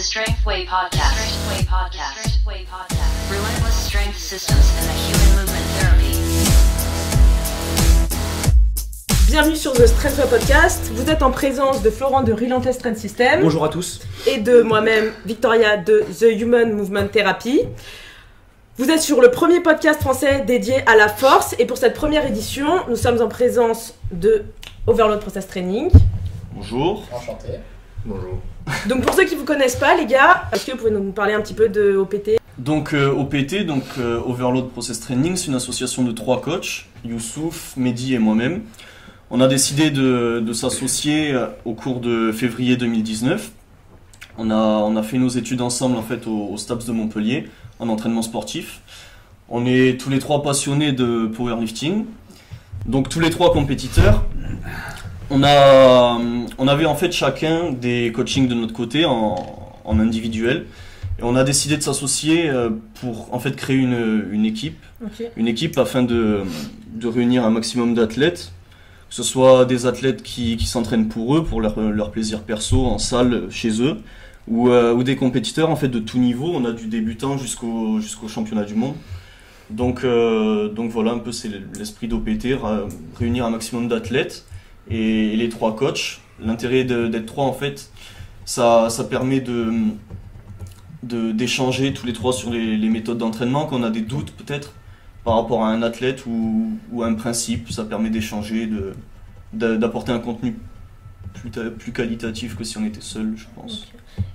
The Strength Way Podcast. Strength Way Podcast. Strength Way Podcast. Relentless strength systems and the human movement therapy. Bienvenue sur The Strength Way Podcast. Vous êtes en présence de Florent de Relentless Strength System Bonjour à tous. et de moi-même, Victoria de The Human Movement Therapy. Vous êtes sur le premier podcast français dédié à la force et pour cette première édition, nous sommes en présence de Overload Process Training. Bonjour. Enchanté. Bonjour. Donc pour ceux qui vous connaissent pas, les gars, est-ce que vous pouvez nous parler un petit peu de OPT Donc euh, OPT, donc euh, Overload Process Training, c'est une association de trois coachs, Youssouf, Mehdi et moi-même. On a décidé de, de s'associer euh, au cours de février 2019. On a, on a fait nos études ensemble en fait au, au STAPS de Montpellier en entraînement sportif. On est tous les trois passionnés de powerlifting, donc tous les trois compétiteurs. On, a, on avait en fait chacun des coachings de notre côté en, en individuel. Et on a décidé de s'associer euh, pour en fait créer une, une équipe, une équipe afin de, de réunir un maximum d'athlètes, que ce soit des athlètes qui, qui s'entraînent pour eux, pour leur, leur plaisir perso en salle chez eux, ou, euh, ou des compétiteurs en fait de tout niveau. On a du débutant jusqu'au jusqu'au championnat du monde. Donc, euh, donc voilà un peu c'est l'esprit d'OPT, réunir un maximum d'athlètes et, les trois coachs. L'intérêt d'être trois en fait, ça, ça permet de d'échanger tous les trois sur les, méthodes d'entraînement, qu'on a des doutes peut-être par rapport à un athlète ou, un principe, ça permet d'échanger, d'apporter un contenu plus, plus qualitatif que si on était seul, je pense.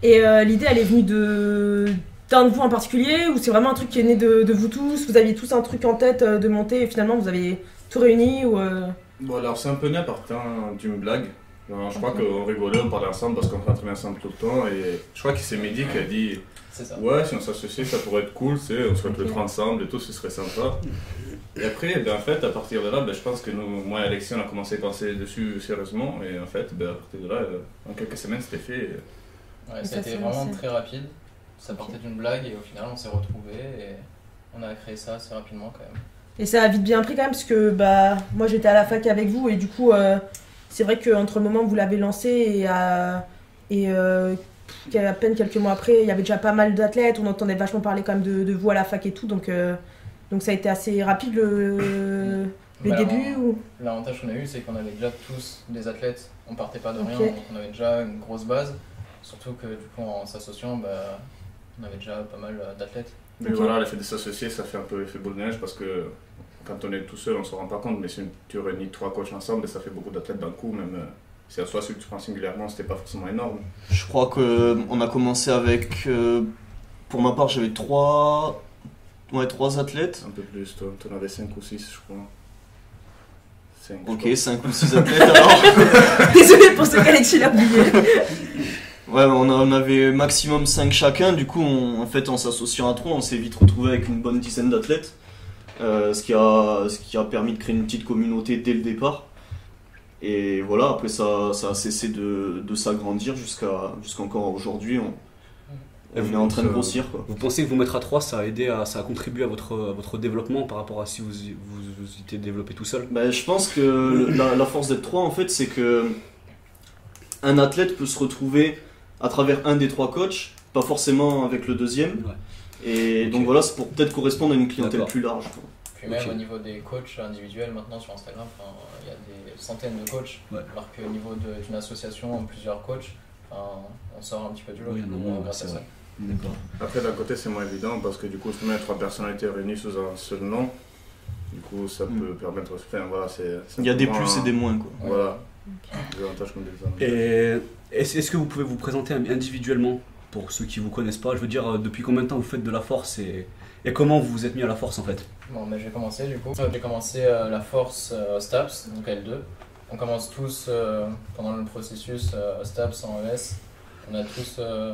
Et euh, l'idée, elle est venue de d'un de vous en particulier ou c'est vraiment un truc qui est né de, de vous tous? Vous aviez tous un truc en tête euh, de monter et finalement vous avez tout réuni ou euh, Bon, alors c'est un peu né à partir d'une blague. Alors, je crois Ok. qu'on rigolait, on parlait ensemble parce qu'on s'entraînait ensemble tout le temps. Et je crois que c'est Mehdi qui a dit C'est ça. Ouais, si on s'associait, ça pourrait être cool, tu sais, on serait tous les Ok. trois ensemble et tout, ce serait sympa. Et après, ben, en fait, à partir de là, ben, je pense que nous, moi et Alexis, on a commencé à penser dessus sérieusement. Et en fait, ben, à partir de là, euh, en quelques semaines, c'était fait. et- Ouais, Et ça a été vraiment très rapide. Ça partait d'une blague et au final on s'est retrouvés et on a créé ça assez rapidement quand même. Et ça a vite bien pris quand même parce que bah moi j'étais à la fac avec vous et du coup euh, c'est vrai qu'entre le moment où vous l'avez lancé et à, et euh, qu'à peine quelques mois après il y avait déjà pas mal d'athlètes, on entendait vachement parler quand même de, de vous à la fac et tout donc euh, donc ça a été assez rapide le, le Bah, début on- ou? L'avantage qu'on a eu c'est qu'on avait déjà tous des athlètes, on partait pas de rien, donc on avait déjà une grosse base. Surtout que du coup en s'associant, bah, on avait déjà pas mal d'athlètes. Mais Ok. voilà, l'effet de s'associer, ça fait un peu effet boule de neige parce que quand on est tout seul, on se rend pas compte. Mais si tu réunis trois coachs ensemble, ça fait beaucoup d'athlètes d'un coup, même. euh, Si à soi, si tu prends singulièrement, c'était pas forcément énorme. Je crois que on a commencé avec, euh, pour ma part, j'avais trois, ouais, trois athlètes. Un peu plus, toi, t'en avais 5 ou 6, je crois. 5, Ok, 5 ou 6 athlètes alors. Désolé pour ceux qu'Alexis l'a oublié. Ouais, on, a- on avait maximum 5 chacun, du coup, on- en fait, en s'associant à 3, on s'est vite retrouvé avec une bonne dizaine d'athlètes, euh, ce, qui a, ce qui a permis de créer une petite communauté dès le départ. Et voilà, après, ça, ça a cessé de, de s'agrandir jusqu'à jusqu'encore aujourd'hui. On, vous- est en train de grossir, quoi. Vous pensez que vous mettre à 3, ça a aidé à, ça a contribué à votre, à votre développement par rapport à si vous vous, vous étiez développé tout seul? Ben, je pense que la, la force d'être 3, en fait, c'est que un athlète peut se retrouver à travers un des trois coachs, pas forcément avec le deuxième. Ouais. Et donc voilà, c'est pour peut-être correspondre à une clientèle plus large. quoi. Puis même au niveau des coachs individuels maintenant sur Instagram, il y a des centaines de coachs. Ouais. Alors qu'au niveau d'une association, plusieurs coachs, on sort un petit peu du lot Oui, grâce à ça. Après, d'un côté, c'est moins évident parce que du coup, si on met trois personnalités réunies sous un seul nom, du coup, ça Mm. peut permettre. Enfin, voilà, c'est. Il y a des plus et des moins. Quoi. Voilà. Des avantages comme des Et est-ce est-ce que vous pouvez vous présenter individuellement? Pour ceux qui vous connaissent pas Je veux dire, euh, depuis combien de temps vous faites de la force et, et comment vous vous êtes mis à la force en fait Bon, mais j'ai commencé du coup. J'ai commencé euh, la force euh, STAPS, donc L2. On commence tous euh, pendant le processus euh, STAPS en ES. On a tous, euh,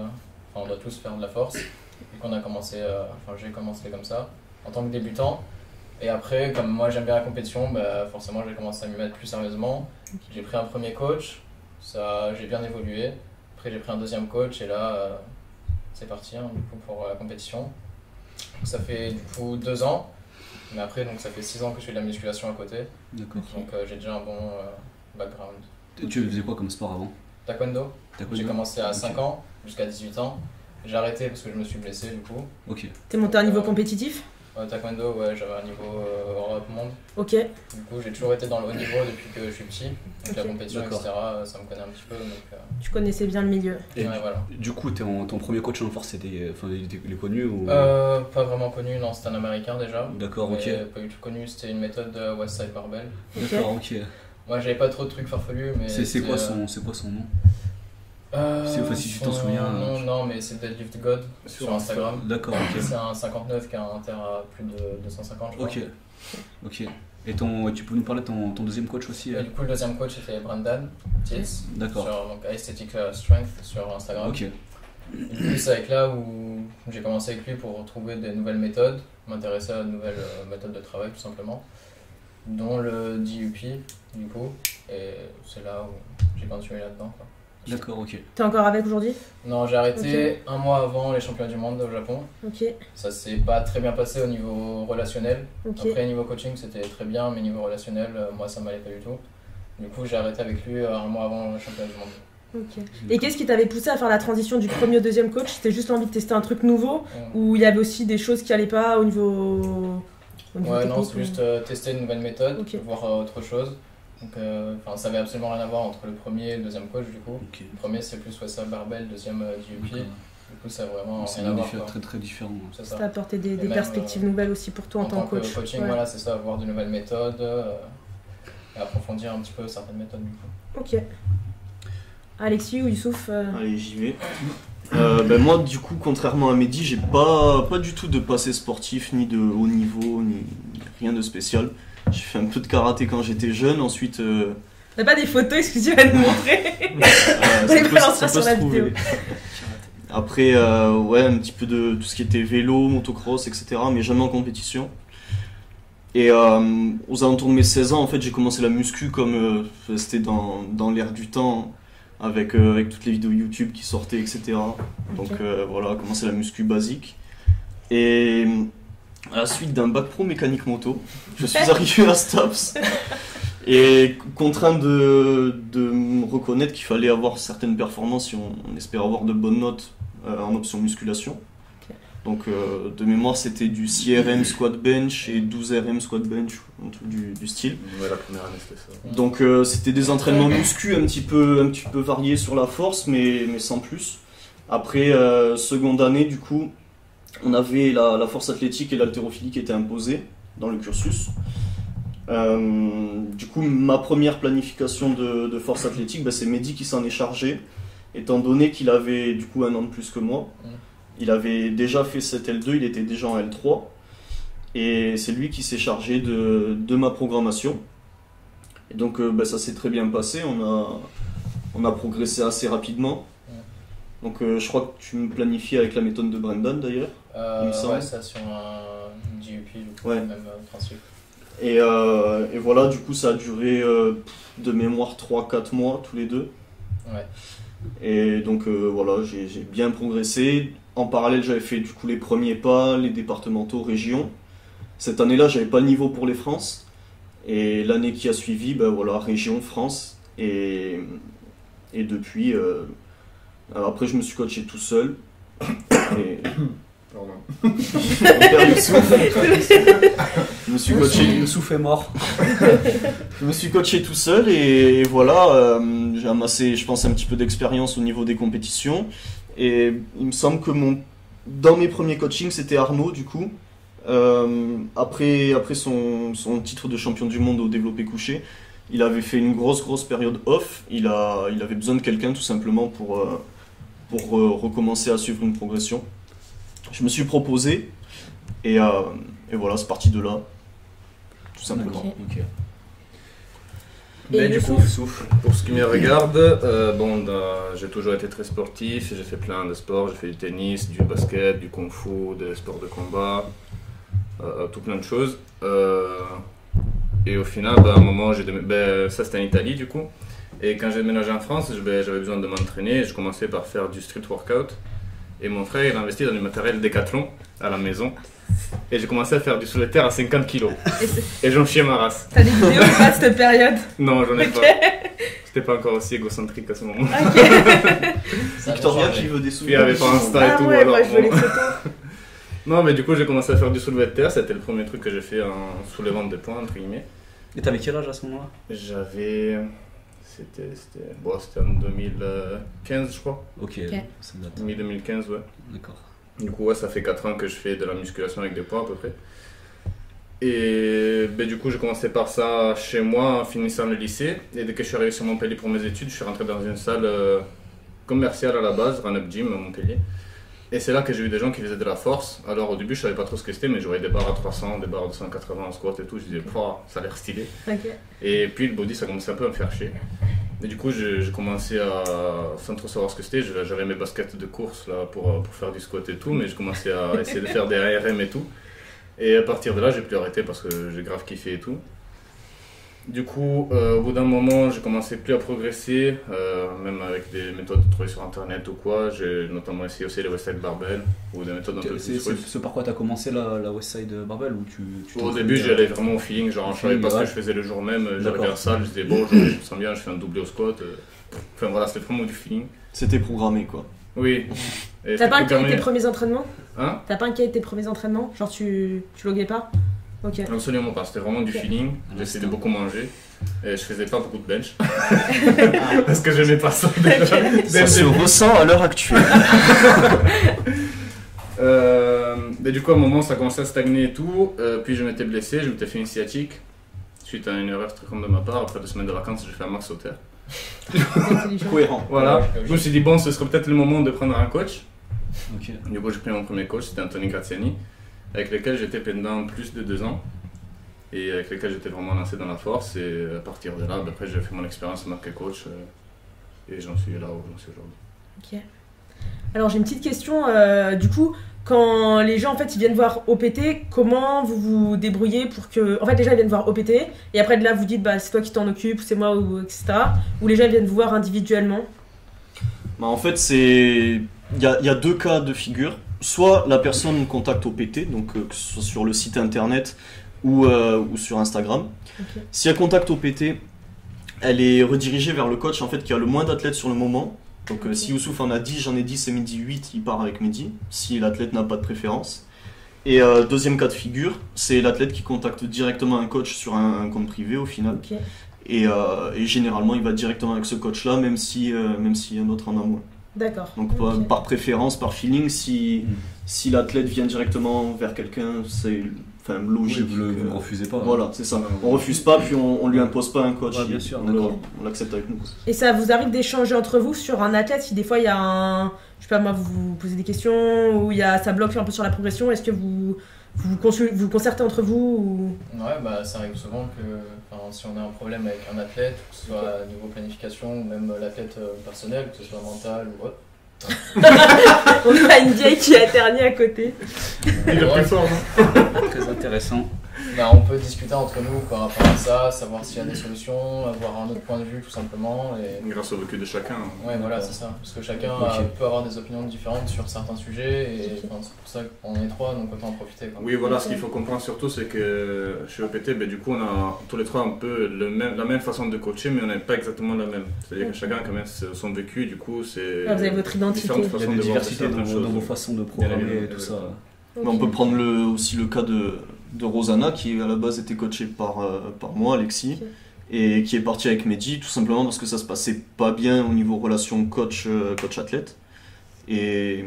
enfin, on doit tous faire de la force. Donc on a commencé, euh, enfin j'ai commencé comme ça en tant que débutant. Et après, comme moi j'aime bien la compétition, bah, forcément j'ai commencé à m'y mettre plus sérieusement. J'ai pris un premier coach, ça j'ai bien évolué. Après j'ai pris un deuxième coach et là euh, c'est parti hein, du coup, pour la compétition. Donc, ça fait du coup deux ans. Mais après, donc ça fait 6 ans que je fais de la musculation à côté, D'accord. donc euh, j'ai déjà un bon euh, background. Tu faisais quoi comme sport avant? Taekwondo, Taekwondo j'ai commencé à Ok. 5 ans jusqu'à 18 ans. J'ai arrêté parce que je me suis blessé du coup. Ok. T'es monté à un niveau compétitif? Taekwondo, ouais, j'avais un niveau euh, Europe monde. Ok. Du coup, j'ai toujours été dans le haut niveau depuis que je suis petit. Donc la compétition, etc., euh, ça me connaît un petit peu. Donc, euh, Tu connaissais bien le milieu. Et ouais, voilà. du coup, ton premier coach en force, c'était, enfin, il connu ou? Euh, pas vraiment connu, non, c'était un américain déjà. D'accord, ok. Pas du tout connu, c'était une méthode de Westside Barbell. Ok. D'accord, ok. Moi, j'avais pas trop de trucs farfelus, mais. C'est quoi euh, son, c'est quoi son nom? Euh, c'est- enfin, si tu t'en souviens, Non, non, mais c'est Deadlift God sur, Instagram. D'accord, ok. C'est un 59 qui a un inter à plus de 250, je crois. Ok. Ok. Et ton, tu peux nous parler de ton, ton deuxième coach aussi Et euh du coup, le deuxième coach c'était Brandon Tietz D'accord. sur donc, Aesthetic euh, Strength sur Instagram. Ok. Et c'est avec là où j'ai commencé avec lui pour retrouver des nouvelles méthodes, m'intéresser à de nouvelles euh, méthodes de travail tout simplement, dont le DUP du coup, et c'est là où j'ai continué là-dedans. quoi. D'accord, ok. T'es encore avec aujourd'hui? Non, j'ai arrêté un mois avant les championnats du monde au Japon. Ok. Ça s'est pas très bien passé au niveau relationnel. Ok. Après, niveau coaching, c'était très bien, mais niveau relationnel, euh, moi, ça m'allait pas du tout. Du coup, j'ai arrêté avec lui euh, un mois avant le championnat du monde. Ok. Et qu'est-ce qui t'avait poussé à faire la transition du premier au deuxième coach? C'était juste l'envie de tester un truc nouveau ou il y avait aussi des choses qui allaient pas au niveau. au niveau Ouais, non, c'est juste euh, tester une nouvelle méthode, voir euh, autre chose. Donc, euh, enfin, ça avait absolument rien à voir entre le premier et le deuxième coach, du coup. Le premier, c'est plus Wessa Barbell, deuxième euh, DUP. D'accord. Du coup, ça a vraiment C'est rien à voir. très très différent. C'est Ça ça. a apporté des, des même, perspectives euh, nouvelles aussi pour toi en, En tant que coach. coaching, Ouais. voilà, c'est ça, voir de nouvelles méthodes euh, et approfondir un petit peu certaines méthodes. Du coup. Ok. Alexis ou Youssouf euh, Allez, j'y vais. Euh, ben moi, du coup, contrairement à Mehdi, j'ai pas, pas du tout de passé sportif, ni de haut niveau, ni rien de spécial. J'ai fait un peu de karaté quand j'étais jeune, ensuite. euh, T'as pas des photos, excusez à nous montrer euh, On les balancera sur la vidéo. Après, euh, ouais, un petit peu de tout ce qui était vélo, motocross, etc., mais jamais en compétition. Et euh, aux alentours de mes 16 ans, en fait, j'ai commencé la muscu comme euh, c'était dans, dans l'air du temps, avec, euh, avec toutes les vidéos YouTube qui sortaient, etc. Donc euh, voilà, commencé la muscu basique. Et à la suite d'un bac pro mécanique moto, je suis arrivé à Staps. Et contraint de, de me reconnaître qu'il fallait avoir certaines performances si on, on espère avoir de bonnes notes euh, en option musculation. Donc euh, de mémoire c'était du 6 RM squat bench et 12 RM squat bench, un truc du, du style. Ouais, la première année, c'était ça. Donc euh, c'était des entraînements muscu un petit peu, un petit peu variés sur la force, mais, mais sans plus. Après, euh, seconde année, du coup, on avait la, la force athlétique et l'haltérophilie qui étaient imposées dans le cursus. Euh, du coup, ma première planification de, de force athlétique, bah, c'est Mehdi qui s'en est chargé, étant donné qu'il avait du coup un an de plus que moi. Mm. Il avait déjà fait cette L2, il était déjà en L3. Et c'est lui qui s'est chargé de, de ma programmation. Et donc euh, bah, ça s'est très bien passé, on a, on a progressé assez rapidement. Ouais. Donc euh, je crois que tu me planifies avec la méthode de Brendan d'ailleurs. Euh, semble. ouais, ça sur un coup, Ouais. même euh, principe. Et, euh, et voilà, du coup ça a duré euh, de mémoire 3-4 mois tous les deux. Ouais. Et donc voilà, j'ai bien progressé. En parallèle, j'avais fait du coup les premiers pas, les départementaux, régions. Cette année-là, j'avais pas le niveau pour les France. Et l'année qui a suivi, ben voilà, région, France. Et, et depuis, après, je me suis coaché tout seul. Et Pardon. je me suis coaché Youssouf est mort. Je me suis coaché tout seul et voilà, euh, j'ai amassé, je pense, un petit peu d'expérience au niveau des compétitions. Et il me semble que mon, dans mes premiers coachings, c'était Arnaud, du coup. Euh, après après son, son titre de champion du monde au développé couché, il avait fait une grosse, grosse période off. Il, a, il avait besoin de quelqu'un, tout simplement, pour, euh, pour euh, recommencer à suivre une progression. Je me suis proposé et, euh, et voilà, c'est parti de là, tout simplement. Ok. Ok. Et Mais du coup, pour ce qui me regarde, euh, bon, dans- j'ai toujours été très sportif, j'ai fait plein de sports, j'ai fait du tennis, du basket, du kung-fu, des sports de combat, euh, tout plein de choses. Euh, et au final, bah, à un moment, j'ai ben, ça c'était en Italie du coup. Et quand j'ai déménagé en France, j'avais besoin de m'entraîner, je commençais par faire du street workout. Et mon frère, il a investi dans du matériel Decathlon à la maison. Et j'ai commencé à faire du solitaire à 50 kg. Et Et j'en chiais ma race. T'as des vidéos ou pas de cette période Non, j'en ai Ok. pas. J'étais pas encore aussi égocentrique à ce moment. Ok. Victoria qui veut des il souvenirs. y avait pas Insta et Ah tout. ouais, alors moi je veux bon. les photos. Non, mais du coup, j'ai commencé à faire du soulevé de terre. C'était le premier truc que j'ai fait en soulevant des points, entre guillemets. Et t'avais quel âge à ce moment-là? J'avais. C'était. C'était bon, c'était en 2015, je crois. Ok, Ok. ça date. Mi-2015, ouais. D'accord. Du coup, ouais, ça fait 4 ans que je fais de la musculation avec des poids à peu près. Et ben, du coup, j'ai commencé par ça chez moi en finissant le lycée. Et dès que je suis arrivé sur Montpellier pour mes études, je suis rentré dans une salle euh, commerciale à la base, Run Up Gym à Montpellier. Et c'est là que j'ai eu des gens qui faisaient de la force. Alors au début, je savais pas trop ce que c'était, mais je voyais des barres à 300, des barres à 280 en squat et tout. Je disais, ça a l'air stylé. Et puis le body, ça commençait un peu à me faire chier. Et du coup, j'ai commencé à, sans trop savoir ce que c'était, j'avais mes baskets de course là pour, euh, pour faire du squat et tout, mais je commençais à essayer de faire des ARM et tout. Et à partir de là, j'ai plus arrêté parce que j'ai grave kiffé et tout. Du coup, euh, au bout d'un moment, j'ai commencé plus à progresser, euh, même avec des méthodes trouvées sur internet ou quoi. J'ai notamment essayé aussi les Westside Barbell ou des méthodes un peu C'est plus c'est russes. ce par quoi t'as commencé la, la Westside Barbell ou tu, tu Au début, euh, j'y allais vraiment au feeling, genre je savais pas ce Ouais. que je faisais le jour même, j'arrivais en salle, je disais bon, je, me sens bien, je fais un doublé au squat. euh, Enfin voilà, c'était vraiment du feeling. C'était programmé quoi. Oui. Et T'as pas c'était inquiété tes premiers entraînements? Hein? T'as pas inquiété tes premiers entraînements? Genre tu, tu loguais pas? Ok. Absolument pas, c'était vraiment du feeling. Un J'essayais de beaucoup manger. Et je faisais pas beaucoup de bench. Parce que j'aimais pas ça déjà. Ça Dès- se ressent à l'heure actuelle. Euh, mais du coup, à un moment, ça commençait à stagner et tout. Euh, puis je m'étais blessé, je m'étais fait une sciatique. Suite à une erreur très grande de ma part, après deux semaines de vacances, j'ai fait un max au terre. Cohérent. Voilà. Ouais, Je me suis dit, bon, ce serait peut-être le moment de prendre un coach. Du coup, j'ai pris mon premier coach, c'était Anthony Graziani, avec lequel j'étais pendant plus de deux ans. Et avec lequel j'étais vraiment lancé dans la force. Et à partir de là, bah, après, j'ai fait mon expérience en tant que coach. euh, et j'en suis là où j'en suis aujourd'hui. Ok. Alors j'ai une petite question. euh, du coup, quand les gens en fait ils viennent voir OPT, comment vous vous débrouillez pour que. En fait, les gens ils viennent voir OPT et après de là vous dites bah c'est toi qui t'en occupe, c'est moi ou etc. Ou les gens viennent vous voir individuellement? Bah, en fait, c'est. Il y a, il y a deux cas de figure. Soit la personne contacte OPT, donc euh, que ce soit sur le site internet ou, euh, ou sur Instagram. Si elle contacte OPT, elle est redirigée vers le coach en fait qui a le moins d'athlètes sur le moment. Donc euh, si Youssouf en a 10, j'en ai 10 et Mehdi 8, il part avec Mehdi, si l'athlète n'a pas de préférence. Et deuxième cas de figure, c'est l'athlète qui contacte directement un coach sur un, un compte privé au final. Et, et généralement, il va directement avec ce coach-là, même si, même s'il y a un autre en amont. D'accord. Donc par- préférence, par feeling, si, Mm. si l'athlète vient directement vers quelqu'un, c'est enfin, logique. Oui, vous vous le refusez pas. Voilà, c'est ça. On refuse pas, puis on, on lui impose pas un coach. Ouais, bien sûr, on l'accepte avec nous. Et ça vous arrive d'échanger entre vous sur un athlète si des fois il y a un. Je sais pas moi, vous vous posez des questions ou il y a, ça bloque un peu sur la progression, est-ce que vous vous, consul- vous concertez entre vous ou... Ouais, bah ça arrive souvent que enfin, si on a un problème avec un athlète, que ce soit à niveau planification ou même l'athlète euh, personnel, que ce soit mental ou autre. On a une vieille qui a terni à côté. Il est plus fort, non? Très intéressant. Bah, on peut discuter entre nous par rapport à ça, savoir s'il y a des solutions, avoir un autre point de vue tout simplement. Et... Grâce au vécu de chacun. Ouais, voilà, c'est ça. Parce que chacun a- peut avoir des opinions différentes sur certains sujets et Ok. enfin, c'est pour ça qu'on est trois, donc autant en profiter. Quoi. Oui, voilà, ce qu'il faut comprendre surtout, c'est que chez OPT, ben, du coup, on a tous les trois un peu le même, la même façon de coacher, mais on n'est pas exactement la même. C'est-à-dire que chacun a quand même son vécu, du coup, c'est. Ah, vous avez votre identité. différentes Il y a des diversités dans, vos- dans choses. vos façons de programmer et tout ça. Mais on peut prendre le, aussi le cas de, de Rosanna, qui à la base était coachée par, euh, par moi, Alexis, et qui est partie avec Mehdi, tout simplement parce que ça se passait pas bien au niveau relation coach, euh, coach-athlète. Et,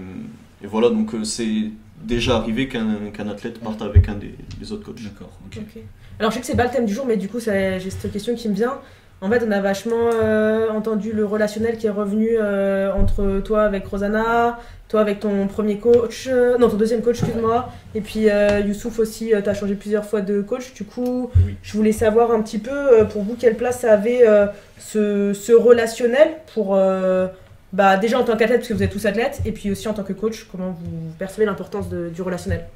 et voilà, donc euh, c'est déjà arrivé qu'un qu'un athlète parte avec un des, des autres coachs. D'accord, ok. Ok. Alors je sais que c'est pas le thème du jour, mais du coup ça- j'ai cette question qui me vient. En fait, on a vachement euh, entendu le relationnel qui est revenu euh, entre toi avec Rosanna, toi avec ton premier coach, euh, non ton deuxième coach, excuse-moi, et puis euh, Youssouf aussi, tu as changé plusieurs fois de coach. Du coup, Oui. je voulais savoir un petit peu euh, pour vous quelle place ça avait euh, ce, ce relationnel pour euh, bah, déjà en tant qu'athlète, parce que vous êtes tous athlètes, et puis aussi en tant que coach, comment vous percevez l'importance du relationnel?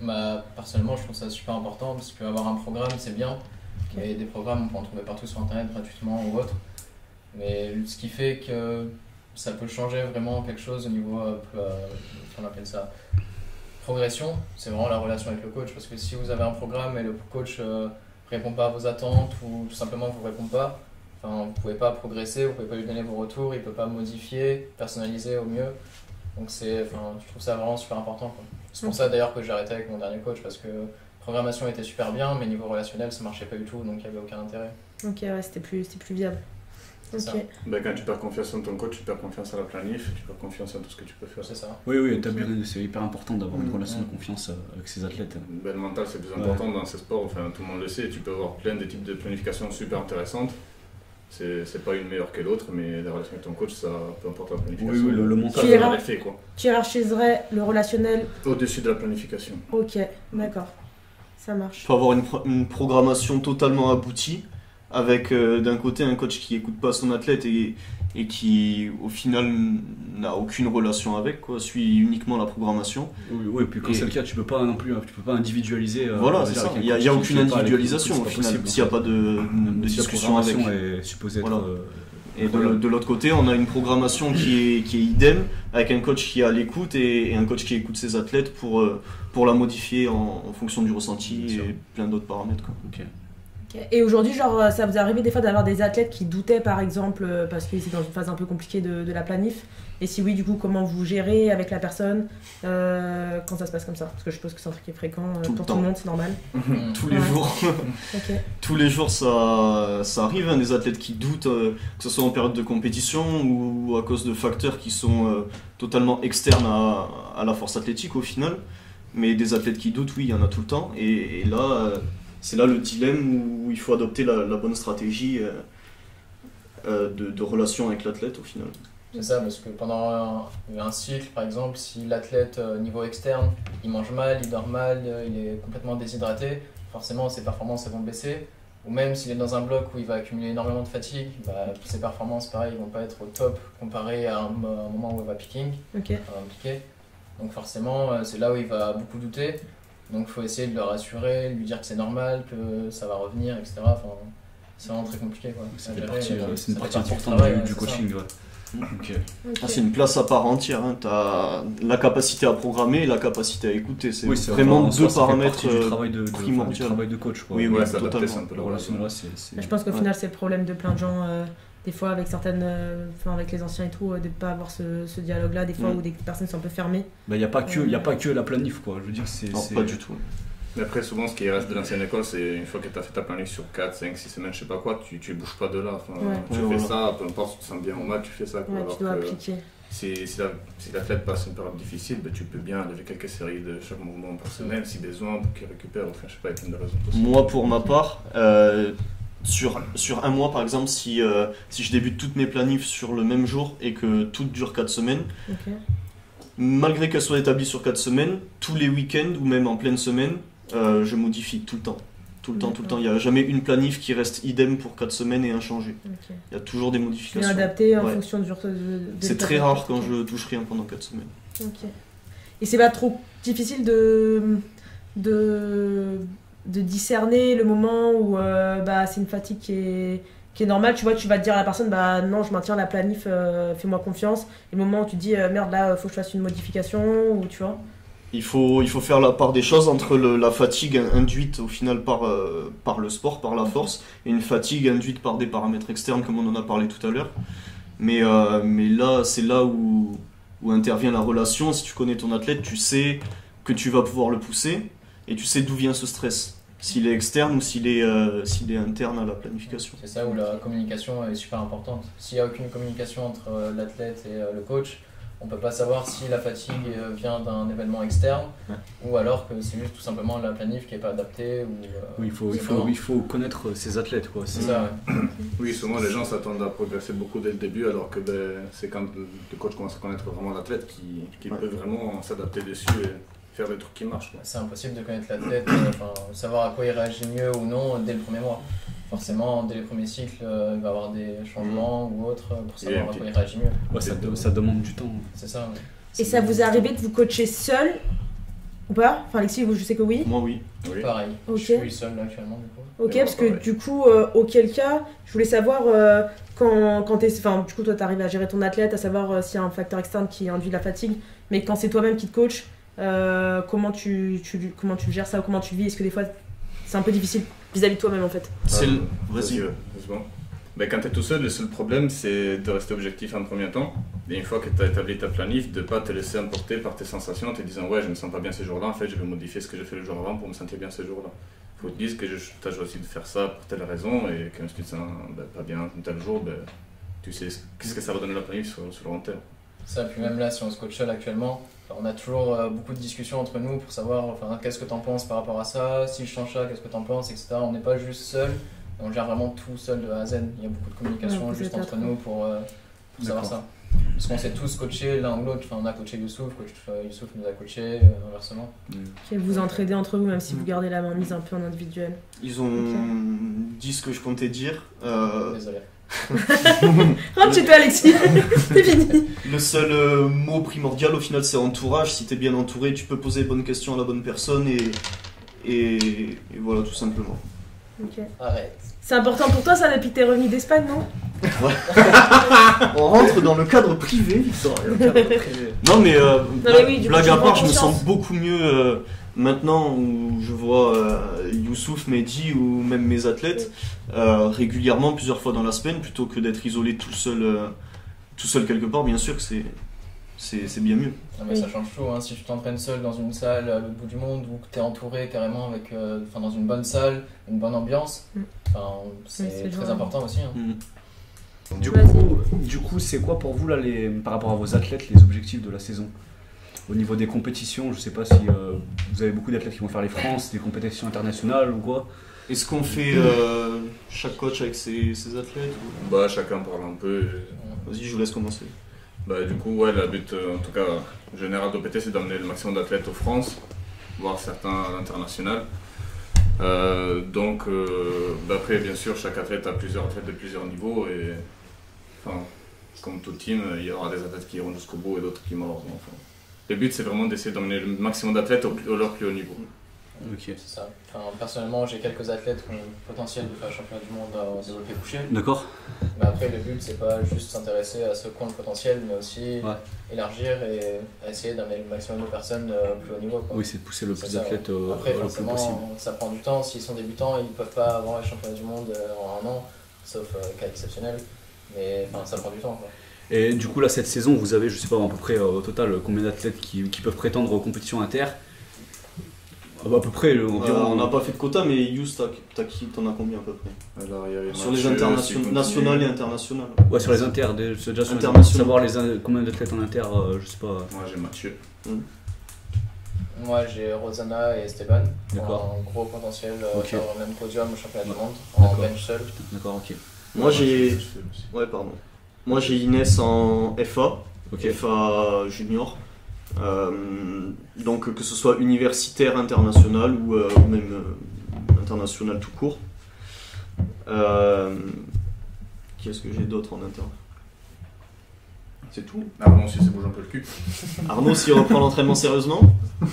Bah, personnellement, je trouve ça super important parce qu'avoir un programme, c'est bien. Mais des programmes, on peut en trouver partout sur internet gratuitement ou autre. Mais ce qui fait que ça peut changer vraiment quelque chose au niveau, euh, euh, on appelle ça, progression, c'est vraiment la relation avec le coach. Parce que si vous avez un programme et le coach euh, répond pas à vos attentes ou tout simplement vous répond pas, Enfin, vous pouvez pas progresser, vous pouvez pas lui donner vos retours, il peut pas modifier, personnaliser au mieux. Donc c'est, enfin, je trouve ça vraiment super important. C'est pour ça d'ailleurs que j'ai arrêté avec mon dernier coach parce que programmation était super bien, mais niveau relationnel ça marchait pas du tout, donc il y avait aucun intérêt. Ok, ouais, c'était plus, c'était plus viable. C'est ça. Ok. Ben, quand tu perds confiance en ton coach, tu perds confiance en la planif, tu perds confiance en tout ce que tu peux faire. C'est ça. Oui, oui, t'as bien- c'est hyper important d'avoir une relation de confiance euh, avec ses athlètes. Ben, le mental, c'est plus Ouais. important dans ces sports, enfin, tout le monde le sait. Tu peux avoir plein de types de planification super intéressantes. C'est c'est pas une meilleure que l'autre, mais la relation avec ton coach, ça, peu importe la planification. Oui, oui, le- le mental, ça Tu effet, quoi. Tu hiérarchiserais le relationnel. Au-dessus de la planification. Ok, d'accord. Ça marche. Il faut avoir une, pro- une programmation totalement aboutie, avec euh, d'un côté un coach qui écoute pas son athlète et, et qui au final n'a aucune relation avec, quoi, suit uniquement la programmation. Oui, oui, puis quand Et- c'est le cas, tu peux pas non plus, tu peux pas individualiser. euh, voilà, c'est ça. Il n'y a, aucune individualisation au final, s'il n'y a pas de, de discussion avec. programmation est supposée être. Voilà. euh, Et de, l'autre côté, on a une programmation qui est, qui est idem, avec un coach qui est à l'écoute et, et un coach qui écoute ses athlètes pour, euh, pour la modifier en, en fonction du ressenti et plein d'autres paramètres. Quoi. ok. Ok. Et aujourd'hui, genre, euh, ça vous est arrivé des fois d'avoir des athlètes qui doutaient, par exemple, euh, parce qu'ils étaient dans une phase un peu compliquée de, de la planif Et si oui, du coup, comment vous gérez avec la personne euh, quand ça se passe comme ça? Parce que je suppose que c'est un truc qui est fréquent euh, Tout pour temps. tout le monde, c'est normal. Tous les Ouais. jours. Tous les jours, ça, ça arrive, hein, des athlètes qui doutent, euh, que ce soit en période de compétition ou à cause de facteurs qui sont totalement externes à, à la force athlétique au final. Mais des athlètes qui doutent, oui, il y en a tout le temps. Et, et là, c'est là le dilemme où il faut adopter la, la bonne stratégie de, de relation avec l'athlète au final. C'est ça, parce que pendant un, un cycle, par exemple, si l'athlète, euh, niveau externe, il mange mal, il dort mal, euh, il est complètement déshydraté, forcément ses performances elles vont baisser. Ou même s'il est dans un bloc où il va accumuler énormément de fatigue, bah, ses performances, pareil, vont pas être au top comparé à un, un moment où il va picking, Ok. enfin, piquer. Donc forcément, euh, c'est là où il va beaucoup douter. Donc il faut essayer de le rassurer, lui dire que c'est normal, que ça va revenir, etc. Enfin, c'est vraiment très compliqué. Quoi. Partie, c'est une partie importante du, coaching. ouais. Ah, c'est une place à part entière. Tu as la capacité à programmer et la capacité à écouter. C'est Oui, vraiment soi, deux ça paramètres. du euh, travail de, de- enfin, du travail de coach. Quoi. Oui, oui, totalement. un peu Mais je pense qu'au Ouais. final, c'est le problème de plein de gens, euh, des fois avec certaines, euh, enfin avec les anciens et tout, euh, de ne pas avoir ce, ce dialogue-là, des fois Mm. où des personnes sont un peu fermées. Bah, il n'y a, pas que- y a pas que la planif, quoi. Je veux dire, c'est- pas du tout. Mais après, souvent, ce qui reste de l'ancienne école, c'est une fois que tu as fait ta planif sur 4, 5, 6 semaines, je sais pas quoi, tu, tu bouges pas de là. Enfin, Ouais. Tu Ouais, fais voilà. ça, peu importe si tu te sens bien ou mal, tu fais ça. Quoi. Ouais, Alors tu dois que appliquer. si, si la- si l'athlète passe une période difficile, ben, tu peux bien lever quelques séries de chaque mouvement par semaine si besoin pour qu'il récupère. Enfin, je sais pas, il y a plein de raisons possibles. Moi, pour ma part, euh, sur, sur un mois, par exemple, si, euh, si je débute toutes mes planifs sur le même jour et que toutes durent 4 semaines, Ok. malgré qu'elles soient établies sur 4 semaines, tous les week-ends ou même en pleine semaine, euh, je modifie tout le temps. Tout le temps, tout le temps. Il n'y a jamais une planif qui reste idem pour 4 semaines et inchangée. Il y a toujours des modifications. adapter en Ouais. fonction du. C'est très rare quand je touche rien pendant 4 semaines. Ok. Et c'est pas trop difficile de, de, de discerner le moment où euh, bah, c'est une fatigue qui est, qui est normale. Tu vois, tu vas te dire à la personne, bah non, je maintiens la planif, euh, fais-moi confiance. Et le moment où tu te dis, euh, merde, là, faut que je fasse une modification, ou tu vois. Il faut, il faut faire la part des choses entre la fatigue induite au final par, euh, par le sport, par la force, et une fatigue induite par des paramètres externes comme on en a parlé tout à l'heure. Mais, euh, mais là, c'est là où, où intervient la relation. Si tu connais ton athlète, tu sais que tu vas pouvoir le pousser et tu sais d'où vient ce stress. S'il est externe ou s'il est, euh, est interne à la planification. C'est ça où la communication est super importante. S'il n'y a aucune communication entre l'athlète et le coach, on peut pas savoir si la fatigue euh, vient d'un événement externe Ouais. ou alors que c'est juste tout simplement la planif qui est pas adaptée. Ou, euh, Oui, il faut, il, faut, il faut connaître ses athlètes, quoi. C'est ça, ouais. Oui, souvent les gens s'attendent à progresser beaucoup dès le début, alors que ben, c'est quand le coach commence à connaître vraiment l'athlète qui, qui Ouais. peut vraiment s'adapter dessus et faire des trucs qui marchent. quoi. C'est impossible de connaître l'athlète, euh, enfin, savoir à quoi il réagit mieux ou non dès le premier mois. Forcément, dès les premiers cycles, euh, il va y avoir des changements ou autres euh, pour savoir à quoi il réagit mieux. Ouais, ça, de- ça demande du temps. C'est ça, ouais. Et ça vous est arrivé de vous coacher seul ou pas? Enfin, Alexis, je sais que oui. Moi, oui. Oui. Pareil. Je suis seul là, actuellement du coup. Ok, Et moi, parce que pareil. du coup, euh, auquel cas, je voulais savoir euh, quand, quand t'es. Enfin, du coup, toi, t'arrives à gérer ton athlète, à savoir euh, s'il y a un facteur externe qui induit la fatigue, mais quand c'est toi-même qui te coach, euh, comment, tu, tu, comment tu gères ça ou comment tu le vis? Est-ce que des fois, c'est un peu difficile vis-à-vis de toi-même en fait C'est Euh, le- Vas-y. ouais, c'est bon. Ben, quand tu es tout seul, le seul problème, c'est de rester objectif en premier temps. Et une fois que tu as établi ta planif, de ne pas te laisser emporter par tes sensations en te disant Ouais, je me sens pas bien ce jour-là, en fait, je vais modifier ce que j'ai fait le jour avant pour me sentir bien ce jour-là. Il faut te dire que tu as choisi de faire ça pour telle raison et que si tu te sens ben, pas bien tel jour, ben, tu sais ce- qu'est-ce que ça va donner la planif sur, sur le long terme. Ça, puis même là, si on se coach seul actuellement, on a toujours euh, beaucoup de discussions entre nous pour savoir enfin, qu'est-ce que t'en penses par rapport à ça, si je change ça, qu'est-ce que t'en penses, etc. On n'est pas juste seul, on gère vraiment tout seul de A à Z. Il y a beaucoup de communication Ouais, juste entre nous pour, euh, pour savoir ça. Parce qu'on s'est tous coachés l'un ou l'autre. Enfin, on a coaché Youssouf, coach, euh, Youssouf nous a coaché, euh, inversement. Et vous entraidez entre vous, même si vous Mm. gardez la main mise un peu en individuel. Ils ont dit ce que je comptais dire. Euh, Désolé. Rentre chez toi, Alexis C'est fini le seul euh, mot primordial au final, c'est entourage. Si t'es bien entouré, tu peux poser les bonnes questions à la bonne personne et, et, et voilà, tout simplement. Ok. Arrête. C'est important pour toi, ça, depuis que t'es revenu d'Espagne, non? On rentre dans le cadre privé, Victor. Non mais, euh, mais oui, du coup, blague tu à prends part, je me conscience. sens beaucoup mieux euh, maintenant où je vois euh, Youssouf, Mehdi ou même mes athlètes euh, régulièrement plusieurs fois dans la semaine plutôt que d'être isolé tout seul, euh, tout seul quelque part. Bien sûr que c'est c'est c'est bien mieux. Non, mais Oui. ça change tout. Hein. Si tu t'entraînes seul dans une salle à l'autre bout du monde ou que tu es entouré carrément avec, euh, enfin, dans une bonne salle, une bonne ambiance, Mm. c'est Oui, c'est très vrai. important aussi. hein. Du Vas-y. coup, du coup, c'est quoi pour vous là, les, par rapport à vos athlètes, les objectifs de la saison? Au niveau des compétitions, je sais pas si euh, vous avez beaucoup d'athlètes qui vont faire les France, des compétitions internationales ou quoi. Est-ce qu'on fait euh, chaque coach avec ses, ses athlètes ou- Bah, chacun parle un peu. et- Vas-y, je vous laisse commencer. Bah, du coup, ouais, le but, euh, en tout cas, général d'OPT, c'est d'amener le maximum d'athlètes aux France, voire certains à l'international. Euh, donc, euh, bah, après, bien sûr, chaque athlète a plusieurs athlètes de plusieurs niveaux et, enfin, comme tout team, il y aura des athlètes qui iront jusqu'au bout et d'autres qui mordent. Enfin, le but, c'est vraiment d'essayer d'emmener le maximum d'athlètes au, plus- au leur plus haut niveau. Ok. C'est ça. Enfin, personnellement, j'ai quelques athlètes qui ont le potentiel de faire championnat du monde en développé couché. D'accord. Mais après, le but, c'est pas juste s'intéresser à ceux qui ont le potentiel, mais aussi Ouais. élargir et essayer d'amener le maximum de personnes euh, plus haut niveau. Quoi. Oui, c'est de pousser le plus d'athlètes euh, Après, le plus forcément, possible. ça prend du temps. S'ils sont débutants, ils ne peuvent pas avoir les championnats du monde euh, en un an, sauf euh, cas exceptionnel. Mais enfin, ça prend du temps. Quoi. Et du coup, là, cette saison, vous avez, je sais pas, à peu près euh, au total, combien d'athlètes qui, qui peuvent prétendre aux compétitions inter? Ah bah, À peu près, le- Euh, environ. on n'a pas fait de quota, mais Yous, t'as t'as qui T'en as combien à peu près? Alors, il y a Sur les Sylvain nationales et internationales. Ouais, sur les inter, des- c'est déjà sur savoir les, combien d'athlètes en inter, euh, je sais pas. Moi, j'ai Mathieu. Moi, j'ai Rosanna et Esteban. D'accord. Un gros potentiel euh, Ok. faire le même podium au championnat du monde en bench seul. D'accord, ok. Moi j'ai. Ouais, pardon. Moi j'ai Inès en FA. FA junior. Euh, donc que ce soit universitaire, international ou, euh, ou même euh, international tout court. Euh, Qu'est-ce que j'ai d'autre en interne C'est tout. Bon, si c'est bouge un peu le cul. Arnaud s'il reprend l'entraînement sérieusement?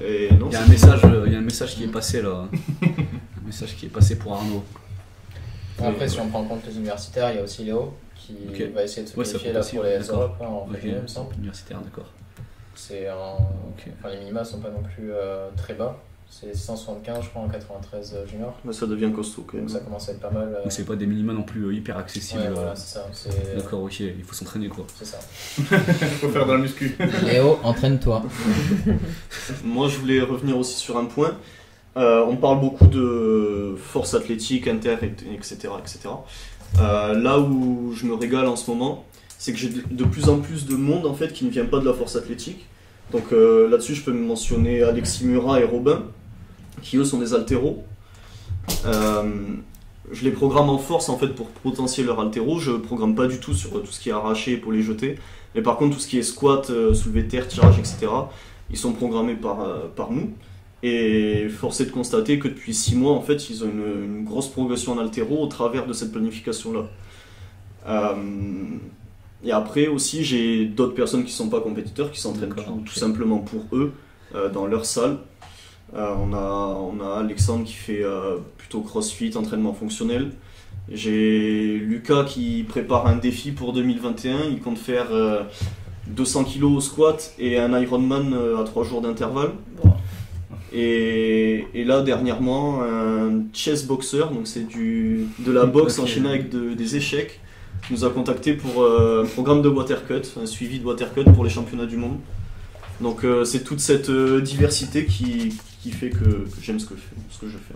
Et non, Il y a un c'est- message, il y a un message qui est passé là. un message qui est passé pour Arnaud. Après, si on prend en compte les universitaires, il y a aussi Léo qui va essayer de se Ouais, qualifier là pour les. Europes hein, en Ok. février, il me semble. Universitaire, d'accord. C'est un... Enfin, les minima sont pas non plus euh, très bas. C'est 175, je crois, en 93 junior. Mais ça devient costaud quand même. Donc ça commence à être pas mal. euh, c'est pas des minima non plus euh, hyper accessibles. Ouais, euh, voilà, c'est ça. D'accord, ok, il faut s'entraîner quoi. c'est ça. Il faut faire dans le muscu. Léo, entraîne-toi. Moi, je voulais revenir aussi sur un point. Euh, on parle beaucoup de force athlétique, inter, et- etc. etc. Euh, là où je me régale en ce moment, c'est que j'ai de plus en plus de monde en fait qui ne vient pas de la force athlétique. Donc euh, là-dessus, je peux mentionner Alexis Murat et Robin, qui eux sont des haltéros. Euh, je les programme en force en fait pour potentier leur haltéro. Je programme pas du tout sur tout ce qui est arraché pour les jeter. Mais par contre, tout ce qui est squat, soulevé terre, tirage, etc., ils sont programmés par, par nous. Et force est de constater que depuis 6 mois, en fait, ils ont une, une grosse progression en haltéro au travers de cette planification-là. Euh, et après aussi, j'ai d'autres personnes qui ne sont pas compétiteurs, qui s'entraînent tout, simplement pour eux, euh, dans leur salle. Euh, on, a, on a Alexandre qui fait plutôt crossfit, entraînement fonctionnel. J'ai Lucas qui prépare un défi pour 2021. Il compte faire euh, 200 kg au squat et un Ironman à 3 jours d'intervalle. Et, et là, dernièrement, un chess boxer, donc c'est du de la boxe enchaînée avec de- des échecs, nous a contacté pour euh, un programme de watercut, un suivi de watercut pour les championnats du monde. Donc euh, c'est toute cette euh, diversité qui, qui fait que, que j'aime ce que, je fais- ce que je fais.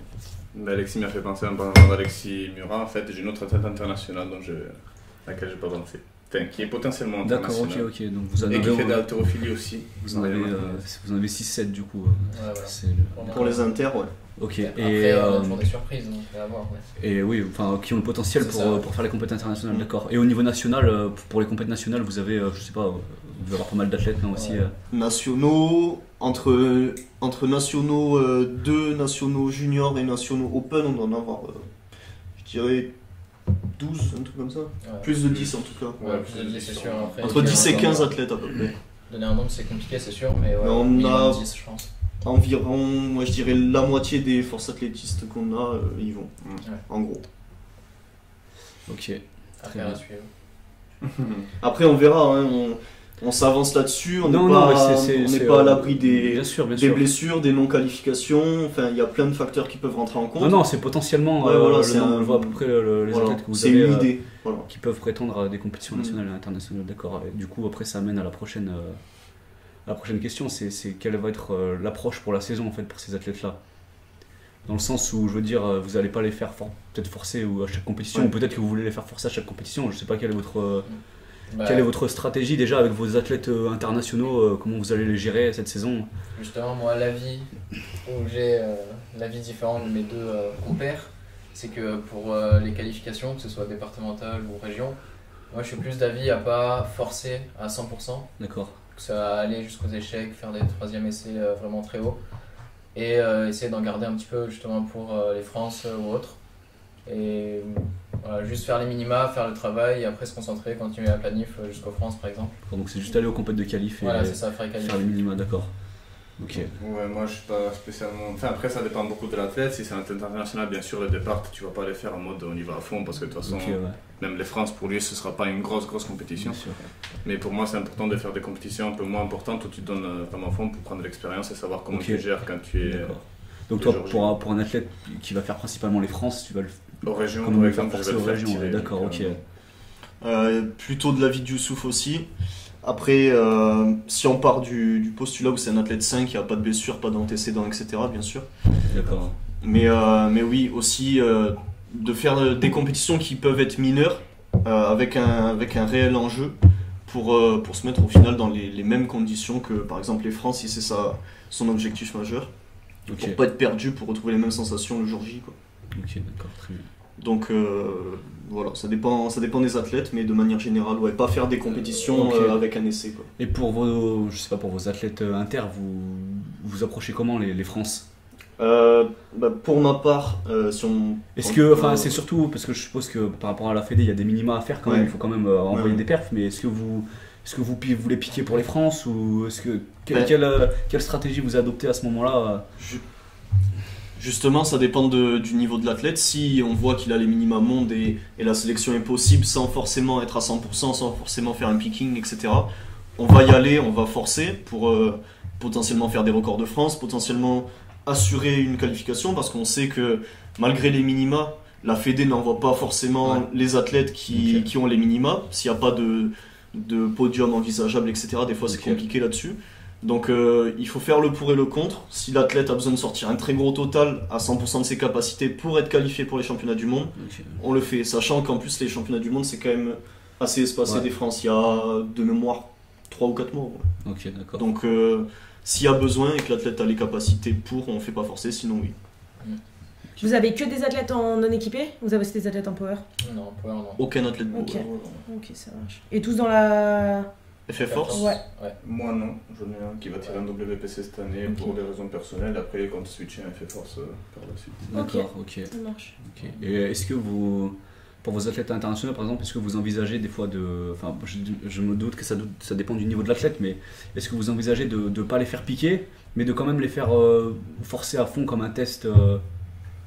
Mais Alexis m'a fait penser en parlant d'Alexis Murat. En fait, j'ai une autre athlète internationale dont je, à laquelle je n'ai pas pensé. Enfin, qui est potentiellement D'accord, ok, ok. Donc vous en Et qui fait de l'haltérophilie aussi. vous en avez, euh, vous en avez 6-7 du coup. euh, Ouais, voilà. c'est le- On a- Pour les inters, ouais. Ok, Après, et, on a euh, toujours des surprises, donc on va voir. mais- et oui, enfin, qui ont le potentiel pour, ça, ouais. pour faire les compétitions internationales, d'accord. Et au niveau national, pour les compétitions nationales, vous avez, je sais pas, vous devez avoir pas mal d'athlètes non, aussi. Ouais. Nationaux, entre, entre nationaux 2, nationaux juniors et nationaux open, on doit en avoir, euh, je dirais, 12, un truc comme ça. Ouais. Plus de 10 en tout cas. Ouais, plus de 10, c'est sûr. Après, Entre il y a 10 et un 15 nombre- athlètes à peu près. Donner un nombre, c'est compliqué, c'est sûr, mais ouais, Mais on a- 10, je pense. Environ, moi je dirais la moitié des forces athlétistes qu'on a, euh, y vont. Ouais. En gros. Ok. Affaire bien. à suivre. Après, on verra, hein, on, on s'avance là-dessus, on n'est pas, c'est- c'est- on pas à euh, l'abri des, Bien sûr, bien des sûr. blessures, des non-qualifications, enfin il y a plein de facteurs qui peuvent rentrer en compte. Non, non, c'est potentiellement, Ouais, euh, voilà, c'est un- on voit à peu près le- le- les Voilà, athlètes que vous c'est avez une euh, idée. Voilà. qui peuvent prétendre à des compétitions Mm. nationales et internationales, d'accord. Et Du coup, après, ça amène à la prochaine, euh, la prochaine question, c'est c'est quelle va être euh, l'approche pour la saison en fait pour ces athlètes-là? Dans le sens où, je veux dire, euh, vous n'allez pas les faire for- peut-être forcer ou à chaque compétition, Ouais. ou peut-être que vous voulez les faire forcer à chaque compétition. Je sais pas quelle est votre, euh, Bah, quelle est votre stratégie déjà avec vos athlètes euh, internationaux, euh, comment vous allez les gérer cette saison? Justement, moi, l'avis où j'ai euh, l'avis différent de mes deux euh, compères, c'est que pour euh, les qualifications, que ce soit départementales ou région, moi je suis plus d'avis à pas forcer à 100%, D'accord. que ça aller jusqu'aux échecs, faire des troisième essais vraiment très hauts, et essayer d'en garder un petit peu justement pour les France ou autres. Et voilà, juste faire les minima, faire le travail, et après se concentrer, continuer la planif euh, jusqu'aux France par exemple. Donc c'est juste aller aux compétitions de qualif et Voilà, c'est ça, faire les qualifs. faire les minima, d'accord. Ok. Ouais, moi je suis pas spécialement. Enfin, après, ça dépend beaucoup de l'athlète. Si c'est un athlète international, bien sûr, le départ, tu vas pas les faire en mode on y va à fond parce que de toute façon, ouais. même les France pour lui, ce sera pas une grosse, grosse compétition. Bien sûr. Mais pour moi, c'est important de faire des compétitions un peu moins importantes où tu te donnes vraiment à fond pour prendre l'expérience et savoir comment tu gères quand tu es. Donc toi, pour un, pour un athlète qui va faire principalement les France, tu vas le aux régions, Comment par exemple, je vais le aux faire régions, tirer, d'accord, ok. Euh, plutôt de l'avis de Youssouf aussi. Après, euh, si on part du, du postulat où c'est un athlète 5, il n'y a pas de blessure, pas d'antécédents, etc., bien sûr. D'accord. Mais, euh, mais oui, aussi euh, de faire des compétitions qui peuvent être mineures euh, avec, un, avec un réel enjeu pour, euh, pour se mettre au final dans les, les mêmes conditions que par exemple les France, si c'est ça son objectif majeur. Ok. Pour pas être perdu, pour retrouver les mêmes sensations le jour J. Quoi. Ok, d'accord, très bien. Donc euh, voilà, ça dépend, ça dépend des athlètes, mais de manière générale, ouais, pas faire des compétitions Ok. euh, avec un essai. Quoi. Et pour vos, je sais pas, pour vos athlètes euh, inter, vous vous approchez comment les, les France? Euh, bah, pour ma part, euh, si on. Est-ce que, enfin, euh, c'est surtout parce que je suppose que par rapport à la Fédé, il y a des minima à faire quand même. Il faut quand même euh, envoyer Ouais. des perfs. Mais est-ce que vous, est-ce que vous, pi- vous les piquez pour les France ou est-ce que Ouais. quelle, euh, quelle stratégie vous adoptez à ce moment-là? Euh Justement, ça dépend de- du niveau de l'athlète. Si on voit qu'il a les minima mondes et, et la sélection est possible sans forcément être à 100%, sans forcément faire un picking, etc., on va y aller, on va forcer pour euh, potentiellement faire des records de France, potentiellement assurer une qualification parce qu'on sait que malgré les minima, la Fédé n'envoie pas forcément Ouais. les athlètes qui, ont les minima. S'il n'y a pas de, de podium envisageable, etc., des fois c'est compliqué là-dessus. Donc euh, il faut faire le pour et le contre. Si l'athlète a besoin de sortir un très gros total à 100% de ses capacités pour être qualifié pour les championnats du monde, on le fait. Sachant qu'en plus les championnats du monde c'est quand même assez espacé Ouais. des France. Il y a de mémoire 3 ou 4 mois. ouais. Ok, d'accord. Donc euh, s'il y a besoin et que l'athlète a les capacités pour, on ne fait pas forcer, sinon oui. Vous avez que des athlètes en non équipés Vous avez aussi des athlètes en power? Non, power, non. Aucun athlète euh, Ok, ça marche. Et tous dans la. FF Force Ouais. ouais. Moi non, j'en ai un qui va tirer un WPC cette année pour des raisons personnelles. Après, il compte switcher un FF Force euh, par la suite. D'accord, ok. Ça marche. Et est-ce que vous, pour vos athlètes internationaux par exemple, est-ce que vous envisagez des fois de, enfin, je, je me doute que ça, doute- ça dépend du niveau de l'athlète, mais est-ce que vous envisagez de ne pas les faire piquer, mais de quand même les faire euh, forcer à fond comme un test euh,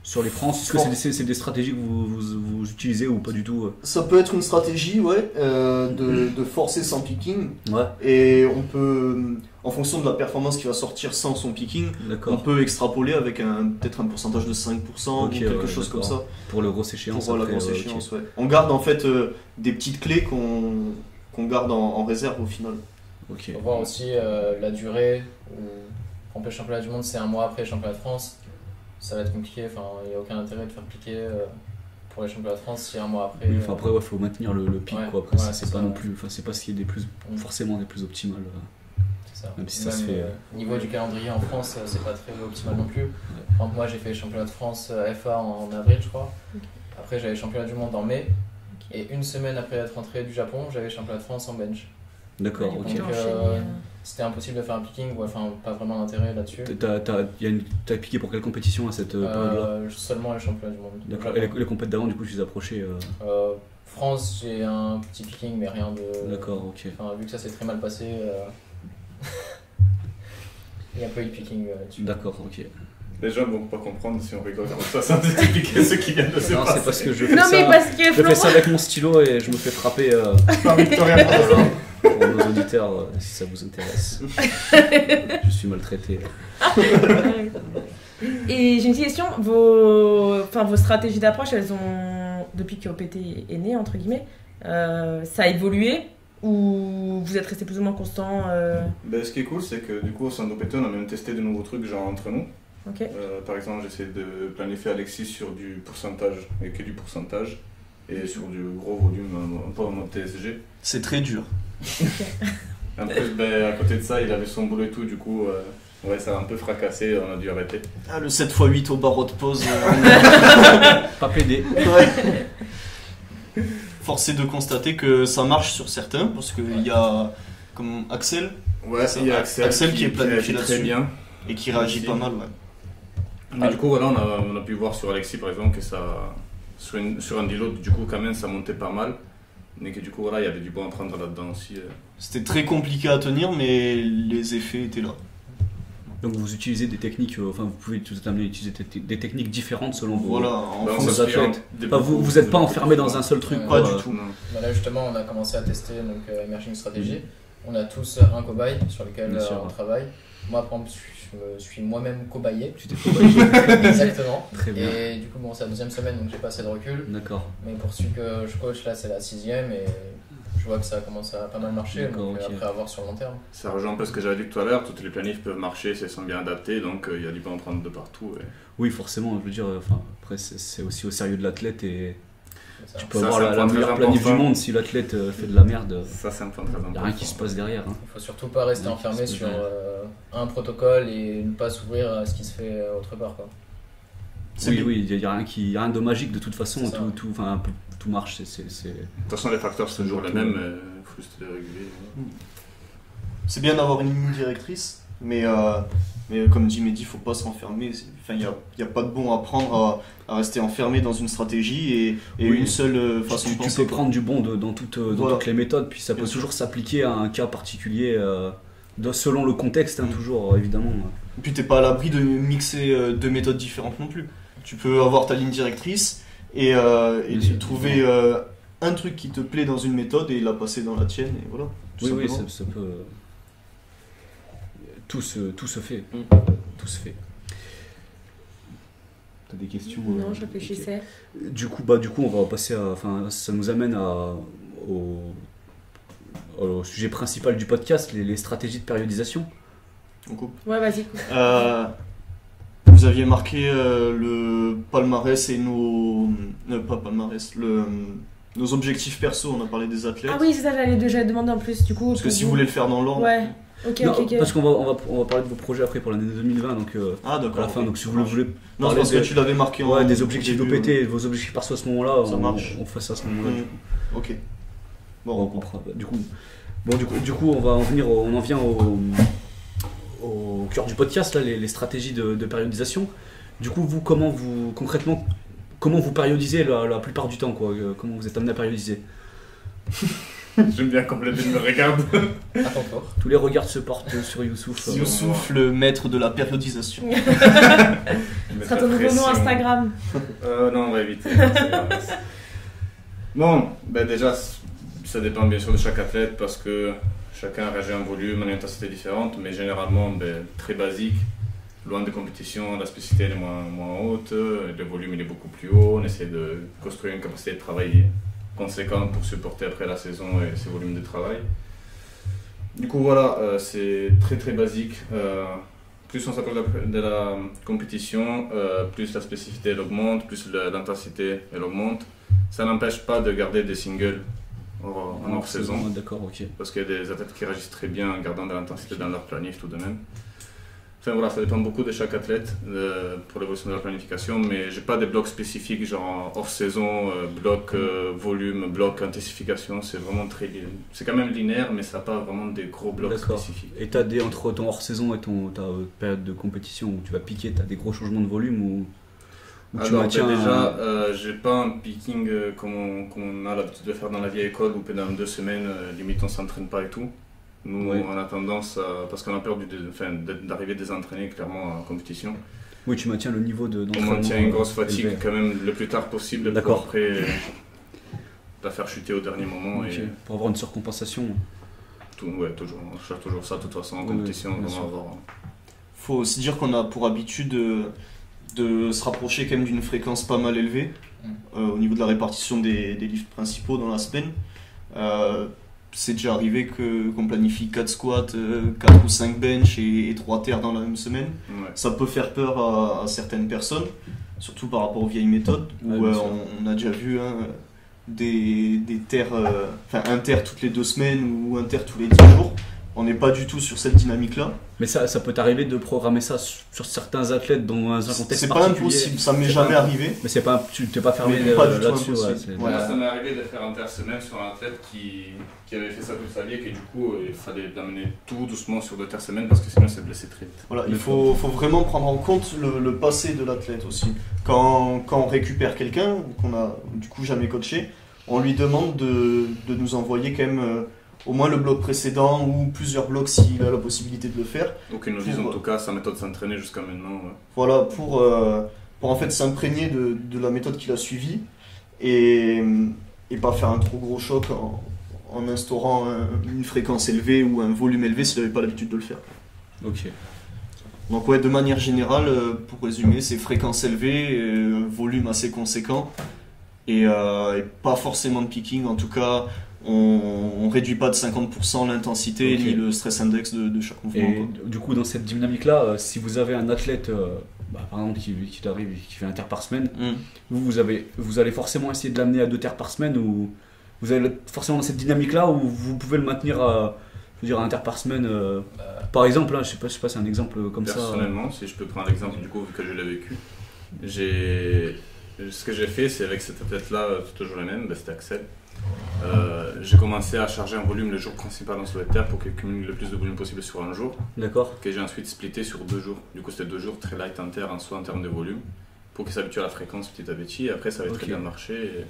sur les France Est-ce que c'est des, c'est- c'est des stratégies que vous, vous, vous utilisez ou pas du tout euh Ça peut être une stratégie, ouais, euh, de, de forcer sans picking. Ouais, Et on peut, en fonction de la performance qui va sortir sans son picking, on peut extrapoler avec un peut-être un pourcentage de 5% ou Ok, quelque ouais, chose comme ça. Pour le grosse Pour échéance. la après, grosse ouais, ok. échéance, ouais. On garde en fait euh, des petites clés qu'on qu'on garde en, en réserve au final. Ok. On voir aussi euh, la durée. Où, par exemple, le championnat du monde, c'est un mois après le championnat de France. Ça va être compliqué. Enfin, il n'y a aucun intérêt de faire piquer euh, pour les championnats de France si un mois après. Oui, enfin, euh, après, ouais, faut maintenir le, le pic, Ouais, quoi. Après, ouais, ça, c'est pas ça, non ouais. plus, enfin, c'est pas ce qui est des plus, Mm. forcément des plus optimales. euh. C'est ça. Même si ça Même, se fait, euh, niveau du calendrier en France, euh, c'est pas très optimal non plus. Par exemple, moi j'ai fait les championnats de France euh, FA en, en avril, je crois. Après, j'avais les championnats du monde en mai. Et une semaine après être rentré du Japon, j'avais les championnats de France en bench. D'accord, ok. Donc, euh, euh, C'était impossible de faire un picking, ou enfin pas vraiment d'intérêt là-dessus. T'as, t'as, y a une- t'as piqué pour quelle compétition à cette euh, période-là? Euh, seulement les championnats du monde. D'accord. Et les, les compètes d'avant, du coup, je les approchais. euh, Euh, France, j'ai un petit picking, mais rien de. D'accord, ok. Enfin, vu que ça s'est très mal passé, euh, il y a pas eu de picking là-dessus. D'accord, ok. Les gens vont pas comprendre si on rigole comme ça sans expliquer ce qui vient de se Non, passer. c'est parce que je fais Non, mais ça. parce que Je fais ça avec mon stylo et je me fais frapper euh, Par Victoria pour nos auditeurs euh, si ça vous intéresse. je suis maltraité. Et j'ai une petite question. Vos, enfin, vos stratégies d'approche, elles ont, depuis que OPT est né, entre guillemets, euh, ça a évolué ou vous êtes resté plus ou moins constant euh, Ben, ce qui est cool, c'est que du coup, au sein d'OPT, on a même testé de nouveaux trucs, genre entre nous. Ok. Euh, par exemple, j'essaie de planifier Alexis sur du pourcentage, et que du pourcentage, et sur du gros volume, peu en mode TSG. C'est très dur. En plus, ben, à côté de ça, il avait son boulot et tout, du coup, euh, ouais, ça a un peu fracassé, on a dû arrêter. Ah, le 7x8 au barreau de pause. euh, Pas pédé. ouais. Forcé de constater que ça marche sur certains, parce qu'il y a comme Axel Ouais, Ça, il y a Axel Axel, qui est planifié réagit très là-dessus. bien. et qui réagit Merci. pas mal. Ouais. Mais du coup, voilà, on a, on a pu voir sur Alexis, par exemple, que ça, sur, une- sur un deal du coup, quand même, ça montait pas mal. Mais que du coup, voilà, il y avait du bon à prendre là-dedans aussi. euh. C'était très compliqué à tenir, mais les effets étaient là. Donc vous utilisez des techniques, euh, enfin vous pouvez tout amener à utiliser des, techniques différentes selon vos, Voilà, en Ben, on vos athlètes. des Enfin, vous vous êtes pas enfermé dans un seul truc. Ouais. Pas du tout. Non. Là justement on a commencé à tester donc euh, Emerging Strategy. On a tous un cobaye sur lequel euh, sûr. on travaille. Moi par exemple je me suis moi-même cobayé. Tu t'es cobayé. Exactement. Très bien. Et du coup bon c'est la deuxième semaine donc j'ai pas assez de recul. D'accord. Mais pour celui que je coach là c'est la sixième et je vois que ça commence à pas mal marcher. Donc euh, après à voir sur le long terme. Ça rejoint un peu ce que j'avais dit tout à l'heure, toutes les planifs peuvent marcher si elles sont bien adaptées, donc euh, il y a du bon à prendre de partout. et Oui, forcément, je veux dire, euh, enfin, après c'est aussi au sérieux de l'athlète et. Tu peux Ça, avoir la, meilleure planif du monde si l'athlète euh, fait de la merde, Ça, c'est un point très il important. n'y a rien qui se passe derrière. hein. Il faut surtout pas rester Ouais, enfermé sur euh, un protocole et ne pas s'ouvrir à ce qui se fait euh, autre part quoi. Oui, bien. oui, il n'y a, rien qui- y a rien de magique de toute façon, tout, tout, tout marche. De toute façon, les facteurs sont toujours les mêmes, il faut juste les réguler. C'est bien d'avoir une ligne directrice, mais, euh, mais comme dit Mehdi, il faut pas se renfermer. Enfin, il n'y a, y a pas de bon à prendre à, à rester enfermé dans une stratégie et, et Oui. une seule euh, façon tu, de tu penser. peux quoi. prendre du bon de- dans, toutes, euh, dans Voilà. toutes les méthodes, puis ça peut toujours s'appliquer à un cas particulier, euh, de- selon le contexte, hein, Mm. toujours, évidemment. Et puis t'es pas à l'abri de mixer euh, deux méthodes différentes non plus. Tu peux avoir ta ligne directrice et, euh, trouver euh, un truc qui te plaît dans une méthode et la passer dans la tienne et voilà. tout Oui, oui, ça peut. Tout se, tout se fait. Mm. Tout se fait. T'as des questions Non, euh, je réfléchissais. ok. Du coup, bah, du coup, on va passer à. Enfin, ça nous amène à, au, au sujet principal du podcast, les, les stratégies de périodisation. On coupe. Ouais, vas-y. Euh, vous aviez marqué euh, le palmarès et nos. euh, pas palmarès, le, nos objectifs perso, on a parlé des athlètes. Ah oui, c'est ça, j'allais déjà demander en plus, du coup. Parce que si vous voulez le faire dans l'ordre. Ouais, ok, Non, ok, ok. Parce qu'on va, on va, on va parler de vos projets après pour l'année 2020, donc euh, Ah à d'accord. la fin. Donc si vous voulez Non, parce que des- tu l'avais marqué en. ouais, des objectifs d'OPT, vos objectifs perso à ce moment-là, Ça on, marche. on fait ça à ce moment-là. Mm. du coup. Ok. Bon, on comprend. Bah, Du coup, bon, du coup, du coup, on va en venir, au- on en vient au, au cœur du podcast, là, les, les stratégies de, de périodisation. Du coup, vous, comment vous, concrètement, comment vous périodisez la, la plupart du temps, quoi euh, Comment vous êtes amené à périodiser? J'aime bien quand les me tour. Tous les regards se portent sur Youssouf. euh, Youssouf, le maître de la périodisation. Ils Ce mettent sera la ton nouveau nom pression. Instagram. Euh, non, on va éviter. c'est bon, ben déjà, c- ça dépend bien sûr de chaque athlète parce que chacun réagit un volume, une intensité différente, mais généralement, ben, très basique. Loin des compétitions, la spécificité elle est moins, moins haute, le volume il est beaucoup plus haut, on essaie de construire une capacité de travail conséquente pour supporter après la saison et ces volumes de travail. Du coup, voilà, euh, c'est très très basique. Euh, plus on s'approche de la- compétition, euh, plus la spécificité elle augmente, plus l'intensité elle augmente. Ça n'empêche pas de garder des singles hors- en hors saison, ouais, D'accord, ok. parce qu'il y a des athlètes qui réagissent très bien en gardant de l'intensité dans leur planif tout de même. Enfin voilà, ça dépend beaucoup de chaque athlète euh, pour l'évolution de la planification, mais j'ai pas des blocs spécifiques genre hors saison, euh, bloc euh, volume, bloc intensification, c'est vraiment très c'est quand même linéaire, mais ça n'a pas vraiment des gros blocs spécifiques. Et t'as des entre ton hors saison et ton ta euh, période de compétition où tu vas piquer, t'as des gros changements de volume ou, ou tu Alors, ben maintiens déjà, un- j'ai pas un picking comme, on, comme on a l'habitude de faire dans la vieille école où pendant deux semaines, limite on s'entraîne pas et tout. Nous, on a tendance, à- parce qu'on a peur d'arriver désentraîné clairement en compétition. Oui, tu maintiens le niveau de On maintient une grosse euh, fatigue élevé. quand même le plus tard possible pour D'accord. après euh, la faire chuter au dernier moment. Et Pour avoir une surcompensation. tout, ouais, toujours, on cherche toujours ça de toute façon en Oui, compétition. avoir- faut aussi dire qu'on a pour habitude de, de se rapprocher quand même d'une fréquence pas mal élevée Mm. euh, au niveau de la répartition des, des livres principaux dans la semaine. Euh, c'est déjà arrivé que, qu'on planifie 4 squats, 4 ou 5 bench et, et 3 terres dans la même semaine. Ouais. Ça peut faire peur à, à certaines personnes, surtout par rapport aux vieilles méthodes, où Ouais, euh, on, on a déjà vu hein, des, des terres, euh, enfin un terre toutes les 2 semaines ou un terre tous les 10 jours. On n'est pas du tout sur cette dynamique-là. Mais ça, ça peut t'arriver de programmer ça sur certains athlètes dans un contexte C'est pas impossible, ça m'est jamais pas- arrivé. Mais c'est pas, tu t'es pas fermé euh, pas du tout là-dessus. ouais. Moi, ça m'est arrivé de faire inter-semaine sur un athlète qui, qui avait fait ça toute sa vie et que du coup, euh, il fallait l'amener tout doucement sur deux terres-semaines parce que sinon, il s'est blessé très vite. Voilà, il faut, faut vraiment prendre en compte le, le passé de l'athlète aussi. Quand, quand on récupère quelqu'un qu'on a du coup jamais coaché, on lui demande de, de nous envoyer quand même euh, au moins le bloc précédent ou plusieurs blocs s'il a la possibilité de le faire. Aucune novice, Pour- en tout cas, sa méthode s'entraîner jusqu'à maintenant. ouais. Voilà, pour, euh, pour en fait s'imprégner de, de la méthode qu'il a suivie et, et pas faire un trop gros choc en, en instaurant un- une fréquence élevée ou un volume élevé s'il n'avait pas l'habitude de le faire. Ok. Donc ouais, de manière générale, euh, pour résumer, c'est fréquence élevée, euh, volume assez conséquent et, euh, et pas forcément de picking. En tout cas, on, on réduit pas de 50% l'intensité ni le stress index de, de chaque mouvement. Et quoi. du coup, dans cette dynamique-là, euh, si vous avez un athlète, euh, bah, par exemple, qui, qui arrive et qui fait un terre par semaine, Mm. vous, vous, avez, vous allez forcément essayer de l'amener à deux terres par semaine ou vous allez forcément dans cette dynamique-là où vous pouvez le maintenir à, je veux dire, à un terre par semaine euh, Bah, Par exemple, là, je sais pas, je sais pas, c'est un exemple comme ça. Personnellement, si je peux prendre l'exemple du coup, vu que je l'ai vécu, j'ai. Ce que j'ai fait, c'est avec cet athlète-là, toujours le même, bah, c'était Axel. Euh, j'ai commencé à charger un volume le jour principal en solitaire pour qu'il cumule le plus de volume possible sur un jour, D'accord. que j'ai ensuite splitté sur deux jours. Du coup, c'était deux jours très light en terre, en soi en termes de volume, pour qu'il s'habitue à la fréquence petit à petit. Et après, ça avait Ok. très bien marché. Et,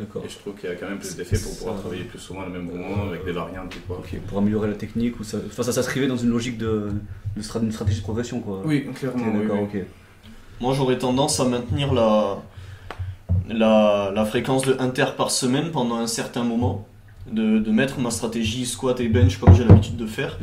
D'accord. et je trouve qu'il y a quand même plus d'effets pour pouvoir Ça- travailler plus souvent le même mouvement avec des variantes ou quoi. Ok, pour améliorer la technique ou ça, enfin, ça s'inscrivait dans une logique de, de stra- d'une stratégie de progression quoi. Oui, clairement. oui, d'accord, oui. ok. Moi, j'aurais tendance à maintenir la, la, la fréquence de 1 terre par semaine pendant un certain moment, de, de mettre ma stratégie squat et bench comme j'ai l'habitude de faire,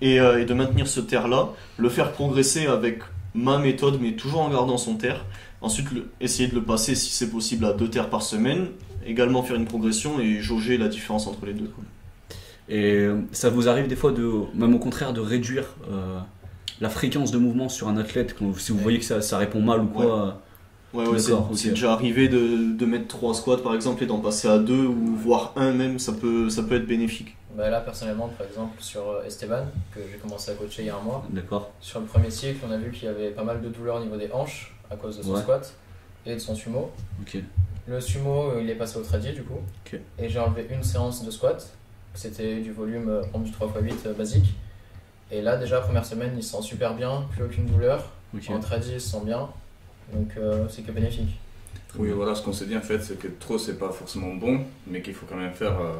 et, euh, et de maintenir ce terre-là, le faire progresser avec ma méthode, mais toujours en gardant son terre. Ensuite, le- essayer de le passer, si c'est possible, à 2 terres par semaine, également faire une progression et jauger la différence entre les deux. quoi. Et euh, ça vous arrive des fois de, même au contraire, de réduire euh, la fréquence de mouvement sur un athlète quand- si vous voyez que ça, ça répond mal ou quoi. Ouais, ouais, c'est ok. c'est déjà arrivé de, de mettre 3 squats par exemple et d'en passer à 2 ou voire 1 même, ça peut, ça peut être bénéfique. bah là, personnellement, par exemple, sur euh, Esteban, que j'ai commencé à coacher il y a un mois, D'accord. sur le premier cycle, on a vu qu'il y avait pas mal de douleurs au niveau des hanches à cause de son Ouais. squat et de son sumo. Ok. Le sumo, euh, il est passé au tradi du coup. Ok. Et j'ai enlevé une séance de squat. C'était du volume euh, en du 3x8 euh, basique. Et là, déjà, première semaine, il se sent super bien, plus aucune douleur. En tradi, il se sent bien. Donc, euh, c'est que bénéfique. Oui, voilà, ce qu'on s'est dit en fait, c'est que trop c'est pas forcément bon, mais qu'il faut quand même faire euh,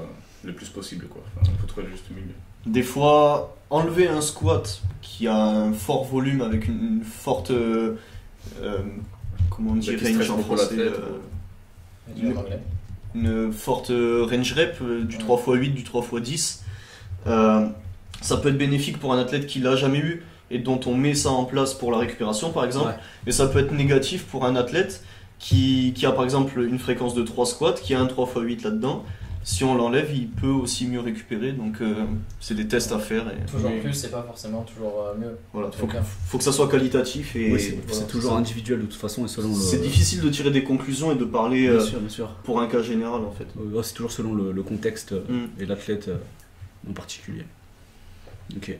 le plus possible. Quoi. Enfin, faut trouver le juste milieu. Des fois, enlever un squat qui a un fort volume avec une, une forte. euh, comment on dit Bah, stresse range en français euh, une forte range rep du 3x8, du 3x10. Euh, ça peut être bénéfique pour un athlète qui l'a jamais eu et dont on met ça en place pour la récupération par exemple. Ouais. Mais ça peut être négatif pour un athlète qui, qui a par exemple une fréquence de 3 squats, qui a un 3x8 là-dedans. Si on l'enlève, il peut aussi mieux récupérer. Donc euh, c'est des tests à faire. Et, Toujours Oui. plus, c'est pas forcément toujours euh, mieux. voilà, faut, que- faut que ça soit qualitatif. Et Oui, c'est voilà, toujours individuel de toute façon et selon le. C'est difficile de tirer des conclusions et de parler Bien euh, sûr, bien sûr. pour un cas général en fait. C'est toujours selon le, le contexte Mm. et l'athlète en particulier. Ok.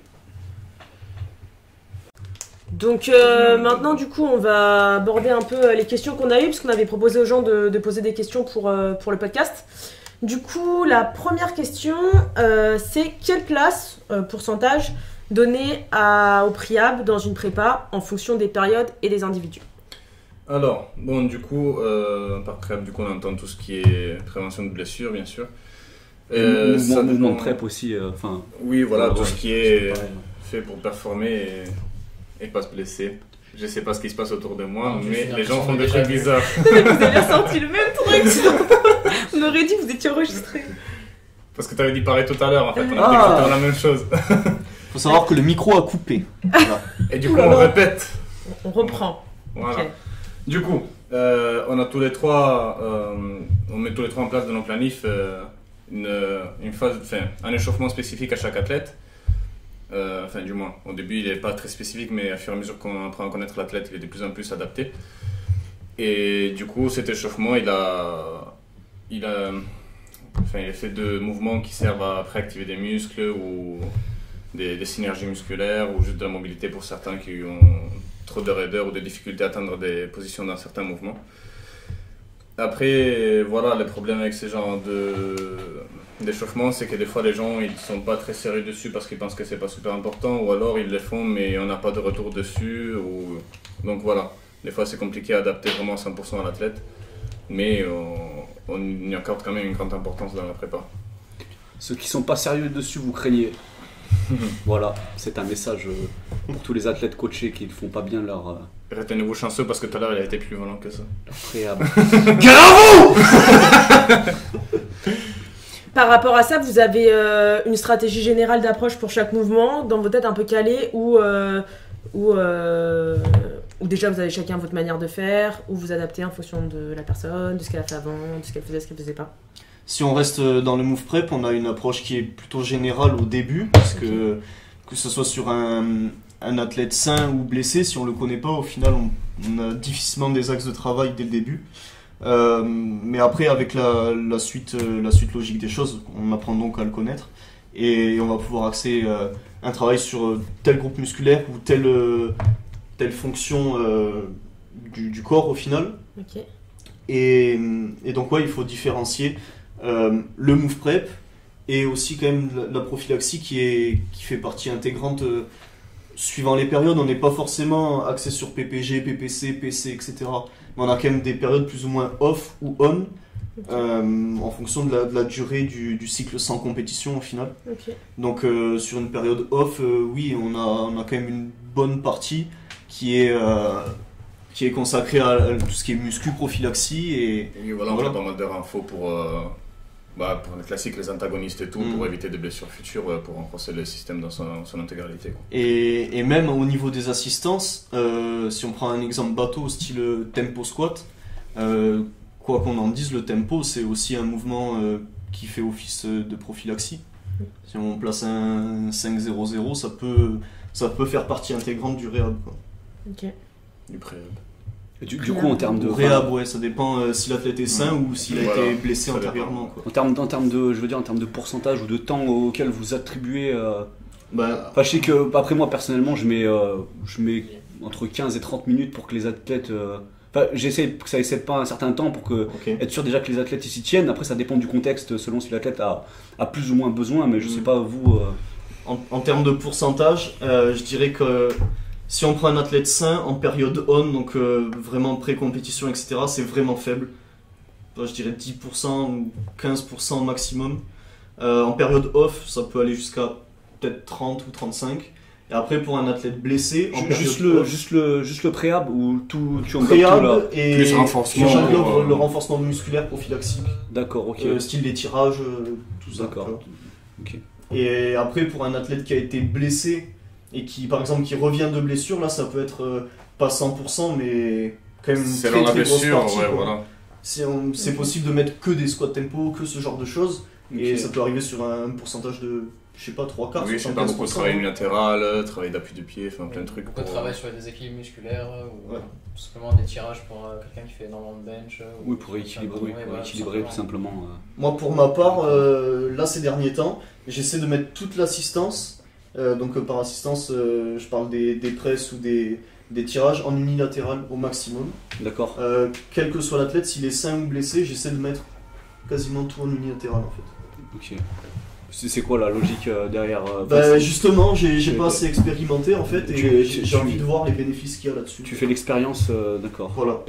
Donc euh, maintenant, du coup, on va aborder un peu euh, les questions qu'on a eues, parce qu'on avait proposé aux gens de, de poser des questions pour, euh, pour le podcast. Du coup, la première question, euh, c'est quelle place, euh, pourcentage, donner à, au priable dans une prépa en fonction des périodes et des individus? Alors, bon, du coup, euh, par PrEP, du coup, on entend tout ce qui est prévention de blessures, bien sûr. Euh, mouvement, ça mouvement de dépend- prep aussi. euh, Enfin. Oui, voilà, tout ce qui est fait pour performer et, et pas se blesser. Je sais pas ce qui se passe autour de moi, Non, mais les gens font de des trucs bizarres. Vous avez sorti le même truc On aurait dit que vous étiez enregistré. Parce que tu avais dit pareil tout à l'heure, en fait. On a Ah. la même chose. Faut savoir que le micro a coupé. Voilà. Et du coup, on répète. On reprend. Voilà. Du coup, euh, on a tous les trois, euh, on met tous les trois en place dans nos planifs euh, une, une phase, enfin, un échauffement spécifique à chaque athlète. Euh, enfin, du moins, au début, il n'est pas très spécifique, mais à fur et à mesure qu'on apprend à connaître l'athlète, il est de plus en plus adapté. Et du coup, cet échauffement, il a, il a, enfin, il fait de mouvements qui servent à préactiver des muscles ou des, synergies musculaires ou juste de la mobilité pour certains qui ont trop de raideur ou de difficultés à atteindre des positions dans certains mouvements. Après, voilà, le problème avec ces genres de d'échauffement, c'est que des fois les gens ils sont pas très sérieux dessus parce qu'ils pensent que c'est pas super important, ou alors ils les font mais on n'a pas de retour dessus. Ou... Donc voilà, des fois c'est compliqué à adapter vraiment à 100% à l'athlète, mais on, on y accorde quand même une grande importance dans la prépa. Ceux qui sont pas sérieux dessus, vous craignez. voilà, c'est un message euh, pour tous les athlètes coachés qui ne font pas bien leur, euh, Retenez-vous chanceux parce que tout à l'heure il a été plus violent que ça. leur préhab. Par rapport à ça, vous avez euh, une stratégie générale d'approche pour chaque mouvement dans vos têtes un peu calées ou euh, ou euh, ou déjà vous avez chacun votre manière de faire ou vous adaptez en fonction de la personne, de ce qu'elle a fait avant, de ce qu'elle faisait, ce qu'elle faisait pas? Si on reste dans le move prep, on a une approche qui est plutôt générale au début, parce que que ce soit sur un, un athlète sain ou blessé, si on le connaît pas, au final, on, on a difficilement des axes de travail dès le début. Euh, mais après, avec la, la suite, euh, la suite logique des choses, on apprend donc à le connaître et on va pouvoir axer euh, un travail sur euh, tel groupe musculaire ou telle, telle fonction du, du corps au final. Et, et donc ouais, il faut différencier le move prep et aussi quand même la, la prophylaxie qui, est, qui fait partie intégrante suivant les périodes. On n'est pas forcément axé sur PPG, PPC, PC, etc. Mais on a quand même des périodes plus ou moins off ou on euh, en fonction de la, de la durée du, du cycle sans compétition au final. Donc euh, sur une période off, euh, oui, on a, on a quand même une bonne partie qui est, euh, qui est consacrée à, à tout ce qui est muscu, prophylaxie et Et voilà, on Voilà. fait pas mal de infos pour, euh, bah, pour les classiques, les antagonistes et tout, Mm. pour éviter des blessures futures, euh, pour renforcer le système dans son, son intégralité. quoi. Et, et même au niveau des assistances, euh, si on prend un exemple bateau style euh, tempo squat, euh, quoi qu'on en dise, le tempo c'est aussi un mouvement euh, qui fait office de prophylaxie. Si on place un 5-0-0, ça peut, ça peut faire partie intégrante du réhab. Quoi. Ok. Du pré Et Du, du coup, en termes de. Réhab, ouais, ça dépend euh, si l'athlète est sain ou s'il a Voilà, été blessé antérieurement. Quoi. En termes, en termes de, je veux dire, en termes de pourcentage ou de temps auquel vous attribuez. euh, Bah, Enfin, je sais que, après moi personnellement, je mets, euh, je mets entre 15 et 30 minutes pour que les athlètes. euh, Enfin, j'essaie que ça excède pas un certain temps pour que. Être sûr déjà que les athlètes s'y tiennent. Après, ça dépend du contexte selon si l'athlète a, a plus ou moins besoin. Mais je sais Mm. pas, vous. euh, En, en termes de pourcentage, euh, je dirais que si on prend un athlète sain en période on, donc euh, vraiment pré-compétition, etc., c'est vraiment faible. Enfin, je dirais 10% ou 15% maximum. Euh, en période off, ça peut aller jusqu'à peut-être 30 ou 35. Et après, pour un athlète blessé, en Juste le, off, juste le, juste le préhab ou tout, tu englobes tout là et Plus renforcement, j'englobe euh, le renforcement musculaire prophylaxique, D'accord, ok. euh, style des tirages, tout ça. D'accord. tu vois. Ok. Et après, pour un athlète qui a été blessé et qui, par exemple, qui revient de blessure, là, ça peut être euh, pas 100%, mais quand même une C'est très, dans la très grosse blessure, partie. ouais, voilà. C'est possible de mettre que des squats tempo, que ce genre de choses, et Ok. ça peut arriver sur un pourcentage de, je sais pas, 3 quarts, Oui, je sais pas, beaucoup de 75%, travail unilatéral, euh, travail d'appui de pied, enfin plein de trucs. Beaucoup de pour- travail sur les déséquilibres musculaires euh, ou Ouais. euh, tout simplement des tirages pour euh, quelqu'un qui fait énormément de bench. euh, ou Oui, pour rééquilibrer, oui, Ouais, pour voilà, rééquilibrer tout simplement. simplement. euh. Moi, pour ma part, euh, là, ces derniers temps, j'essaie de mettre toute l'assistance. Euh, donc, euh, par assistance, euh, je parle des, des presses ou des, des tirages en unilatéral au maximum. D'accord. Quel que soit l'athlète, s'il est sain ou blessé, j'essaie de mettre quasiment tout en unilatéral en fait. Ok. C'est quoi la logique derrière Bah, justement, j'ai pas assez expérimenté en fait, et j'ai envie de voir les bénéfices qu'il y a là-dessus. Tu fais l'expérience, d'accord. Voilà.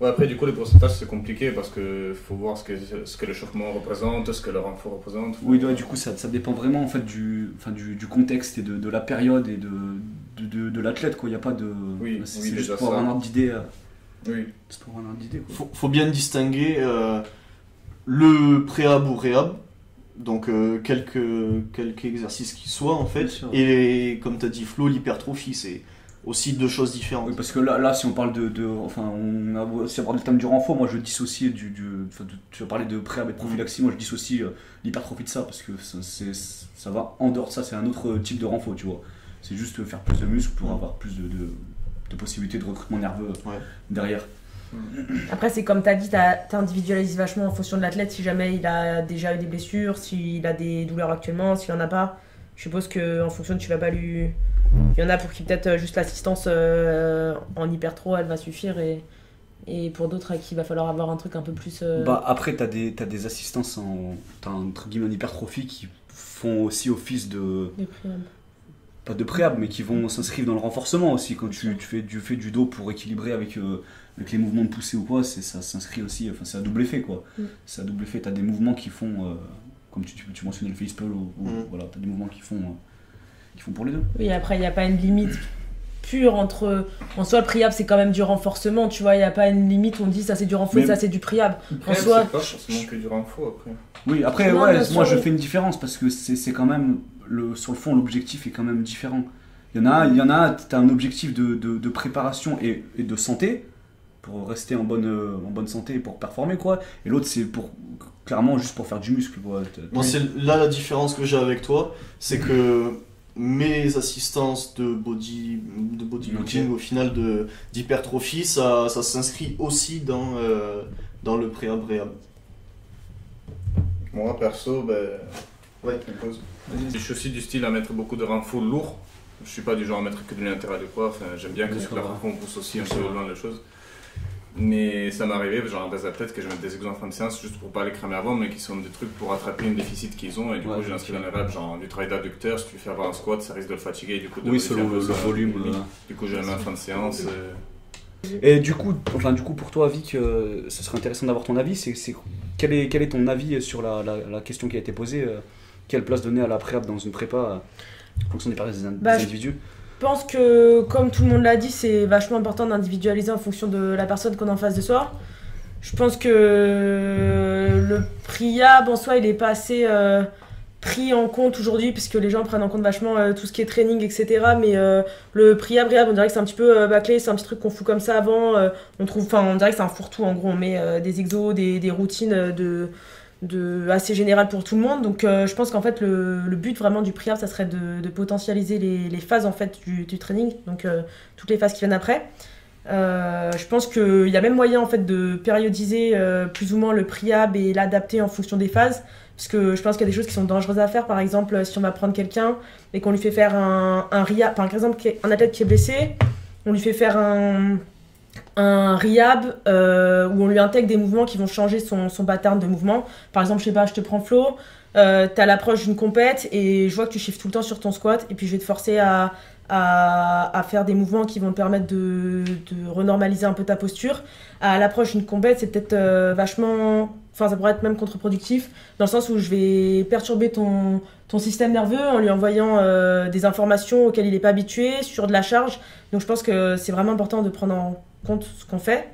Ouais, après, du coup, les pourcentages, c'est compliqué parce que faut voir ce que, ce que l'échauffement représente, ce que le renfort représente. Oui, ouais, du coup, ça, ça dépend vraiment en fait du, enfin, du, du contexte et de, de la période et de, de, de, de l'athlète. quoi. Il n'y a pas de. Oui, c'est oui, c'est juste pour avoir un ordre d'idée. euh, Oui. C'est pour avoir un ordre d'idée. quoi. Faut, faut bien distinguer euh, le préhab ou réhab, donc euh, quelques, quelques exercices qui soient en fait, et comme tu as dit Flo, l'hypertrophie, c'est aussi deux choses différentes. Oui, parce que là, là, si on parle de, de- enfin, on a aussi abordé le thème du renfort. Moi, je dissocie du, du enfin, de- tu vas parler de préhab et de prophylaxie. Moi, je dissocie euh, l'hypertrophie de ça parce que ça, c'est- ça va en dehors de ça. C'est un autre type de renfort, tu vois. C'est juste faire plus de muscles pour avoir plus de, de, de possibilités de recrutement nerveux Ouais. derrière. Après, c'est comme tu as dit, tu individualises vachement en fonction de l'athlète. Si jamais il a déjà eu des blessures, s'il a des douleurs actuellement, s'il en a pas. Je suppose qu'en fonction, tu vas pas lui. Il y en a pour qui peut-être euh, juste l'assistance euh, en hypertro, elle va suffire. Et, et pour d'autres, à qui il va falloir avoir un truc un peu plus. euh, Bah, après, tu as des, t'as des assistances en, t'as entre guillemets en hypertrophie qui font aussi office de. préhab. Pas de préhab, mais qui vont s'inscrire dans le renforcement aussi. Quand tu, tu fais, du, fais du dos pour équilibrer avec, euh, avec les mouvements de poussée ou quoi, ça s'inscrit aussi. Enfin, c'est à double effet quoi. Mm. C'est à double effet. Tu as des mouvements qui font. euh, comme tu, tu, tu mentionnais le facepull, ou, ou- Mm. voilà, tu as des mouvements qui font, euh, qui font pour les deux. Oui, après, il n'y a pas une limite pure entre. En soi, le priable, c'est quand même du renforcement, tu vois. Il n'y a pas une limite où on dit ça, c'est du renfort et ça, c'est du priable. Après, c'est soi, pas forcément que du renfort après. Oui, après, Non, ouais, moi je fais une différence parce que c'est c'est quand même, le, sur le fond, l'objectif est quand même différent. Il y en a, il y en a tu as un objectif de, de, de préparation et, et de santé, pour rester en bonne, en bonne santé et pour performer, quoi. Et l'autre, c'est pour clairement juste pour faire du muscle, quoi. Moi, c'est là la différence que j'ai avec toi, c'est que mes assistances de body de bodybuilding au final de d'hypertrophie, ça, ça s'inscrit aussi dans euh, dans le préhab réhab. Moi, perso, ben. Ouais. je suis aussi du style à mettre beaucoup de renforts lourds. Je suis pas du genre à mettre que de l'intérieur de quoi. Enfin, j'aime bien que la on pousse aussi un peu loin les choses. Mais ça m'est arrivé, genre des athlètes que je mets des exos en fin de séance juste pour pas les cramer avant, mais qui sont des trucs pour rattraper une déficit qu'ils ont. Et du Ouais, coup, j'ai inscrit dans les reps, genre du travail d'adducteur. Si tu fais avoir un squat, ça risque de le fatiguer. Du coup, de Oui, selon le, volume. euh. Du coup, je les mets en fin de séance. euh, Et du coup, enfin, du coup, pour toi, Vic, euh, ce serait intéressant d'avoir ton avis. C'est, c'est- quel, est, quel est ton avis sur la, la, la question qui a été posée euh, Quelle place donner à la préhab dans une prépa euh, en fonction des, des, des Bah, individus? Je pense que, comme tout le monde l'a dit, c'est vachement important d'individualiser en fonction de la personne qu'on en face de soi. Je pense que le priab en soi, il est pas assez euh, pris en compte aujourd'hui, puisque les gens prennent en compte vachement euh, tout ce qui est training, etc. Mais euh, le priab, réhab, on dirait que c'est un petit peu euh, bâclé, c'est un petit truc qu'on fout comme ça avant. on trouve, on dirait que c'est un fourre-tout en gros. On met des exos, des, des routines de, de assez générales pour tout le monde. Donc, euh, je pense qu'en fait, le, but vraiment du priab, ça serait de, potentialiser les, phases en fait du, training, donc euh, toutes les phases qui viennent après. Euh, je pense qu'il y a même moyen en fait de périodiser plus ou moins le priab et l'adapter en fonction des phases. Parce que je pense qu'il y a des choses qui sont dangereuses à faire. Par exemple, si on va prendre quelqu'un et qu'on lui fait faire un, un RIAB, par exemple, un athlète qui est blessé, on lui fait faire un, un RIAB euh, où on lui intègre des mouvements qui vont changer son, son pattern de mouvement. Par exemple, je sais pas, je te prends Flo, euh, t'as l'approche d'une compète et je vois que tu chiffres tout le temps sur ton squat et puis je vais te forcer à, à, à faire des mouvements qui vont te permettre de, de renormaliser un peu ta posture. À l'approche d'une compète, c'est peut-être euh, vachement. Enfin, ça pourrait être même contre-productif, dans le sens où je vais perturber ton, ton système nerveux en lui envoyant euh, des informations auxquelles il n'est pas habitué, sur de la charge. Donc je pense que c'est vraiment important de prendre en compte ce qu'on fait.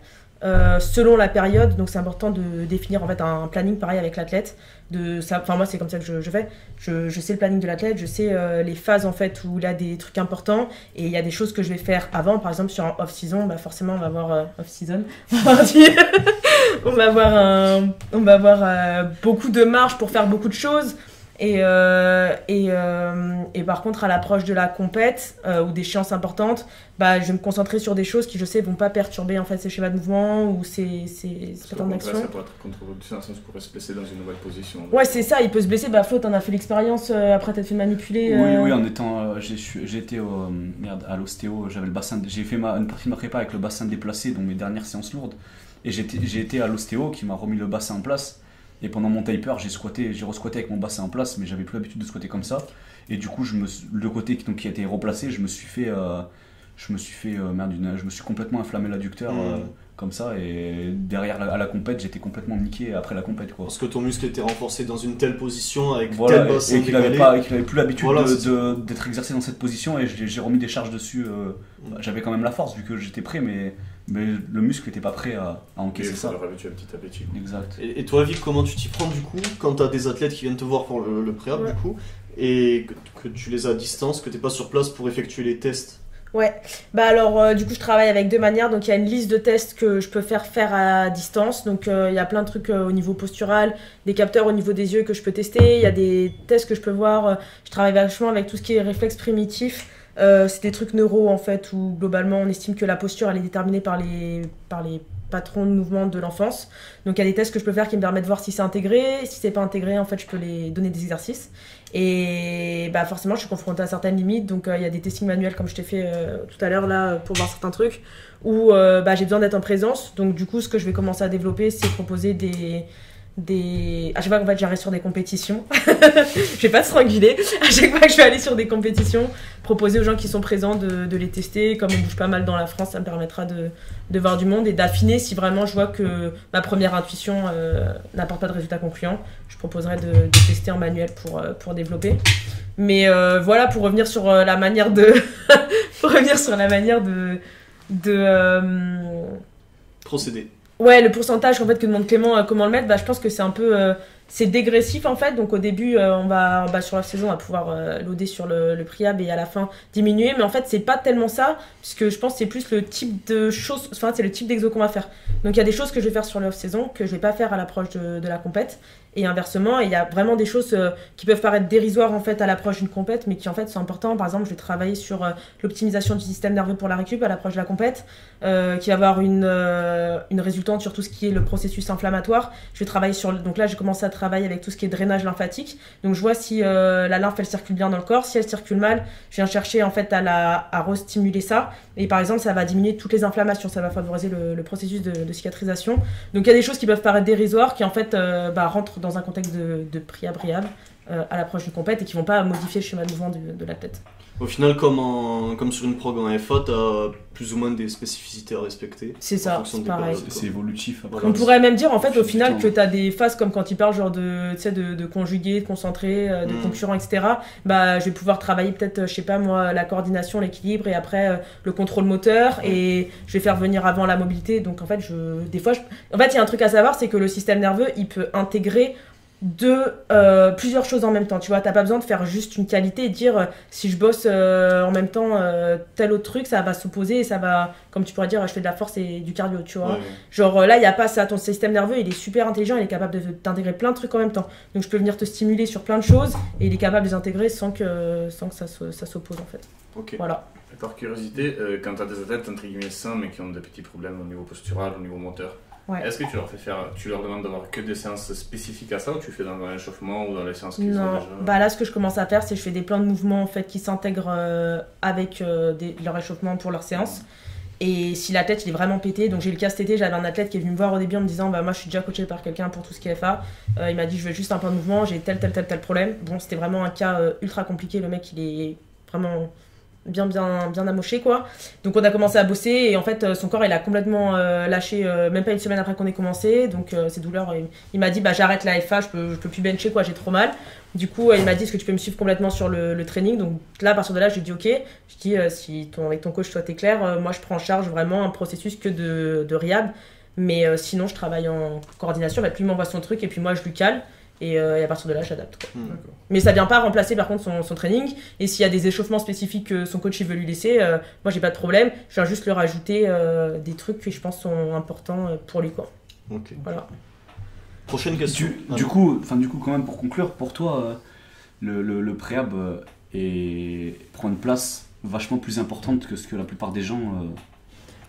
euh, selon la période, donc c'est important de définir en fait un planning pareil avec l'athlète. De enfin moi c'est comme ça que je, fais. Je, sais le planning de l'athlète, je sais euh, les phases en fait où il a des trucs importants et il y a des choses que je vais faire avant. Par exemple sur un off season, bah forcément on va avoir euh, off season. on va avoir un, on va avoir beaucoup de marge pour faire beaucoup de choses. Et, euh, et, euh, et par contre, à l'approche de la compète euh, ou des séances importantes, bah, je vais me concentrer sur des choses qui, je sais, vont pas perturber en fait ces schémas de mouvement ou ces, ces qu'au patterns d'action. ça pourrait être contre-productif dans le sens pourrait se blesser dans une nouvelle position. Ouais, c'est ça, il peut se blesser. Bah, Flo, t'en as fait l'expérience euh, après t'être fait manipuler. Oui, euh, oui, en étant. euh, au, merde, à l'ostéo, j'avais le bassin. J'ai fait ma, une partie de ma prépa avec le bassin déplacé, donc mes dernières séances lourdes. Et j'étais- j'ai été à l'ostéo qui m'a remis le bassin en place. Et pendant mon taper, j'ai squatté, j'ai resquatté avec mon bassin en place, mais j'avais plus l'habitude de squatter comme ça. Et du coup, je me, suis- le côté qui, donc, qui a été replacé, je me suis fait. euh, je me suis fait. euh, merde, une- je me suis complètement inflammé l'adducteur euh, comme ça. Et derrière, la- à la compète, j'étais complètement niqué après la compète, quoi. Parce que ton muscle était renforcé dans une telle position avec Voilà, tel bassin et qu'il n'avait et qu'il avait plus l'habitude Voilà, d'être exercé dans cette position et j'ai remis des charges dessus. euh, Mm. J'avais quand même la force vu que j'étais prêt, mais, mais le muscle n'était pas prêt à, encaisser il faut ça. le habituer petit à petit. Exact. Et, et toi, Vic, comment tu t'y prends du coup quand t'as des athlètes qui viennent te voir pour le, le Ouais. du coup et que, que tu les as à distance, que t'es pas sur place pour effectuer les tests? Ouais, bah alors euh, du coup je travaille avec deux manières. Donc il y a une liste de tests que je peux faire faire à distance. Donc euh, il y a plein de trucs euh, au niveau postural, des capteurs au niveau des yeux que je peux tester. Il y a des tests que je peux voir. Euh, Je travaille vachement avec tout ce qui est réflexe primitif. Euh, c'est des trucs neuro en fait où globalement on estime que la posture elle est déterminée par les, par les patrons de mouvement de l'enfance. Donc il y a des tests que je peux faire qui me permettent de voir si c'est intégré. Si c'est pas intégré, en fait je peux les donner des exercices. Et bah forcément, je suis confrontée à certaines limites. Donc, euh, il y a des testings manuels, comme je t'ai fait euh, tout à l'heure, là, pour voir certains trucs, où bah, j'ai besoin d'être en présence. Donc, du coup, ce que je vais commencer à développer, c'est proposer des. Des... À chaque fois qu'en fait, j'arrive sur des compétitions, je vais pas stranguler. À chaque fois que je vais aller sur des compétitions, proposer aux gens qui sont présents de, les tester. Comme on bouge pas mal dans la France, ça me permettra de, de voir du monde et d'affiner si vraiment je vois que ma première intuition euh, n'apporte pas de résultat concluant. Je proposerai de, tester en manuel pour, euh, pour développer. Mais euh, voilà, pour revenir sur la manière de. pour revenir sur la manière de. de Procéder. Ouais, le pourcentage en fait que demande Clément, euh, comment le mettre, bah, je pense que c'est un peu euh, c'est dégressif en fait. Donc au début, euh, on va bah, sur la saison, on va pouvoir loader sur le, le priab et à la fin diminuer. Mais en fait, c'est pas tellement ça, puisque je pense que c'est plus le type de choses, enfin c'est le type d'exo qu'on va faire. Donc il y a des choses que je vais faire sur l'off saison que je vais pas faire à l'approche de, de la compète. Et inversement, il y a vraiment des choses euh, qui peuvent paraître dérisoires en fait à l'approche d'une compète, mais qui en fait sont importantes. Par exemple, je vais travailler sur euh, l'optimisation du système nerveux pour la récup à l'approche de la compète, euh, qui va avoir une, une résultante sur tout ce qui est le processus inflammatoire. Je vais travailler sur, donc là, j'ai commencé à travailler avec tout ce qui est drainage lymphatique. Donc je vois si la lymphe elle circule bien dans le corps. Si elle circule mal, je viens chercher en fait à la à restimuler ça. Et par exemple, ça va diminuer toutes les inflammations, ça va favoriser le, processus de, cicatrisation. Donc il y a des choses qui peuvent paraître dérisoires, qui en fait bah, rentrent dans un contexte de, de priabriable euh, à l'approche d'une compète et qui vont pas modifier le schéma de mouvement de la tête. Au final, comme, en- comme sur une prog en FA, t'as plus ou moins des spécificités à respecter. C'est ça, c'est pareil. évolutif après. On pourrait même dire en fait au final que tu as des phases comme quand il parle genre de, tu sais, de, de conjuguer, de concentrer, euh, de Mm. concurrent, etc. Bah je vais pouvoir travailler peut-être, euh, je sais pas moi, la coordination, l'équilibre et après euh, le contrôle moteur et je vais faire venir avant la mobilité. Donc en fait, je, des fois, je... en fait il y a un truc à savoir, c'est que le système nerveux il peut intégrer de euh, plusieurs choses en même temps. Tu vois, t'as pas besoin de faire juste une qualité et dire euh, si je bosse euh, en même temps euh, tel autre truc, ça va s'opposer et ça va, comme tu pourrais dire, je fais de la force et du cardio, tu vois. Ouais. Genre euh, là, il n'y a pas ça. Ton système nerveux, il est super intelligent, il est capable de t'intégrer plein de trucs en même temps. Donc je peux venir te stimuler sur plein de choses et il est capable de les intégrer sans que, sans que ça, se- ça s'oppose en fait. Ok. Voilà. Et par curiosité, euh, quand tu as des athlètes entre guillemets sains mais qui ont des petits problèmes au niveau postural, au niveau moteur, Ouais. est-ce que tu leur fais faire, tu leur demandes d'avoir que des séances spécifiques à ça ou tu fais dans l'échauffement ou dans les séances qu'ils ont Non, déjà bah là, ce que je commence à faire, c'est que je fais des plans de mouvement en fait qui s'intègrent euh, avec euh, des- leur échauffement pour leur séance. Et si l'athlète il est vraiment pété, donc j'ai le cas cet été, j'avais un athlète qui est venu me voir au début en me disant bah moi je suis déjà coaché par quelqu'un pour tout ce qui est FA. Euh, il m'a dit je veux juste un plan de mouvement, j'ai tel tel tel tel problème. Bon c'était vraiment un cas euh, ultra compliqué, le mec il est vraiment bien, bien, bien amoché, quoi. Donc on a commencé à bosser et en fait, euh, son corps, il a complètement euh, lâché, euh, même pas une semaine après qu'on ait commencé. Donc ses douleurs, il, m'a dit, bah j'arrête la FA, je peux, je peux plus bencher, quoi, j'ai trop mal. Du coup, il m'a dit, est-ce que tu peux me suivre complètement sur le, training? Donc là, à partir de là, j'ai dit, ok. Je dis, si ton, avec ton coach, toi, t'es clair, moi, je prends en charge vraiment un processus que de, de. Mais sinon, je travaille en coordination. Fait, lui m'envoie son truc et puis moi, je lui cale. Et, euh, et à partir de là, j'adapte. Hmm. Mais ça vient pas remplacer par contre son, son training. Et s'il y a des échauffements spécifiques que son coach il veut lui laisser, euh, moi j'ai pas de problème. Je viens juste lui rajouter euh, des trucs que je pense sont importants euh, pour lui. Quoi. Ok. Voilà. Prochaine question. Du, coup, enfin du coup, quand même pour conclure, pour toi, euh, le, le, le préhab euh, est- prend une place vachement plus importante que ce que la plupart des gens.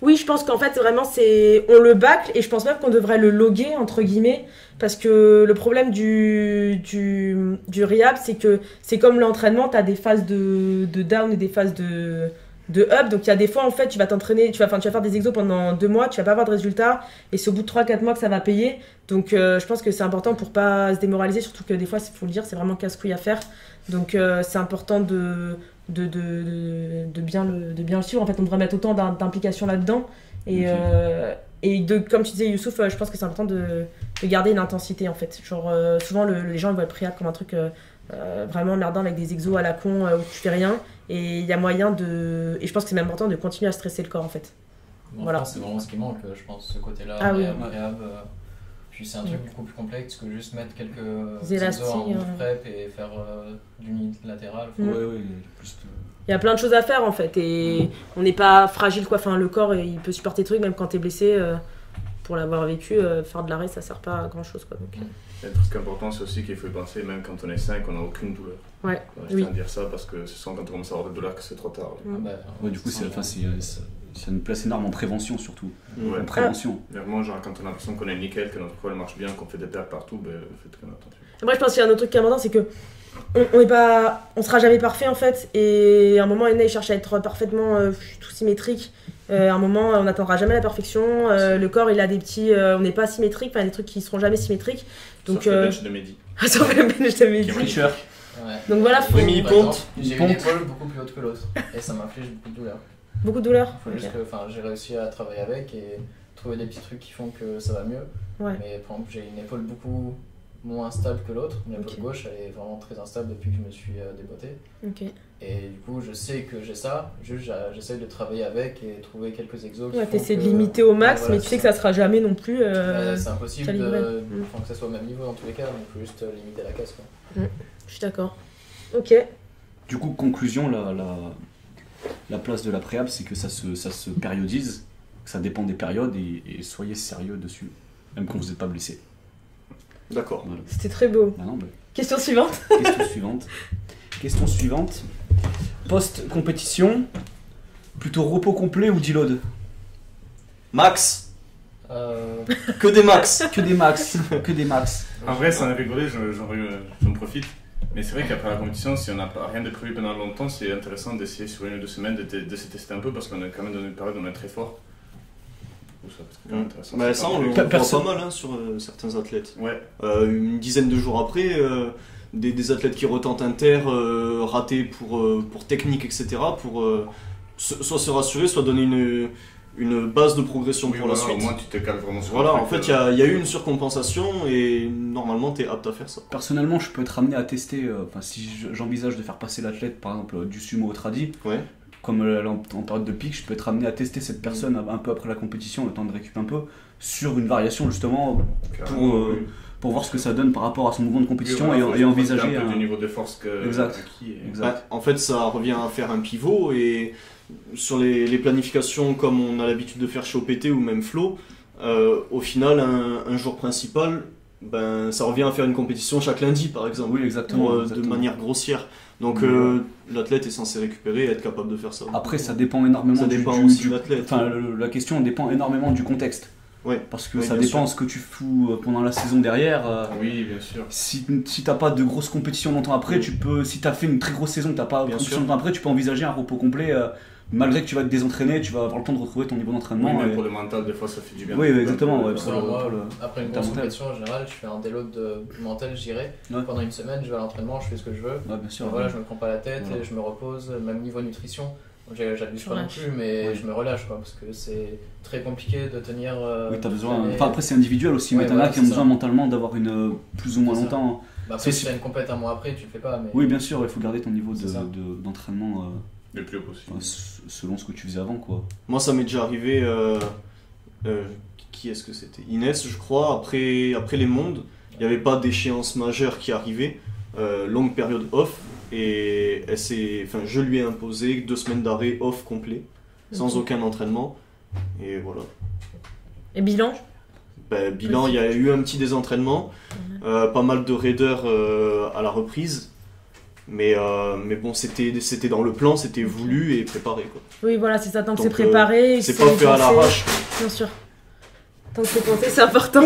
Oui, je pense qu'en fait vraiment c'est on le bâcle et je pense même qu'on devrait le loguer entre guillemets parce que le problème du du, du rehab c'est que c'est comme l'entraînement, tu as des phases de, de down et des phases de de up. Donc il y a des fois en fait tu vas t'entraîner tu vas enfin tu vas faire des exos pendant deux mois tu vas pas avoir de résultats et c'est au bout de 3-4 mois que ça va payer. Donc euh, je pense que c'est important pour pas se démoraliser surtout que des fois il faut le dire c'est vraiment casse-couille à faire. Donc euh, c'est important de de, de, de, bien le, de bien le suivre. En fait, on devrait mettre autant d'im- d'implication là-dedans. Et, euh, et de, comme tu disais, Youssouf, euh, je pense que c'est important de, de garder une intensité en fait. Genre, euh, souvent, le- les gens ils voient le préhab comme un truc euh, vraiment merdant avec des exos à la con où tu fais rien. Et il y a moyen de. Et je pense que c'est même important de continuer à stresser le corps en fait. Bon, Voilà. c'est vraiment ce qui manque, je pense, ce côté-là. Ah oui. Euh, Puis c'est un truc beaucoup plus complexe que juste mettre quelques en élastiques, move ouais. prep et faire euh, du. Mm. Ouais, ouais, plus de- Il y a plein de choses à faire en fait. Et on n'est pas fragile quoi. Enfin, le corps il peut supporter des trucs même quand t'es blessé. euh, pour l'avoir vécu, euh, faire de l'arrêt ça sert pas à grand chose quoi. Donc, euh, Et le truc important, c'est aussi qu'il faut y penser, même quand on est 5, on n'a aucune douleur. Ouais, je oui. tiens à dire ça parce que c'est souvent quand on commence à avoir des douleurs que c'est trop tard. Mm. Ah bah, Ouais, du coup, c'est enfin, c'est une place énorme en prévention surtout. Ouais. En prévention. Vraiment, genre, quand on a l'impression qu'on est nickel, que notre col marche bien, qu'on fait des pertes partout, ben, faites quand même attention. Après, je pense qu'il y a un autre truc qui est important, c'est que on, on est pas, on sera jamais parfait en fait. Et à un moment, Ena il cherche à être parfaitement euh, tout symétrique. Euh, à un moment, on n'atteindra jamais la perfection. Euh, le corps, il a des petits, euh, on n'est pas symétrique, enfin, il y a des trucs qui seront jamais symétriques. Donc, Sauf le euh, bench de Mehdi. Sauf le bench de Mehdi. Donc voilà, faut Rémi, il Par ponte. exemple, J'ai une épaule beaucoup plus haute que l'autre et ça m'inflige beaucoup de douleur. Beaucoup de douleur. Faut juste que, enfin, j'ai réussi à travailler avec et trouver des petits trucs qui font que ça va mieux. Ouais. Mais par exemple, j'ai une épaule beaucoup moins stable que l'autre. Mon épaule gauche, elle est vraiment très instable depuis que je me suis euh, déboîté. Et du coup, je sais que j'ai ça. Juste, j'essaie de travailler avec et trouver quelques exos. qui Ouais, t'essaies de limiter au max, voilà, mais tu sais que ça sera jamais non plus. euh, Ouais, c'est impossible de, Mm. enfin, que ça soit au même niveau dans tous les cas, donc il faut juste euh, limiter la casse. Quoi. Je suis d'accord. Ok. Du coup, conclusion, la, la, la place de la préhab, c'est que ça se, ça se périodise, que ça dépend des périodes et, et soyez sérieux dessus, même quand vous n'êtes pas blessé. D'accord. Voilà. C'était très beau. Ah non, bah, Question suivante. question suivante. Question suivante. Post-compétition, plutôt repos complet ou deload? Max Euh, Que des max Que des max, que des max. En vrai, ça a rigolé, j'en profite. Mais c'est vrai qu'après la compétition, si on n'a rien de prévu pendant longtemps, c'est intéressant d'essayer sur une ou deux semaines de, de se tester un peu parce qu'on est quand même dans une période où on est très fort. Ça quand même intéressant. Bah, C'est ça, on le voit pas mal hein, sur euh, certains athlètes. Ouais, Euh, une dizaine de jours après, euh, des, des athlètes qui retentent un terre euh, raté pour, euh, pour technique, etc., pour euh, soit se rassurer, soit donner une, une base de progression oui, pour la suite. au moins tu te cales vraiment sur Voilà, en fait, il y a, il y a eu une surcompensation et normalement, tu es apte à faire ça. Personnellement, je peux être amené à tester, euh, enfin, si je- j'envisage de faire passer l'athlète, par exemple, du sumo au tradi, Ouais. comme euh, en, en période de pic, je peux être amené à tester cette personne un peu après la compétition, le temps de récup un peu, sur une variation justement pour, euh, oui. pour voir ce que ça donne par rapport à son mouvement de compétition Oui, voilà, et, et envisager un peu un... du niveau de force que Exact. acquis et- Exact. Bah, en fait, ça revient à faire un pivot et sur les, les planifications comme on a l'habitude de faire chez OPT ou même Flow, euh, au final, un, un jour principal, ben, ça revient à faire une compétition chaque lundi par exemple, Oui, exactement. pour, euh, de manière grossière. Donc euh, l'athlète est censé récupérer et être capable de faire ça. Après, ça dépend énormément Ça du- dépend du- aussi du- de l'athlète. Enfin, la question dépend énormément du contexte. Ouais. Parce que Oui, ça dépend sûr. ce que tu fous pendant la saison derrière. Oui, bien sûr. Si, si t'as pas de grosse compétition longtemps après, tu peux, si t'as fait une très grosse saison, t'as pas de Bien compétition sûr. longtemps après, tu peux envisager un repos complet euh, malgré que tu vas te désentraîner, tu vas avoir le temps de retrouver ton niveau Oui, d'entraînement. et- pour le mental, des fois, ça fait du bien. Oui, oui, exactement, ouais, Pour- moi, après une ta grosse compétition en général, je fais un déload de mental, je dirais. Ouais. Pendant une semaine, je vais à l'entraînement, je fais ce que je veux. Ouais, bien sûr. Voilà, je me prends pas la tête, Voilà. et je me repose, même niveau nutrition. J'abuse pas non plus, mais Ouais. je me relâche quoi, parce que c'est très compliqué de tenir. euh, Oui, t'as besoin. l'année. Enfin, après, c'est individuel aussi, mais t'en as qui ont besoin mentalement d'avoir une euh, plus ou moins longtemps. Bah, après, c'est- si t'as une compète un mois après, tu le fais pas. Mais... Oui, bien sûr, il faut garder ton niveau de- de- d'entraînement euh, Le plus haut possible. enfin, selon ce que tu faisais avant, quoi. Moi, ça m'est déjà arrivé. euh, euh, qui est-ce que c'était? Inès, je crois. Après, après les mondes, il n'y avait pas d'échéance majeure qui arrivait. Euh, longue période off. Et elle s'est- enfin, je lui ai imposé deux semaines d'arrêt off complet, sans aucun entraînement. Et voilà. Et bilan? Ben, bilan, il y a eu un petit désentraînement, euh, pas mal de raideurs euh, à la reprise. Mais, euh, mais bon, c'était c'était dans le plan, c'était voulu et préparé. quoi. Oui, voilà, c'est ça. Tant que c'est euh, préparé, C'est pas fait à l'arrache. Bien sûr. Tant que c'est pensé, c'est important.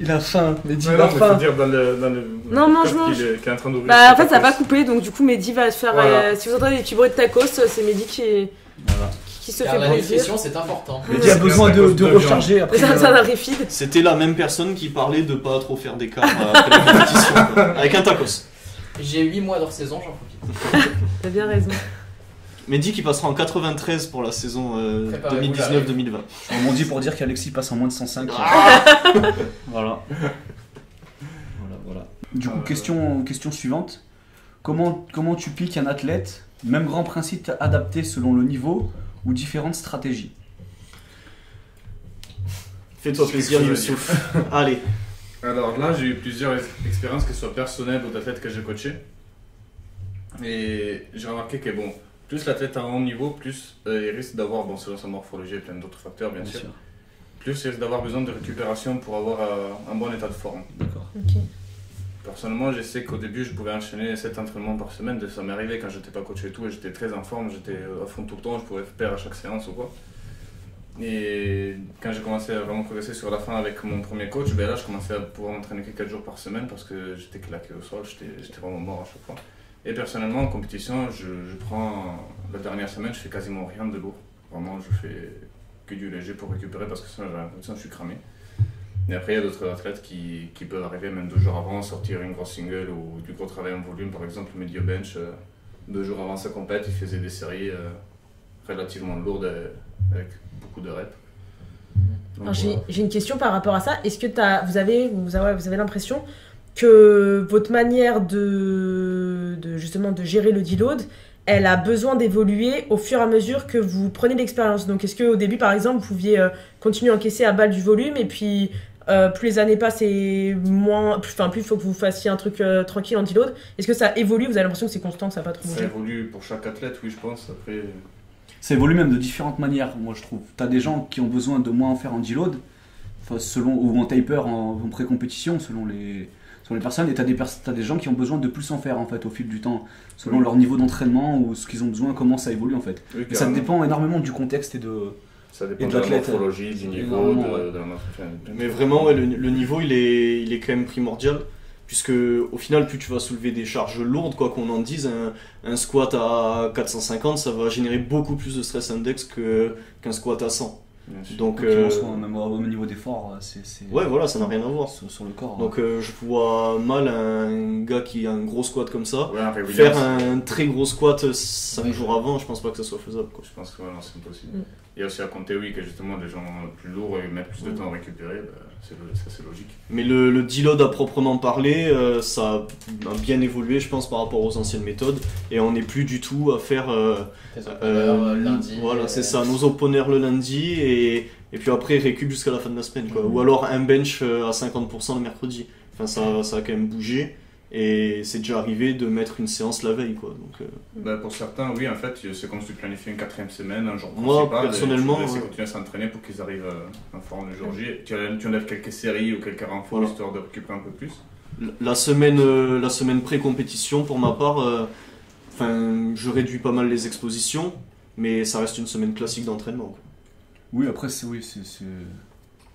Il a faim, dis Ouais, non, mais faut dire dans le, dans le Non, mange, mange. qu'il est, est en train d'ouvrir. Bah, en fait, ça va pas tacos. coupé, donc du coup, Mehdi va se faire. Voilà. euh, si vous entendez des petits bruits de tacos, c'est Mehdi qui, est- Voilà. qui se Car fait la nutrition, c'est important. Il a c'est besoin de, c'est recharger après. Ça, ça, un. C'était la même personne qui parlait de pas trop faire d'écart euh, après la compétition. quoi. Avec un tacos. J'ai 8 mois d'hors saison, j'en profite. T'as bien raison. Mehdi qui passera en 93 pour la saison euh, Préparez-vous, 2019-2020. Je rebondis pour dire qu'Alexis passe en moins de 105. Ah. voilà. Voilà, voilà. Du coup, Euh, question, question suivante. Comment, comment tu piques un athlète Même grand principe adapté selon le niveau ou différentes stratégies? Fais-toi plaisir, Youssouf. Allez. Alors là, j'ai eu plusieurs ex- expériences, que ce soit personnelles ou d'athlètes que j'ai coachés. Et j'ai remarqué que bon, plus l'athlète a un haut niveau, plus euh, il risque d'avoir, bon, selon sa morphologie et plein d'autres facteurs, bien, sûr, plus il risque d'avoir besoin de récupération pour avoir euh, un bon état de forme. D'accord. Ok. Personnellement, je sais qu'au début, je pouvais enchaîner 7 entraînements par semaine. Ça m'est arrivé quand j'étais pas coaché et tout, et j'étais très en forme, j'étais à fond tout le temps, je pouvais faire à chaque séance ou quoi. Et quand j'ai commencé à vraiment progresser sur la fin avec mon premier coach, ben là, je commençais à pouvoir m'entraîner que 4 jours par semaine parce que j'étais claqué au sol, j'étais vraiment mort à chaque fois. Et personnellement, en compétition, je, je prends la dernière semaine, je fais quasiment rien de lourd. Vraiment, je fais que du léger pour récupérer parce que sinon, j'ai l'impression que je suis cramé. Et après, il y a d'autres athlètes qui, qui peuvent arriver même deux jours avant, sortir une grosse single ou du gros travail en volume. Par exemple, Medio Bench, euh, deux jours avant sa compète, il faisait des séries euh, relativement lourdes euh, avec beaucoup de reps. J'ai voilà. j'ai une question par rapport à ça. Est-ce que t'as- vous avez, vous avez, vous avez l'impression que votre manière de, de justement de gérer le deload, elle a besoin d'évoluer au fur et à mesure que vous prenez l'expérience? Donc, est-ce qu'au début, par exemple, vous pouviez euh, continuer à encaisser à balle du volume et puis euh, plus les années passent et moins, plus, enfin, plus il faut que vous fassiez un truc euh, tranquille en deload. Est-ce que ça évolue? Vous avez l'impression que c'est constant, que ça n'a pas trop Ça évolue pour chaque athlète, oui, je pense. Après, Ça évolue même de différentes manières, moi je trouve. T'as des gens qui ont besoin de moins en faire en deload, selon, ou en taper en, en pré-compétition, selon les, selon les personnes, et t'as des, pers- t'as des gens qui ont besoin de plus en faire en fait au fil du temps, selon Oui. leur niveau d'entraînement ou ce qu'ils ont besoin, comment ça évolue en fait. oui, Et ça dépend énormément du contexte et de. Ça et dépend de de la l'athlète. morphologie, du niveau, la de- Mais vraiment, ouais, le, le niveau, il est, il est quand même primordial. Puisque au final, plus tu vas soulever des charges lourdes, quoi qu'on en dise, un, un squat à 450, ça va générer beaucoup plus de stress index que- qu'un squat à 100. bien sûr. Donc, euh, soit, même au, au niveau d'effort, c'est. c'est- ouais, voilà, ça n'a rien à voir. Sur, sur le corps. Donc euh, je vois mal un gars qui a un gros squat comme ça Ouais, faire un très gros squat 5 Oui. jours avant, je pense pas que ça soit faisable. Quoi. Je pense que ouais, c'est impossible. Mm. Il y a aussi à compter, oui, que justement, les gens plus lourds et mettent plus de Mm. temps à récupérer, bah, c'est ça c'est logique. Mais le, le deload à proprement parler, euh, ça a bien évolué, je pense, par rapport aux anciennes méthodes. Et on n'est plus du tout à faire. euh, euh, euh, lundi. Voilà, c'est ça, nos openers le lundi et, et puis après récup jusqu'à la fin de la semaine. Quoi. Mhm. Ou alors un bench à 50% le mercredi. Enfin, ça, ça a quand même bougé. Et c'est déjà arrivé de mettre une séance la veille. Quoi. Donc, euh, Bah, pour certains, oui, en fait, c'est comme si tu planifies une quatrième semaine, un jour Moi, principal, et personnellement, laisses ouais. continuer à s'entraîner pour qu'ils arrivent euh, en forme le jour J. Tu, enlèves quelques séries ou quelques renforts Voilà. histoire de récupérer un peu plus. La semaine, euh, la semaine pré-compétition, pour ma part, euh, enfin, je réduis pas mal les expositions, mais ça reste une semaine classique d'entraînement. Oui, après, c'est. Oui, c'est.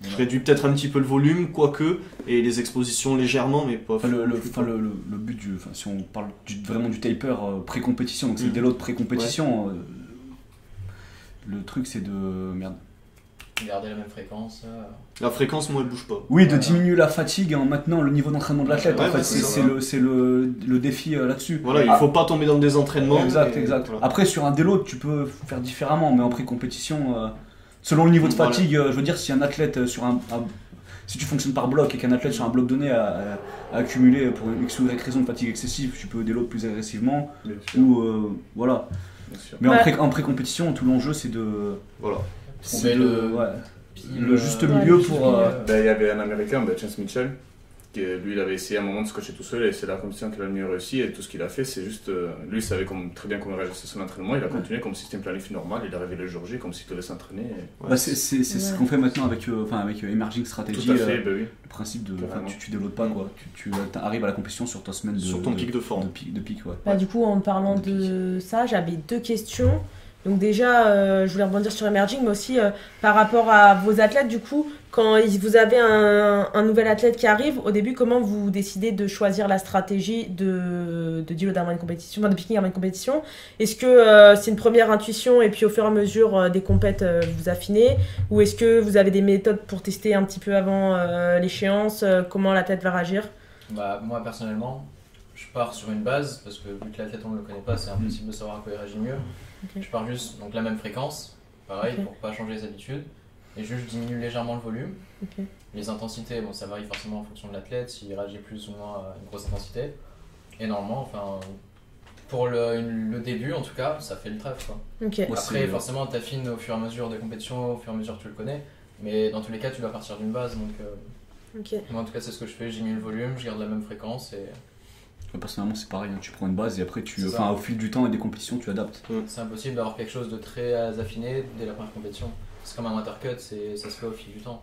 Je réduis peut-être un petit peu le volume, quoique, et les expositions légèrement, mais pas. Enfin, le, le, plus, enfin, quoi. le, le- le but du. Enfin, si on parle du- vraiment du taper euh, pré-compétition, donc c'est Mm. le déload pré-compétition. euh, le truc c'est de. Merde. Garder la même fréquence. euh, La fréquence, moi, elle bouge pas. Oui, de Voilà. diminuer la fatigue en maintenant le niveau d'entraînement de l'athlète. Ouais, en fait, c'est le, c'est le, le défi euh, là-dessus. Voilà, il Ah, faut pas tomber dans des entraînements. Exact, et exact. voilà. Après, sur un délo, tu peux faire différemment, mais en pré-compétition, euh, selon le niveau de fatigue, euh, je veux dire, si un athlète euh, sur un. un- si tu fonctionnes par bloc et qu'un athlète sur un bloc donné a, a- a accumulé pour une X ou Y raison de fatigue excessive, tu peux délo plus agressivement. Bien sûr. Ou euh, voilà. Bien sûr. Mais en Ouais. pré- en pré-compétition, tout l'enjeu, c'est de. Voilà. c'est le- ouais. pile, Le juste euh, milieu ouais, pour, euh. Ben, il y avait un américain, ben, Chance Mitchell, lui il avait essayé à un moment de se coacher tout seul et c'est la compétition qu'il a le mieux réussi et tout ce qu'il a fait c'est juste euh, lui il savait comme, très bien comment réagir sur son entraînement il a continué comme si c'était un planif normal il est arrivé le jour J comme s'il devait s'entraîner et- Bah, c'est ce qu'on fait maintenant avec, euh, enfin, avec euh, Emerging Strategy. tout à fait euh, ben oui le principe de. tu, tu déloades pas, quoi. Tu, tu arrives à la compétition sur ta semaine de. Sur ton de- pic de forme. De pic, de pic, ouais. Bah, du coup, en parlant de ça, j'avais deux questions. Donc déjà, euh, je voulais rebondir sur Emerging, mais aussi euh, par rapport à vos athlètes, du coup, quand vous avez un, un nouvel athlète qui arrive, au début, comment vous décidez de choisir la stratégie de, de deal avant une compétition, enfin, de picking avant une compétition? Est-ce que euh, c'est une première intuition et puis au fur et à mesure euh, des compètes, euh, vous affinez? Ou est-ce que vous avez des méthodes pour tester un petit peu avant euh, l'échéance euh, Comment l'athlète va réagir? Bah, moi personnellement, je pars sur une base parce que vu que l'athlète on ne le connaît pas, c'est impossible de savoir à quoi il réagit mieux. Je pars juste donc la même fréquence, pareil Ok. pour pas changer les habitudes, et juste je diminue légèrement le volume. Les intensités, bon ça varie forcément en fonction de l'athlète, s'il réagit plus ou moins à une grosse intensité. Et normalement, enfin pour le, début en tout cas, ça fait le trèfle quoi. Ok. Ouais, Après, forcément, t'affines au fur et à mesure des compétitions, au fur et à mesure que tu le connais. Mais dans tous les cas, tu vas partir d'une base. Donc, euh, moi, en tout cas, c'est ce que je fais. J'ai mis le volume, je garde la même fréquence. Et Personnellement, c'est pareil. hein. Tu prends une base et après, tu, enfin, au fil du temps et des compétitions, tu adaptes. c'est impossible d'avoir quelque chose de très affiné dès la première compétition. C'est comme un intercut, c'est- ça se fait au fil du temps.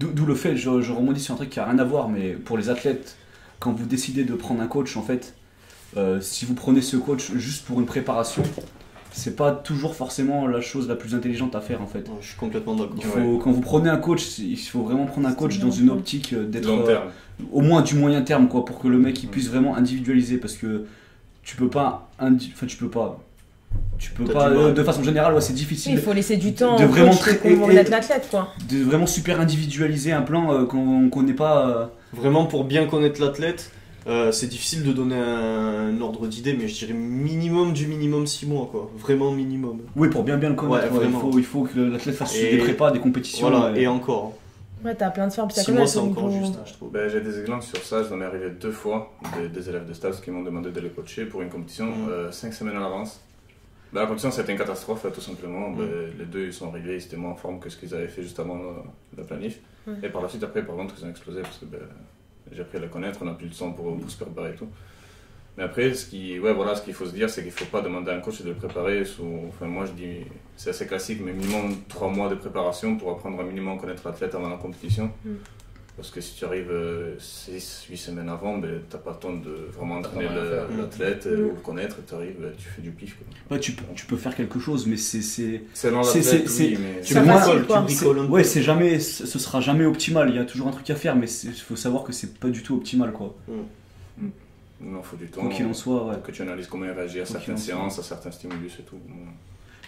D'où le fait, je, je rebondis sur un truc qui a rien à voir, mais pour les athlètes, quand vous décidez de prendre un coach, en fait, euh, si vous prenez ce coach juste pour une préparation, c'est pas toujours forcément la chose la plus intelligente à faire, en fait. Je suis complètement d'accord. Quand vous prenez un coach, il faut vraiment prendre un coach dans une optique euh, d'être euh, au moins du moyen terme, quoi, pour que le mec il puisse vraiment individualiser, parce que tu peux pas, enfin tu peux pas, tu peux pas, euh, de façon générale, ouais, c'est difficile il faut laisser du temps de vraiment connaître l'athlète, quoi. de vraiment super individualiser un plan euh, qu'on connaît pas. euh, Vraiment, pour bien connaître l'athlète, euh, c'est difficile de donner un, un ordre d'idée, mais je dirais minimum du minimum 6 mois, quoi. Vraiment minimum. Oui, pour bien bien le connaître, Ouais, ouais, il, faut, il faut que l'athlète fasse Et- des prépas, des compétitions. Voilà, euh, et encore. Ouais, t'as plein de formes. 6 mois, c'est encore juste, hein, je trouve. Ben, j'ai des exemples sur ça, ça m'est arrivé deux fois, des, des élèves de stage qui m'ont demandé de les coacher pour une compétition Mhm. 5 semaines à l'avance. La compétition c'était une catastrophe tout simplement, Mhm. Ben, les deux ils sont arrivés, ils étaient moins en forme que ce qu'ils avaient fait juste avant la planif. Ouais. Et par la suite après par contre ils ont explosé parce que ben, j'ai appris à les connaître, on a plus le temps pour, pour se préparer et tout. Mais après, ce qui, ouais, voilà, ce qu'il faut se dire, c'est qu'il ne faut pas demander à un coach de le préparer. Sous, enfin, moi, je dis, c'est assez classique, mais minimum 3 mois de préparation pour apprendre à minimum connaître l'athlète avant la compétition. Mm. Parce que si tu arrives 6, 8 semaines avant, ben, tu n'as pas le temps de vraiment T'as entraîner l'athlète Mm. euh, ou le connaître. Tu arrives, ben, tu fais du pif. quoi. ouais, tu, peux- tu peux faire quelque chose, mais c'est. c'est- C'est- l'athlète, c'est- oui, mais Tu bricoles, bricoles Ouais, peu. c'est jamais, ce sera jamais optimal. Il y a toujours un truc à faire, mais il faut savoir que c'est pas du tout optimal, quoi. il en faut du temps. Quoi qu'il en soit, ouais. Que tu analyses comment il réagit à certaines séances, à certains stimulus et tout.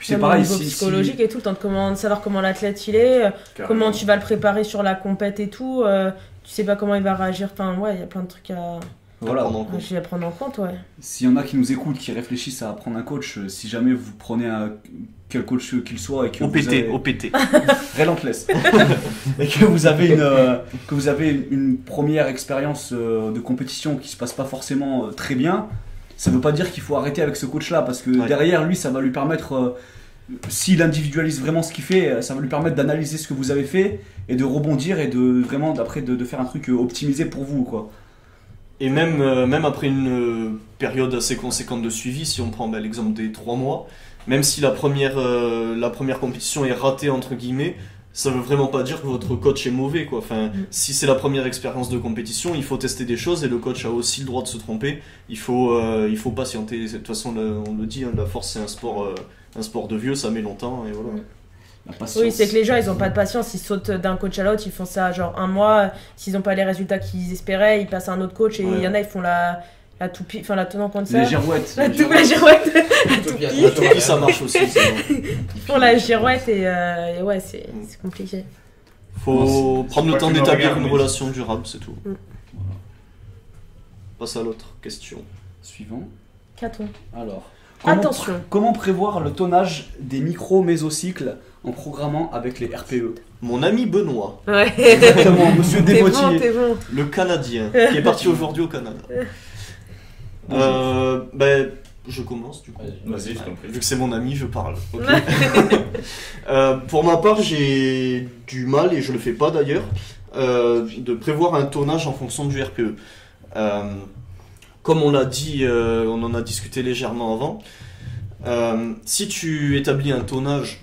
C'est pareil, au niveau si, si- psychologique et tout, le temps de, comment, de savoir comment l'athlète il est, euh, comment tu vas le préparer sur la compète et tout. euh, tu sais pas comment il va réagir. Enfin, ouais, il y a plein de trucs à, voilà. prendre en compte. à prendre en compte, ouais. S'il y en a qui nous écoutent, qui réfléchissent à prendre un coach, euh, si jamais vous prenez un, quel coach qu'il soit et que vous OPT, avez- OPT. relentless et que vous avez une euh, que vous avez une première expérience euh, de compétition qui se passe pas forcément euh, très bien, ça veut pas dire qu'il faut arrêter avec ce coach là parce que Ouais. derrière lui ça va lui permettre euh, s'il individualise vraiment ce qu'il fait, euh, ça va lui permettre d'analyser ce que vous avez fait et de rebondir et de vraiment d'après de, de faire un truc euh, optimisé pour vous quoi. Et même, euh, même après une période assez conséquente de suivi, si on prend bah, l'exemple des 3 mois, même si la première, euh, la première compétition est ratée, entre guillemets, ça veut vraiment pas dire que votre coach est mauvais. Quoi. Enfin, Mm. Si c'est la première expérience de compétition, il faut tester des choses et le coach a aussi le droit de se tromper. Il faut, euh, il faut patienter. De toute façon, on le dit, hein, la force c'est un sport, euh, un sport de vieux, ça met longtemps. Et voilà. La patience. Oui, c'est que les gens, ils ont pas de patience. Ils sautent d'un coach à l'autre, ils font ça genre un mois. S'ils ont pas les résultats qu'ils espéraient, ils passent à un autre coach. Et il Ouais. y en a, ils font la. La toupie, enfin la tenant comme ça. Les girouettes. La les tou- la girouette. Utopia, toupie. La toupie, ça marche aussi. c'est bon. Pour la girouette et, euh, et ouais, c'est c'est compliqué. Faut c'est prendre le pas temps d'établir une mais- relation durable, c'est tout. Mm. Passe à l'autre question. Suivant. Qu'a-t-on Alors. Comment, Attention. comment prévoir le tonnage des micro-mésocycles en programmant avec les RPE Mon ami Benoît, Ouais. Exactement, monsieur bon, bon. le Canadien, qui est parti aujourd'hui au Canada. Euh, ben, je commence du coup. Vas-y. Vas-y, je t'en prie. Vu que c'est mon ami, je parle. Euh, pour ma part, j'ai du mal, et je le fais pas d'ailleurs, euh, de prévoir un tonnage en fonction du RPE. Euh, comme on l'a dit, euh, on en a discuté légèrement avant, euh, si tu établis un tonnage,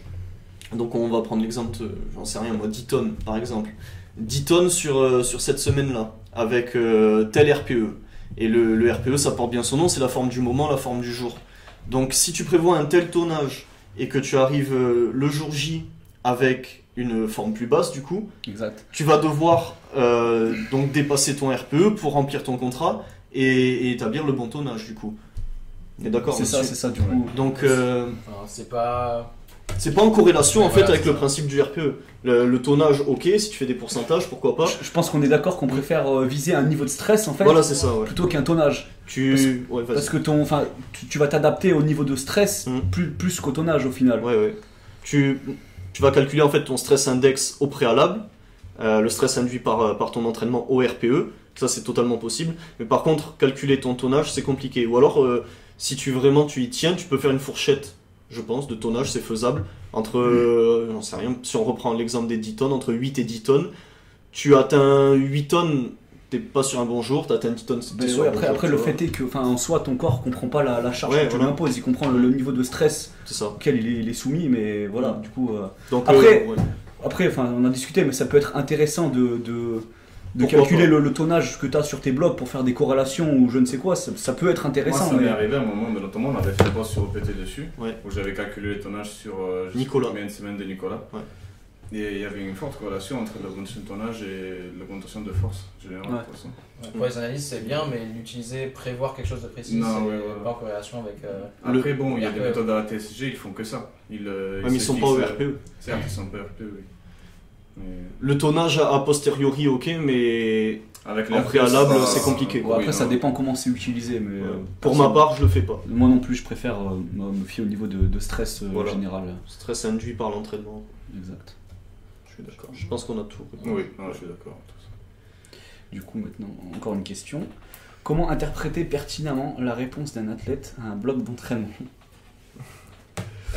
donc on va prendre l'exemple, j'en sais rien moi, 10 tonnes par exemple, 10 tonnes sur, euh, sur cette semaine-là, avec euh, tel RPE. Et le, le RPE, ça porte bien son nom, c'est la forme du moment, la forme du jour. Donc si tu prévois un tel tonnage et que tu arrives euh, le jour J avec une forme plus basse du coup, Exact. tu vas devoir euh, donc dépasser ton RPE pour remplir ton contrat et, et établir le bon tonnage du coup. Et d'accord C'est ça, c'est ça, du coup. Donc euh, Enfin, c'est pas. C'est pas en corrélation en fait voilà, avec le ça. principe du RPE. Le, le tonnage, ok, si tu fais des pourcentages, pourquoi pas. Je, je pense qu'on est d'accord qu'on préfère euh, viser un niveau de stress en fait Voilà, c'est ça, ouais. plutôt qu'un tonnage. Tu... Ouais. Parce que ton, enfin, tu, tu vas t'adapter au niveau de stress Mm. plus, plus qu'au tonnage au final. Ouais, ouais. Tu, tu vas calculer en fait ton stress index au préalable, euh, le stress induit par, euh, par ton entraînement au RPE, ça c'est totalement possible. Mais par contre, calculer ton tonnage c'est compliqué. Ou alors, euh, si tu vraiment tu y tiens, tu peux faire une fourchette, je pense, de tonnage, c'est faisable. Entre, euh, j'en sais rien, si on reprend l'exemple des 10 tonnes, entre 8 et 10 tonnes, tu atteins 8 tonnes, t'es pas sur un bon jour, t'atteins 10 tonnes, t'es Mais sur ouais, un bon après, jour, après le fait est que, enfin, en soi, ton corps comprend pas la, la charge Ouais, que tu voilà. lui imposes. Il comprend le, le niveau de stress C'est ça. auquel il est, il est soumis, mais voilà, du coup. euh, Donc, Après, euh, ouais. Après, enfin, on a discuté, mais ça peut être intéressant de, de, de calculer le, le tonnage que tu as sur tes blocs pour faire des corrélations ou je ne sais quoi. Ça, ça peut être Moi, intéressant. ça m'est arrivé à un moment, mais notamment, on avait fait un post sur OPT dessus, Ouais. où j'avais calculé les tonnages sur euh, Nicolas. combien de semaines de Nicolas. Ouais. Et il y avait une forte corrélation entre l'augmentation de tonnage et l'augmentation de force générale. Ouais. Ouais, Pour les analyses, c'est bien, mais l'utiliser, prévoir quelque chose de précis, Non, c'est ouais, ouais. pas en corrélation avec. euh, Après, bon, il y a des méthodes à la TSG, ils font que ça. Ils, euh, Ouais, mais ils sont pas au fixent, RPE. Certes, ils sont pas au RPE, oui. Mais Le tonnage a posteriori, ok, mais avec En préalable, c'est compliqué. Après, Oui, ça dépend comment c'est utilisé. Mais, euh, pour ma part, je le fais pas. Moi non plus, je préfère euh, me fier au niveau de, de stress euh, Voilà. général. Stress induit par l'entraînement. Exact. Je suis d'accord. Je pense qu'on a tout. Oui, non, je suis d'accord. Du coup, maintenant, encore une question. Comment interpréter pertinemment la réponse d'un athlète à un bloc d'entraînement?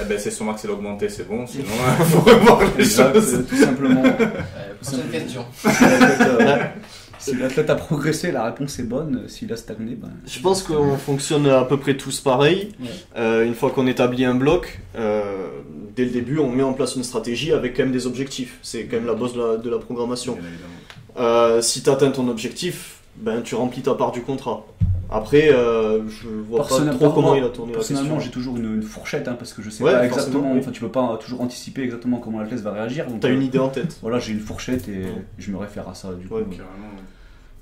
Eh ben, c'est son max, il a augmenté, c'est bon, sinon, il faut revoir les Exact, choses. tout simplement. euh, prochaine question. Si l'athlète, si l'athlète a progressé, la réponse est bonne. S'il a stagné, ben. Je pense qu'on fonctionne à peu près tous pareil. Ouais. Euh, une fois qu'on établit un bloc, euh, dès le début, on met en place une stratégie avec quand même des objectifs. C'est quand même la base de la, de la programmation. Bien évidemment. Euh, si tu atteins ton objectif, ben, tu remplis ta part du contrat. Après, euh, je vois pas Personnellement- trop comment il a tourné la Personnellement, j'ai toujours une, une fourchette hein, parce que je sais Ouais, pas exactement. oui. Enfin, tu peux pas toujours anticiper exactement comment l'athlète va réagir. Donc, T'as euh, une idée en tête. Voilà, j'ai une fourchette et Ouais. je me réfère à ça. Du coup, Ouais.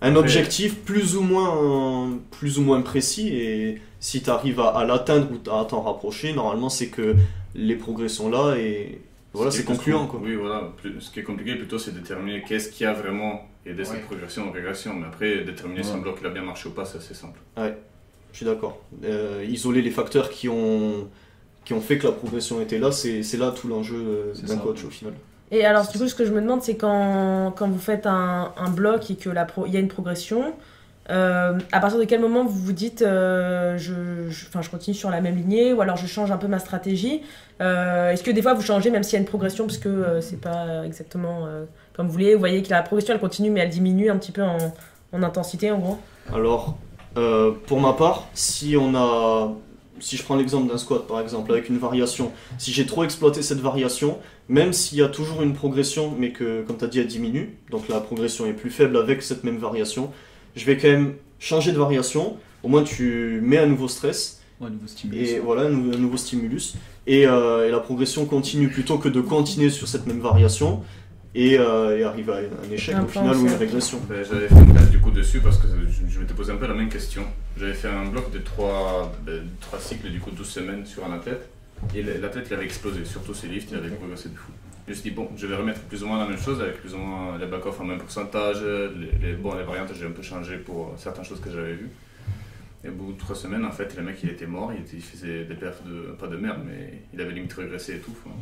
Un Après- objectif plus ou moins, plus ou moins précis et si tu arrives à, à l'atteindre ou à t'en rapprocher, normalement c'est que les progrès sont là et voilà, c'est est concluant. Quoi. Oui, voilà. Ce qui est compliqué plutôt, c'est de déterminer qu'est-ce qui a vraiment aidé cette Ouais. progression ou régression. Mais après, déterminer si Ouais. un bloc il a bien marché ou pas, c'est assez simple. Je suis d'accord. Euh, isoler les facteurs qui ont, qui ont fait que la progression était là, c'est c'est là tout l'enjeu euh, d'un coach au final. Et alors, du coup, ce que je me demande, c'est quand, quand vous faites un, un bloc et que la pro- il y a une progression, euh, à partir de quel moment vous vous dites euh, je, je, enfin, je continue sur la même lignée ou alors je change un peu ma stratégie Euh, Est-ce que des fois vous changez même s'il y a une progression parce que euh, c'est pas exactement euh, comme vous voulez Vous voyez que la progression elle continue mais elle diminue un petit peu en, en intensité en gros Alors, euh, pour ma part, si on a, si je prends l'exemple d'un squat par exemple avec une variation, si j'ai trop exploité cette variation, même s'il y a toujours une progression, mais que comme tu as dit elle diminue, donc la progression est plus faible avec cette même variation, je vais quand même changer de variation. Au moins tu mets un nouveau stress ouais, nouveau stimulus. et voilà un nou- un nouveau stimulus et, euh, et la progression continue plutôt que de continuer sur cette même variation. Et, euh, et arrive à un échec Un au final ou une régression. Ben, J'avais fait une classe du coup dessus parce que je, je m'étais posé un peu la même question. J'avais fait un bloc de trois, de trois cycles, du coup 12 semaines sur un athlète. Et l'athlète il avait explosé, surtout ses lifts, il avait progressé de fou. Je me suis dit, bon, je vais remettre plus ou moins la même chose avec plus ou moins les back-off en même pourcentage. Les, les, bon, les variantes, j'ai un peu changé pour certaines choses que j'avais vues. Et au bout de trois semaines, en fait, le mec il était mort, il, était- il faisait des perfs de, pas de merde, mais il avait limite régressé et tout. enfin.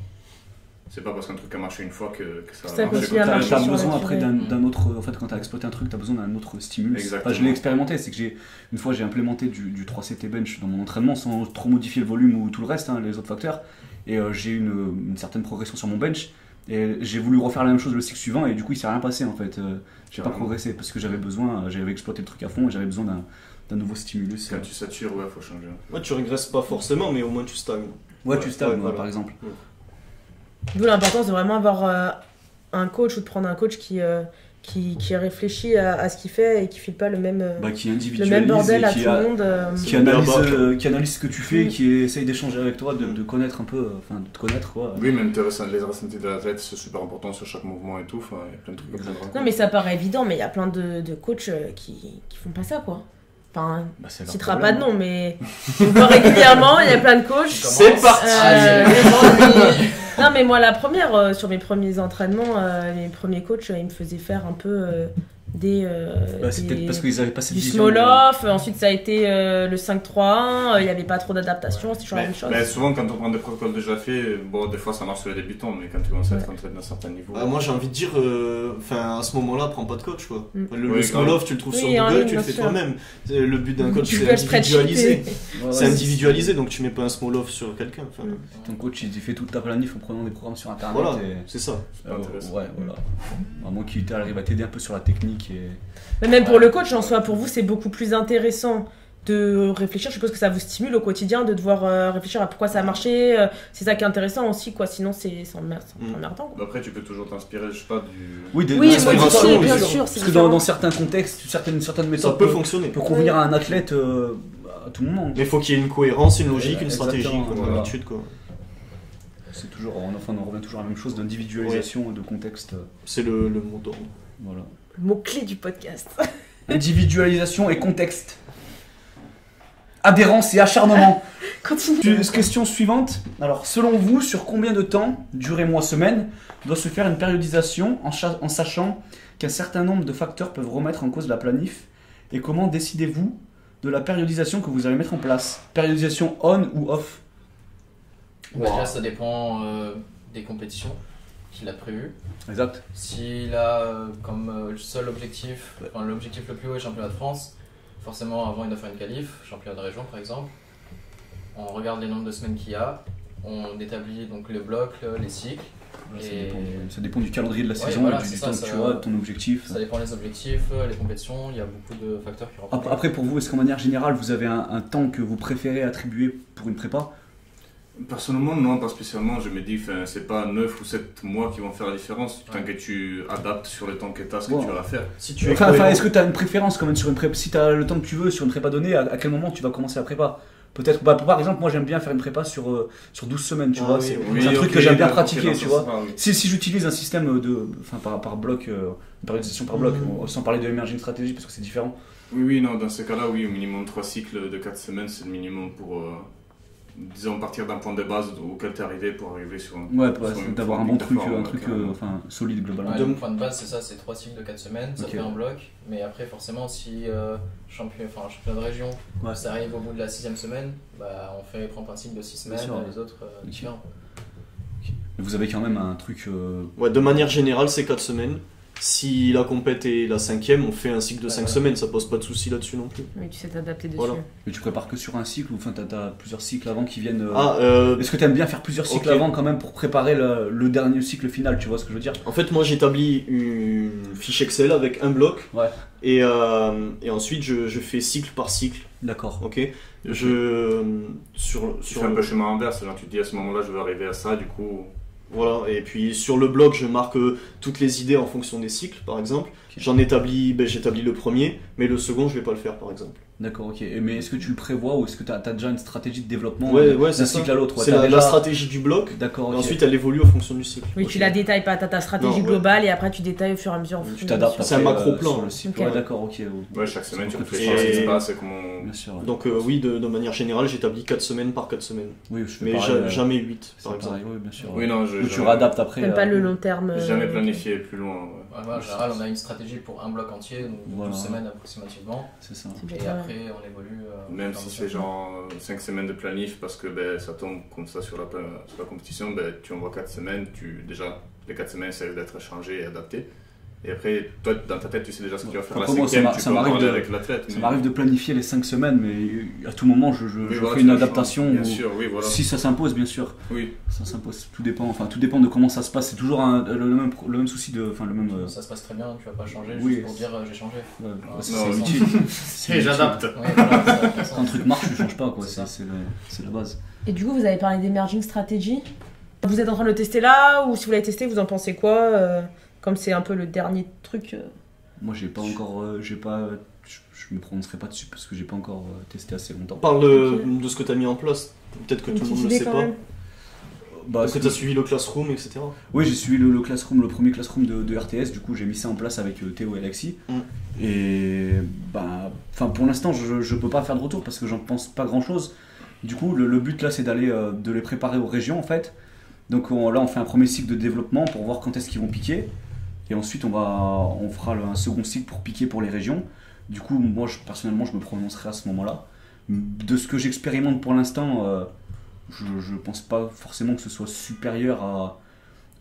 C'est pas parce qu'un truc a marché une fois que, que ça va marcher T'as sur la besoin après d'un d'un autre. En fait, quand t'as exploité un truc, t'as besoin d'un autre stimulus. Exactement. Enfin, je l'ai expérimenté, c'est que j'ai. Une fois, j'ai implémenté du, du 3CT bench dans mon entraînement sans trop modifier le volume ou tout le reste, hein, les autres facteurs. Et euh, j'ai eu une, une certaine progression sur mon bench. Et j'ai voulu refaire la même chose le cycle suivant, et du coup, il s'est rien passé en fait. Euh, j'ai pas progressé parce que j'avais besoin, j'avais exploité le truc à fond et j'avais besoin d'un d'un nouveau stimulus. Quand tu satures, ouais, faut changer. Ouais, tu régresses pas forcément, mais au moins tu stagnes. Ouais, tu stagnes, Ouais, voilà. par exemple. D'où l'importance de vraiment avoir euh, un coach ou de prendre un coach qui, euh, qui, qui réfléchit à, à ce qu'il fait et qui file pas le même, euh, Bah, qui le même bordel à tout le monde. euh, qui analyse, euh, qui analyse ce que tu fais, Mm. qui essaye d'échanger avec toi, de, de connaître un peu, enfin de te connaître quoi. Oui, même les ressentis de l'athlète, c'est super important sur chaque mouvement et tout. Enfin, il y a plein de trucs à prendre en compte. Non, mais ça paraît évident, mais il y a plein de, de coachs qui, qui font pas ça, quoi. Enfin, Bah, on leur citera pas de nom, mais on voit régulièrement, il y a plein de coachs. C'est parti Euh. Non, mais moi, la première, euh, sur mes premiers entraînements, euh, mes premiers coachs, euh, ils me faisaient faire un peu euh, des. euh, Bah, c'est des- parce qu'ils avaient pas cette du vision. small off, ensuite ça a été euh, le 5-3-1, euh, il n'y avait pas trop d'adaptation, c'était toujours la même chose. mais souvent, quand on prend des protocoles déjà faits, bon, des fois ça marche sur les débutants, mais quand tu commences à être Ouais. entraîné d'un certain niveau. Ah, moi j'ai envie de dire, euh, enfin à ce moment-là, prends pas de coach quoi. Mm. Le, Oui, le small off, tu le trouves Oui, sur Google, ligne, tu le fais toi-même. C'est- Le but d'un coach c'est. Ouais, C'est ouais, individualisé, donc tu mets pas un small off sur quelqu'un. Mm. Ton coach il fait toute ta planif en prenant des programmes sur internet. Voilà, c'est ça. C'est Euh, ouais, voilà. À moins qu'il arrive à t'aider un peu sur la technique et. Mais même pour le coach, en soi, pour vous, c'est beaucoup plus intéressant de réfléchir. Je suppose que ça vous stimule au quotidien de devoir euh, réfléchir à pourquoi ça a marché. euh, c'est ça qui est intéressant aussi, quoi. Sinon, c'est Mm. emmerdant. quoi. Après, tu peux toujours t'inspirer, je sais pas, du. Oui, des, Oui, des bien sûr. Parce que dans, certains contextes, certaines, certaines Ça méthodes peut peuvent, fonctionner. peuvent convenir Oui. à un athlète euh, à tout moment. Mais il faut qu'il y ait une cohérence, une logique, une stratégie, comme voilà. d'habitude quoi. C'est toujours, on, enfin, on revient toujours à la même chose d'individualisation et de contexte. C'est le, le mot d'ordre. Voilà. Le mot-clé du podcast. Individualisation et contexte. Adhérence et acharnement. Continue. Question suivante. Alors, selon vous, sur combien de temps, durée mois, semaine, doit se faire une périodisation en, cha- en sachant qu'un certain nombre de facteurs peuvent remettre en cause la planif Et comment décidez-vous de la périodisation que vous allez mettre en place? Périodisation on ou off? Bah, Déjà, ça dépend euh, des compétitions qu'il a prévues. Exact. S'il a euh, comme euh, seul objectif, enfin, l'objectif le plus haut est championnat de France, forcément avant il doit faire une qualif, championnat de région par exemple. On regarde les nombres de semaines qu'il y a, on établit donc le bloc, le- les cycles, Ça, Et- dépend, du- ça dépend du calendrier de la Ouais, saison, voilà, et du, c'est du ça, temps ça- que tu as, de ton objectif. ça dépend des objectifs, euh, les compétitions, il y a beaucoup de facteurs qui rentrent. en Après, pour vous, est-ce qu'en manière générale, vous avez un, un temps que vous préférez attribuer pour une prépa? Personnellement, non, pas spécialement. Je me dis, c'est pas 9 ou 7 mois qui vont faire la différence. Tant que tu adaptes sur le temps que tu as ce que tu vas faire. Si tu es Enfin, enfin, est-ce que tu as une préférence quand même sur une prépa Si tu as le temps que tu veux sur une prépa donnée, à, à quel moment tu vas commencer la prépa? Peut-être, bah, par exemple, moi j'aime bien faire une prépa sur, euh, sur 12 semaines, tu Ah vois. oui, c'est oui, un truc que j'aime bien pratiquer, tu vois. Si, si j'utilise un système de, enfin, par, par bloc, euh, une périodisation par bloc, Mhm. euh, sans parler de emerging stratégie parce que c'est différent. Oui, oui, non, dans ce cas-là, oui, au minimum 3 cycles de 4 semaines, c'est le minimum pour, euh, disons, partir d'un point de base auquel tu es arrivé pour arriver sur un. Ouais, d'avoir un bon truc, plateforme, un truc euh, enfin, solide globalement. Ouais, de- le point de base, c'est ça, c'est 3 cycles de 4 semaines, ça fait un bloc. Mais après, forcément, si euh, champion, enfin, championnat de région, Ouais. ça arrive au bout de la sixième semaine, bah, on fait prend un cycle de 6 semaines, sûr, ouais. les autres euh, différents. Mais Vous avez quand même un truc. euh, Ouais, de manière générale, c'est 4 semaines. Si la compète est la cinquième, on fait un cycle de Ouais, 5 voilà. semaines, ça pose pas de souci là-dessus non plus. Oui, tu sais t'adapter dessus. Voilà. Mais tu prépares que sur un cycle ou enfin t'as as plusieurs cycles avant qui viennent. euh, Ah, euh, Est-ce que tu aimes bien faire plusieurs cycles Ok. avant quand même pour préparer le, le dernier cycle final Tu vois ce que je veux dire? En fait, moi j'établis une fiche Excel avec un bloc. Ouais. Et, euh, et ensuite, je, je fais cycle par cycle. D'accord. Ok? Je. Sur, Tu sur fais un le- peu chemin inverse, genre tu te dis à ce moment-là, je vais arriver à ça, du coup. Voilà, et puis sur le blog, je marque euh, toutes les idées en fonction des cycles, par exemple. J'en établis, ben, j'établis le premier, mais le second, je vais pas le faire, par exemple. D'accord, ok. Et Mais est-ce que tu le prévois ou est-ce que tu as, déjà une stratégie de développement Ouais, euh, ouais, d'un cycle à l'autre ouais, C'est la, stratégie du bloc. D'accord, ensuite, elle évolue en fonction du cycle. Oui, tu la détailles pas, t'as ta stratégie Non, ouais. globale et après tu détailles au fur et à mesure. en tu t'adaptes C'est un macro euh, plan. sur le cycle. Ok. Ouais, d'accord, ok. ouais. Chaque semaine, tu réfléchis à ce qui se passe et comment. Bien sûr. ouais. Donc, euh, oui, de, de manière générale, j'établis 4 semaines par 4 semaines. oui, je fais Mais pareil, euh, jamais 8, c'est par exemple. pareil, oui, bien sûr. Oui, non, je. Ou tu réadaptes après. Euh, pas le long terme. euh, Jamais planifié plus loin. Voilà, en général, on a une stratégie pour un bloc entier, donc Voilà. 12 semaines approximativement. C'est ça. Et après, on évolue. euh, Même si c'est genre 5 semaines de planif parce que ben, ça tombe comme ça sur la, sur la compétition, ben, tu envoies 4 semaines, tu, déjà les 4 semaines ça risque d'être changé et adapté. Et après, toi dans ta tête, tu sais déjà ce que tu vas faire Après, la moi, ça cinquième, m'a- tu ça peux en m'arrive parler de- avec l'athlète. Ça mais- m'arrive de planifier les 5 semaines, mais à tout moment, je, je, Oui, je voilà, fais une adaptation. Bien ou- sûr, oui, voilà. Si ça s'impose, bien sûr. Oui, Ça s'impose. Tout dépend. Enfin, tout dépend de comment ça se passe. C'est toujours un- le, même, le même souci de. Enfin, le même. euh, Ça se passe très bien, tu vas pas changer Oui. juste pour dire euh, j'ai changé. ouais, ouais, c'est j'adapte. Ouais, voilà, ça. Quand un truc marche, tu changes pas, quoi. Ça. c'est la base. Et du coup, vous avez parlé d'emerging strategy. Vous êtes en train de le tester là ou si vous l'avez testé, vous en pensez quoi euh, Comme c'est un peu le dernier truc. euh, Moi, j'ai pas encore. euh, j'ai pas. Je, je me prononcerai pas dessus parce que j'ai pas encore euh, testé assez longtemps. Parle de, ce que tu as mis en place. Peut-être que une tout le monde ne le sait pas. même. Bah, Est-ce que tu as suivi le classroom, etc. Oui, j'ai suivi le, le classroom, le premier classroom de, de RTS. Du coup, j'ai mis ça en place avec euh, Théo et Alexis. Mm. Et bah, enfin, pour l'instant, je, je peux pas faire de retour parce que j'en pense pas grand chose. Du coup, le, le but là, c'est d'aller euh, de les préparer aux régions en fait. Donc on- là, on fait un premier cycle de développement pour voir quand est-ce qu'ils vont piquer. Et ensuite, on va, on fera le- un second cycle pour piquer pour les régions. Du coup, moi, je, personnellement, je me prononcerai à ce moment-là. De ce que j'expérimente pour l'instant, euh, je, je pense pas forcément que ce soit supérieur à,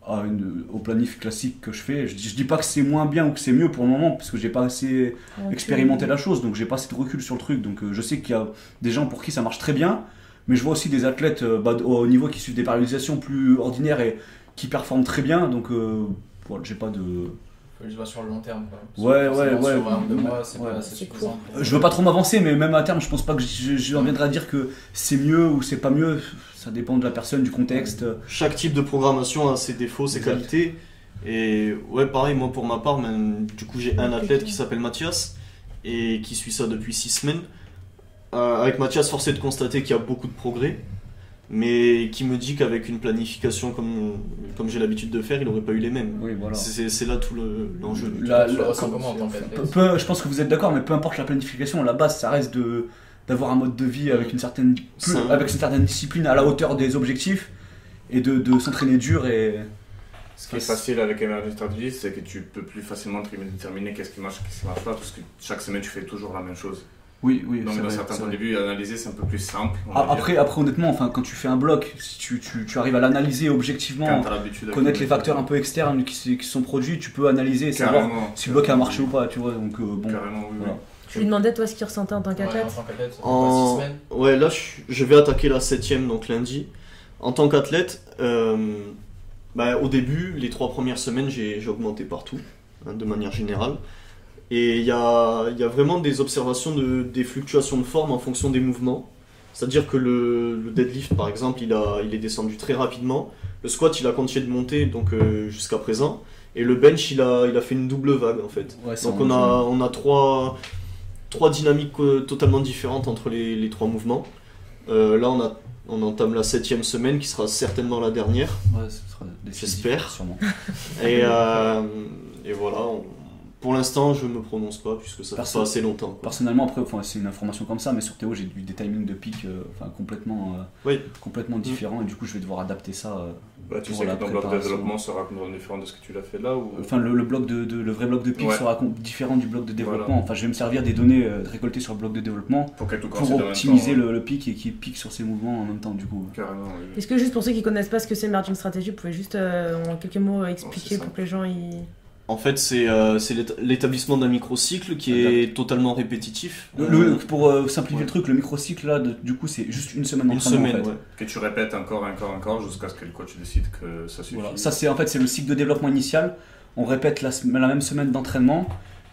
à une- au planif classique que je fais. Je, je dis pas que c'est moins bien ou que c'est mieux pour le moment, parce que j'ai pas assez expérimenter la chose, donc j'ai pas assez de recul sur le truc. Donc euh, je sais qu'il y a des gens pour qui ça marche très bien, mais je vois aussi des athlètes euh, bah, au niveau qui suivent des périodisations plus ordinaires et qui performent très bien. Donc voilà, j'ai pas de. Faut juste voir sur le long terme. Quoi. Ouais, ouais, ouais. Sur un ou deux mois, c'est Ouais. pas suffisant. Euh, Je veux pas trop m'avancer, mais même à terme, je pense pas que je, je reviendrai à dire que c'est mieux ou c'est pas mieux. Ça dépend de la personne, du contexte. Chaque type de programmation a ses défauts, ses Exact. qualités. Et ouais, pareil, moi pour ma part, ben, du coup j'ai un athlète qui s'appelle Mathias et qui suit ça depuis 6 semaines. Euh, avec Mathias, force est de constater qu'il y a beaucoup de progrès, mais qui me dit qu'avec une planification comme, comme j'ai l'habitude de faire, il n'aurait pas eu les mêmes. Oui, voilà. C'est là tout le- l'enjeu. La- le la- je pense que vous êtes d'accord, mais peu importe la planification, à la base, ça reste de d'avoir un mode de vie avec une certaine plus- avec une certaine discipline à la hauteur des objectifs et de, de s'entraîner dur et Ce qui est facile avec Emerging Strategy, c'est que tu peux plus facilement déterminer qu'est-ce qui marche, qu'est-ce qui marche pas, parce que chaque semaine tu fais toujours la même chose. Oui oui Donc dans vrai, certains points de vue, analyser c'est un peu plus simple. Ah, après après honnêtement enfin quand tu fais un bloc si tu, tu, tu arrives à l'analyser objectivement connaître le- les facteurs un peu externes qui, qui sont produits tu peux analyser et savoir si le bloc a marché ou pas tu vois donc euh, bon Carrément, oui. voilà. Tu lui demandais toi ce qu'il ressentait en tant Ouais, qu'athlète en En- Ouais, là, je, je vais attaquer la septième, donc lundi. En tant qu'athlète, euh, bah, au début, les trois premières semaines, j'ai j'ai augmenté partout, hein, de manière générale. Et il y a, y a vraiment des observations de, des fluctuations de forme en fonction des mouvements. C'est-à-dire que le, le deadlift, par exemple, il, a, il est descendu très rapidement. Le squat, il a continué de monter donc euh, jusqu'à présent. Et le bench, il a, il a fait une double vague, en fait. Ouais, Donc on a, on a trois, trois dynamiques euh, totalement différentes entre les, les trois mouvements. Euh, là on, a, on entame la septième semaine qui sera certainement la dernière. ouais, ce sera décisif, J'espère. sûrement Et, et voilà, on- pour l'instant je me prononce pas puisque ça fait pas assez longtemps. quoi. Personnellement, après, enfin, c'est une information comme ça, mais sur Théo, j'ai eu des timings de pic euh, enfin, complètement, euh, Oui. complètement différents, et du coup, je vais devoir adapter ça. euh. Bah, tu Pour sais la que ton bloc de développement sera complètement différent de ce que tu l'as fait là ou... Enfin, le, le bloc de, de- le vrai bloc de pic Ouais. sera différent du bloc de développement. Voilà. Enfin, je vais me servir des données euh, récoltées sur le bloc de développement Pour tout optimiser temps, le, le pic et qu'il pique sur ses mouvements en même temps, du coup. Carrément, oui. Est-ce que juste pour ceux qui connaissent pas ce que c'est Emerging Strategy, vous pouvez juste euh, en quelques mots expliquer c'est pour que les gens y... En fait c'est euh, l'établissement d'un microcycle qui est totalement répétitif. Le- Euh, le- pour euh, simplifier ouais. le truc, le microcycle là, de- du coup, c'est juste une semaine une d'entraînement. semaine, en fait. ouais. Que tu répètes encore, encore, encore jusqu'à ce que le coach décide que ça suffit. Voilà. Ça, c'est en fait c'est le cycle de développement initial. On répète la, même semaine d'entraînement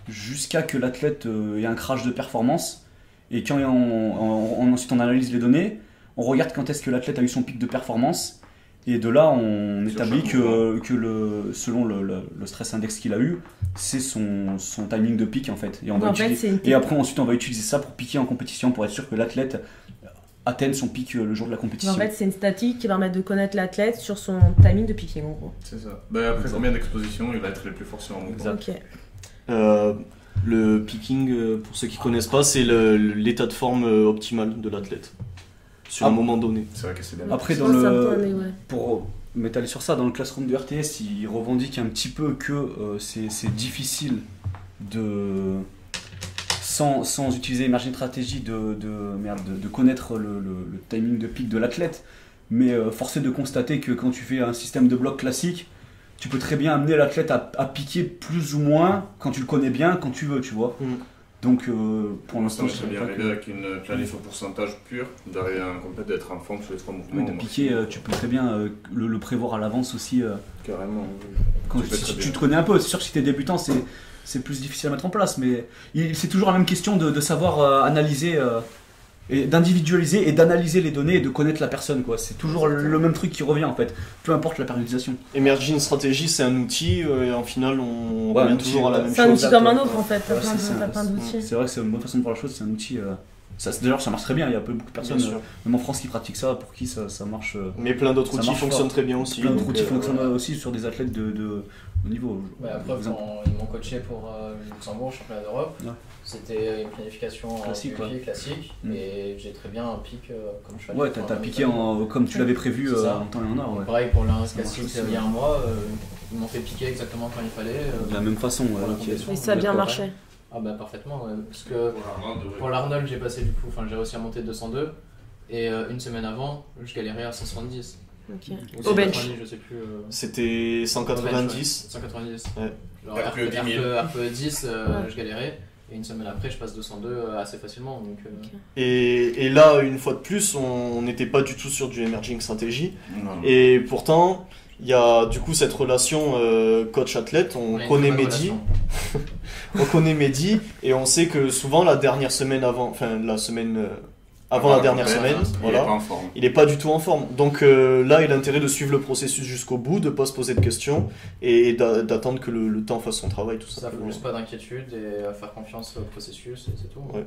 jusqu'à que l'athlète euh, ait un crash de performance. Et quand on, on- on- ensuite on analyse les données, on regarde quand est-ce que l'athlète a eu son pic de performance. Et de là, on Sur établit que, que le, selon le, le- le stress index qu'il a eu, c'est son, son timing de pic en fait. Et, on va En fait, utiliser- c'est une et après, ensuite, on va utiliser ça pour piquer en compétition pour être sûr que l'athlète atteigne son pic euh, le jour de la compétition. En fait, c'est une statique qui va permettre de connaître l'athlète sur son timing de picking, en gros. C'est ça. Ben, après Exact. combien d'expositions il va être le plus fort sur un mouvement. Euh, le picking, euh, pour ceux qui connaissent pas, c'est l'état de forme euh, optimal de l'athlète sur un Ah. moment donné. C'est vrai que c'est bien. Après, dans le, ouais. pour m'étaler sur ça, dans le classroom de RTS, il revendique un petit peu que euh, c'est c'est difficile de. Sans, sans utiliser Emerging Strategy, de, de, merde, de, de connaître le, le- le timing de pic de l'athlète. Mais euh, force est de constater que quand tu fais un système de bloc classique, tu peux très bien amener l'athlète à, à piquer plus ou moins quand tu le connais bien, quand tu veux, tu vois. Mm. Donc euh, pour l'instant, je bien que. avec une planif au pourcentage pur, d'arriver à un complet d'être en forme sur les trois mouvements. Oui, de piquer, euh, tu peux très bien euh, le, le prévoir à l'avance aussi. Carrément. Quand Tu si tu te connais un peu, c'est sûr que si t'es débutant, c'est c'est plus difficile à mettre en place, mais c'est toujours la même question de, de savoir analyser euh, et d'individualiser et d'analyser les données et de connaître la personne quoi. C'est toujours le, même truc qui revient en fait, peu importe la périodisation. Emerging Strategy, c'est un outil, euh, et en final, on Ouais, revient outil, toujours à la même C'est un chose. outil comme un autre, en fait. Ouais, plein d'outils. C'est vrai que c'est une bonne façon de voir la chose, c'est un outil. euh, ça, D'ailleurs, ça marche très bien. Il y a peu- beaucoup de personnes, euh, même en France, qui pratiquent ça. Pour qui ça, ça marche. euh, Mais plein d'autres outils fonctionnent très bien aussi. plein d'autres outils euh, fonctionnent aussi sur des athlètes de, de haut niveau. Ouais, après, en- ils m'ont coaché pour euh, le Luxembourg, championnat d'Europe, Ouais. c'était une planification en Classique, classique, Mm. et j'ai très bien un pic euh, comme je. Ouais, t'as piqué en, comme tu l'avais prévu euh, en temps et en heure. Ouais. Pareil pour aussi, il y a un mois, ils m'ont fait piquer exactement quand il fallait. De la même façon. ouais. Et ça a bien marché. Ah bah parfaitement, ouais, parce que pour l'Arnold j'ai passé du coup, enfin j'ai réussi à monter de 202, et euh, une semaine avant, je galérais à 170. Ok. Ou Au bench. 190, je sais plus. euh, C'était au bench, 190. ouais, 190. Ouais. Alors, RPE RPE, 10 000. RPE 10, euh, Ouais. je galérais. Et une semaine après, je passe 202 euh, assez facilement. Donc, euh. Et, et là, une fois de plus, on n'était pas du tout sur du Emerging Strategy. Non. Et pourtant, il y a du coup cette relation euh, coach-athlète. On, connaît Mehdi, on connaît Mehdi, et on sait que souvent la dernière semaine avant, enfin la semaine euh, avant la dernière semaine, Il est voilà, pas en forme. il est pas du tout en forme. Donc euh, là, il a intérêt de suivre le processus jusqu'au bout, de pas se poser de questions et d'a- d'attendre que le, le temps fasse son travail, tout Ça simplement. plus pas d'inquiétude et à faire confiance au processus et c'est tout. Ouais.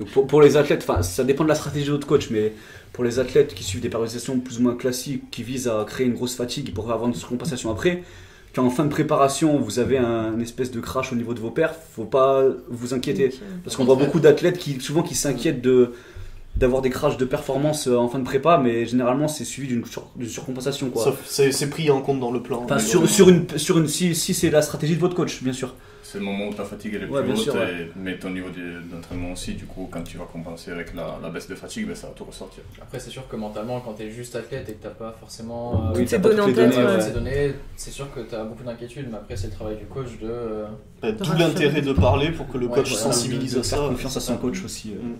Donc pour, pour les athlètes, enfin ça dépend de la stratégie de votre coach, mais pour les athlètes qui suivent des périodisations plus ou moins classiques, qui visent à créer une grosse fatigue pour avoir une compensation après, quand en fin de préparation vous avez un, espèce de crash au niveau de vos perfs, faut pas vous inquiéter. Parce qu'on voit beaucoup d'athlètes qui souvent qui s'inquiètent de d'avoir des crashs de performance euh, en fin de prépa, mais généralement c'est suivi d'une sur- surcompensation quoi. Ça, C'est c'est pris en compte dans le plan. Enfin, Mais, sur, sur une, sur une, si, si c'est la stratégie de votre coach, bien sûr. C'est le moment où ta fatigue elle est Ouais, plus haute, sûr, ouais. et- mais ton niveau de- d'entraînement aussi, du coup, quand tu vas compenser avec la, la baisse de fatigue, ben, ça va tout ressortir. Après, c'est sûr que mentalement, quand t'es juste athlète et que t'as pas forcément euh, Oui, t'as donné en tête, données, ouais. ouais. ces données, c'est sûr que t'as beaucoup d'inquiétudes, mais après, c'est le travail du coach de. euh, bah, D'où l'intérêt de parler pour que le coach sensibilise de à faire ça. confiance à son coach aussi. euh. Mm.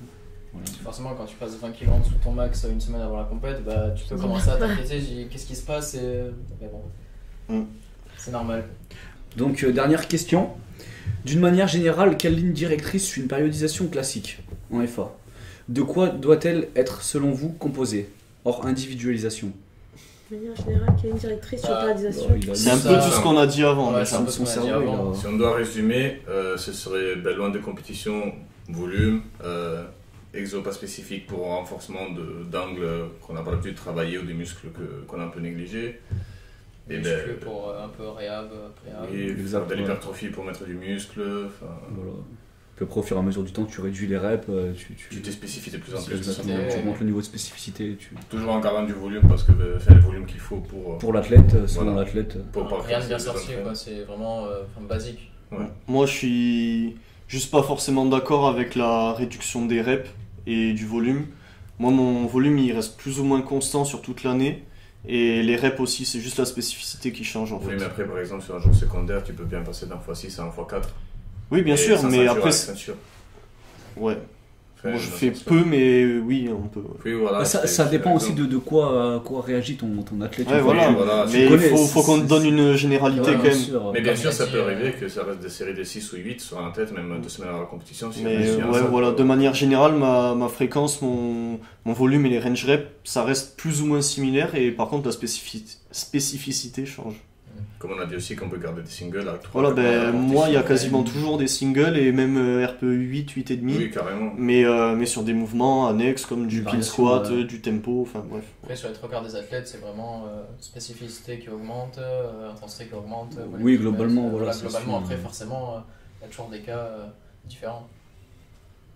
Voilà. Forcément, quand tu passes 20 kg en dessous de ton max une semaine avant la compète, bah, tu peux commencer à t'inquiéter. tu Qu'est-ce qui se passe et... Mais bon, Mm. c'est normal. Donc, euh, dernière question. D'une manière générale, quelle ligne directrice suit une périodisation classique en FA De quoi doit-elle être, selon vous, composée? Hors individualisation. De manière générale, quelle une directrice sur Ah, périodisation Alors, il a C'est un peu Ça- tout ce qu'on a dit avant. Ouais, déjà. c'est un peu son ce qu'on a dit cerveau, il avant. a- Si on doit résumer, euh, ce serait ben, loin des compétitions, volume, euh, exo pas spécifique pour renforcement de- d'angles qu'on n'a pas l'habitude de travailler ou des muscles que- qu'on a un peu négligés. Et Musclé ben, pour euh, un peu réhab, euh, préhab. oui, de ouais. l'hypertrophie pour mettre du muscle. Voilà. Puis après, au fur et à mesure du temps, tu réduis les reps, euh, tu, tu, Tu t'es spécifié de plus en plus. exactement, tu augmentes le niveau de spécificité. Tu... Toujours en gardant du volume parce que faire le volume qu'il faut pour, Pour l'athlète, selon Voilà. l'athlète. pour pas Rien de bien entraînements. quoi. C'est vraiment euh, enfin, basique. Moi, je suis juste pas forcément d'accord avec la réduction des reps et du volume. Moi, mon volume, il reste plus ou moins constant sur toute l'année. Et les reps aussi, c'est juste la spécificité qui change en Oui, fait. mais après, par exemple, sur un jour secondaire, tu peux bien passer d'un x6 à un x4. Oui, bien sûr, mais après, ouais. Je fais peu, mais euh, oui, on peut. ouais. Oui, voilà. Bah, ça, dépend aussi de, de quoi, à quoi réagit ton, ton athlète. Ouais, voilà. voilà, Mais il faut, faut qu'on te donne une généralité Ouais, quand même. sûr. Mais bien sûr, ça peut arriver euh, que ça reste des séries de 6 ou 8 sur un tête, même deux semaines avant la compétition. si Mais euh, ouais, ça, voilà, de manière générale, ma, ma fréquence, mon, mon volume et les range reps, ça reste plus ou moins similaire. Et par contre, la spécifi- spécificité change. Comme on a dit aussi qu'on peut garder des singles avec 3 Voilà, ben, moi, il y a quasiment toujours des singles et même euh, RPE 8, 8,5. Oui, carrément. Mais, euh, mais sur des mouvements annexes comme du pin squat, euh, du tempo, enfin bref. Après, sur les trois quarts des athlètes, c'est vraiment euh, spécificité qui augmente, euh, intensité qui augmente. euh, Oui, globalement, voilà, globalement, sûr. après, forcément, euh, il y a toujours des cas euh, différents.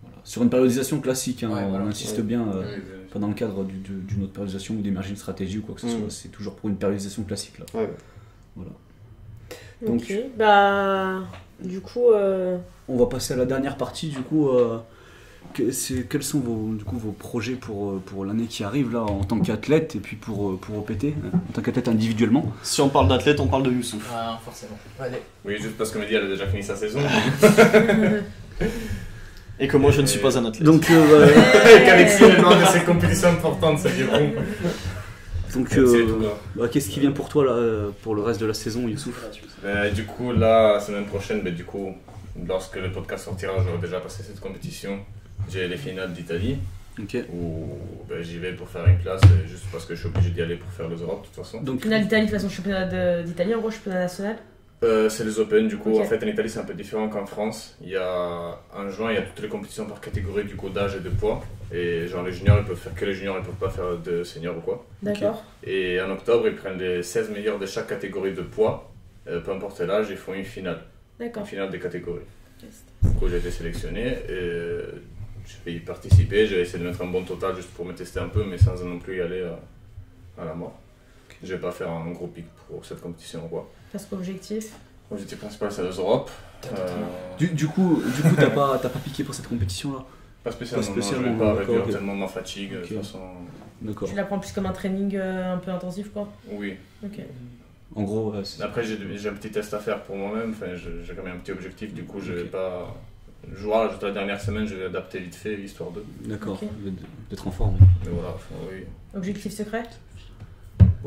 Voilà. Sur une périodisation classique, hein, Ouais, on voilà. insiste Ouais. bien, euh, Oui, oui. pas dans le cadre du- du- d'une autre périodisation ou d'émerger une stratégie ou quoi que ce Mm. soit, c'est toujours pour une périodisation classique là. Ouais. Donc- Ok, bah. Du coup. euh, On va passer à la dernière partie du coup. euh, que- quels sont vos, du coup, vos projets pour, euh, pour l'année qui arrive là en tant qu'athlète et puis pour, pour OPT, hein, en tant qu'athlète individuellement? Si on parle d'athlète, on parle de Youssouf. Ah, forcément. Allez. Oui, juste parce que Mehdi elle a déjà fini sa saison. Et que moi, je ne suis pas un athlète. Donc, euh, Et qu'Alexis est loin de ses compétitions importantes, c'est vieux con. Donc euh, bah, qu'est-ce qui vient pour toi là, euh, pour le reste de la saison, Youssouf Euh, du coup, là, la semaine prochaine, ben, du coup, lorsque le podcast sortira, j'aurai déjà passé cette compétition. J'ai les finales d'Italie, où ben, j'y vais pour faire une place, juste parce que je suis obligé d'y aller pour faire les Europes, de toute façon. Donc, Finale d'Italie, de toute façon, championnat d'Italie, en gros, championnat national. Euh, c'est les Open, du coup. En fait, en Italie, c'est un peu différent qu'en France. Il y a, en juin, il y a toutes les compétitions par catégorie, du coup, d'âge et de poids. Et genre, les juniors, ils peuvent faire que les juniors, ils peuvent pas faire de seniors ou quoi. D'accord. Et en octobre, ils prennent les 16 meilleurs de chaque catégorie de poids, euh, peu importe l'âge, ils font une finale. Une D'accord. finale des catégories. Du coup, j'ai été sélectionné et euh, je vais y participer. J'ai essayé de mettre un bon total juste pour me tester un peu, mais sans non plus y aller euh, à la mort. Je vais pas faire un gros pic pour cette compétition quoi. Parce qu'objectif. L'objectif principal, c'est les Europes. Euh, du, du coup, du coup t'as pas, t'as pas piqué pour cette compétition là pas spécialement, Pas non, spécialement, je vais pas réduire ok. tellement ma fatigue. De Ok. toute façon, D'accord. Tu la prends plus comme un training euh, un peu intensif, quoi. oui. Ok. En gros, ouais, Après, j'ai un petit test à faire pour moi-même. Enfin, j'ai quand même un petit objectif. Du coup, je vais Ok. pas. Je vois, juste la dernière semaine, je vais adapter vite fait, histoire de. d'accord, Ok. d'être en forme. Mais voilà, enfin, oui. Objectif secret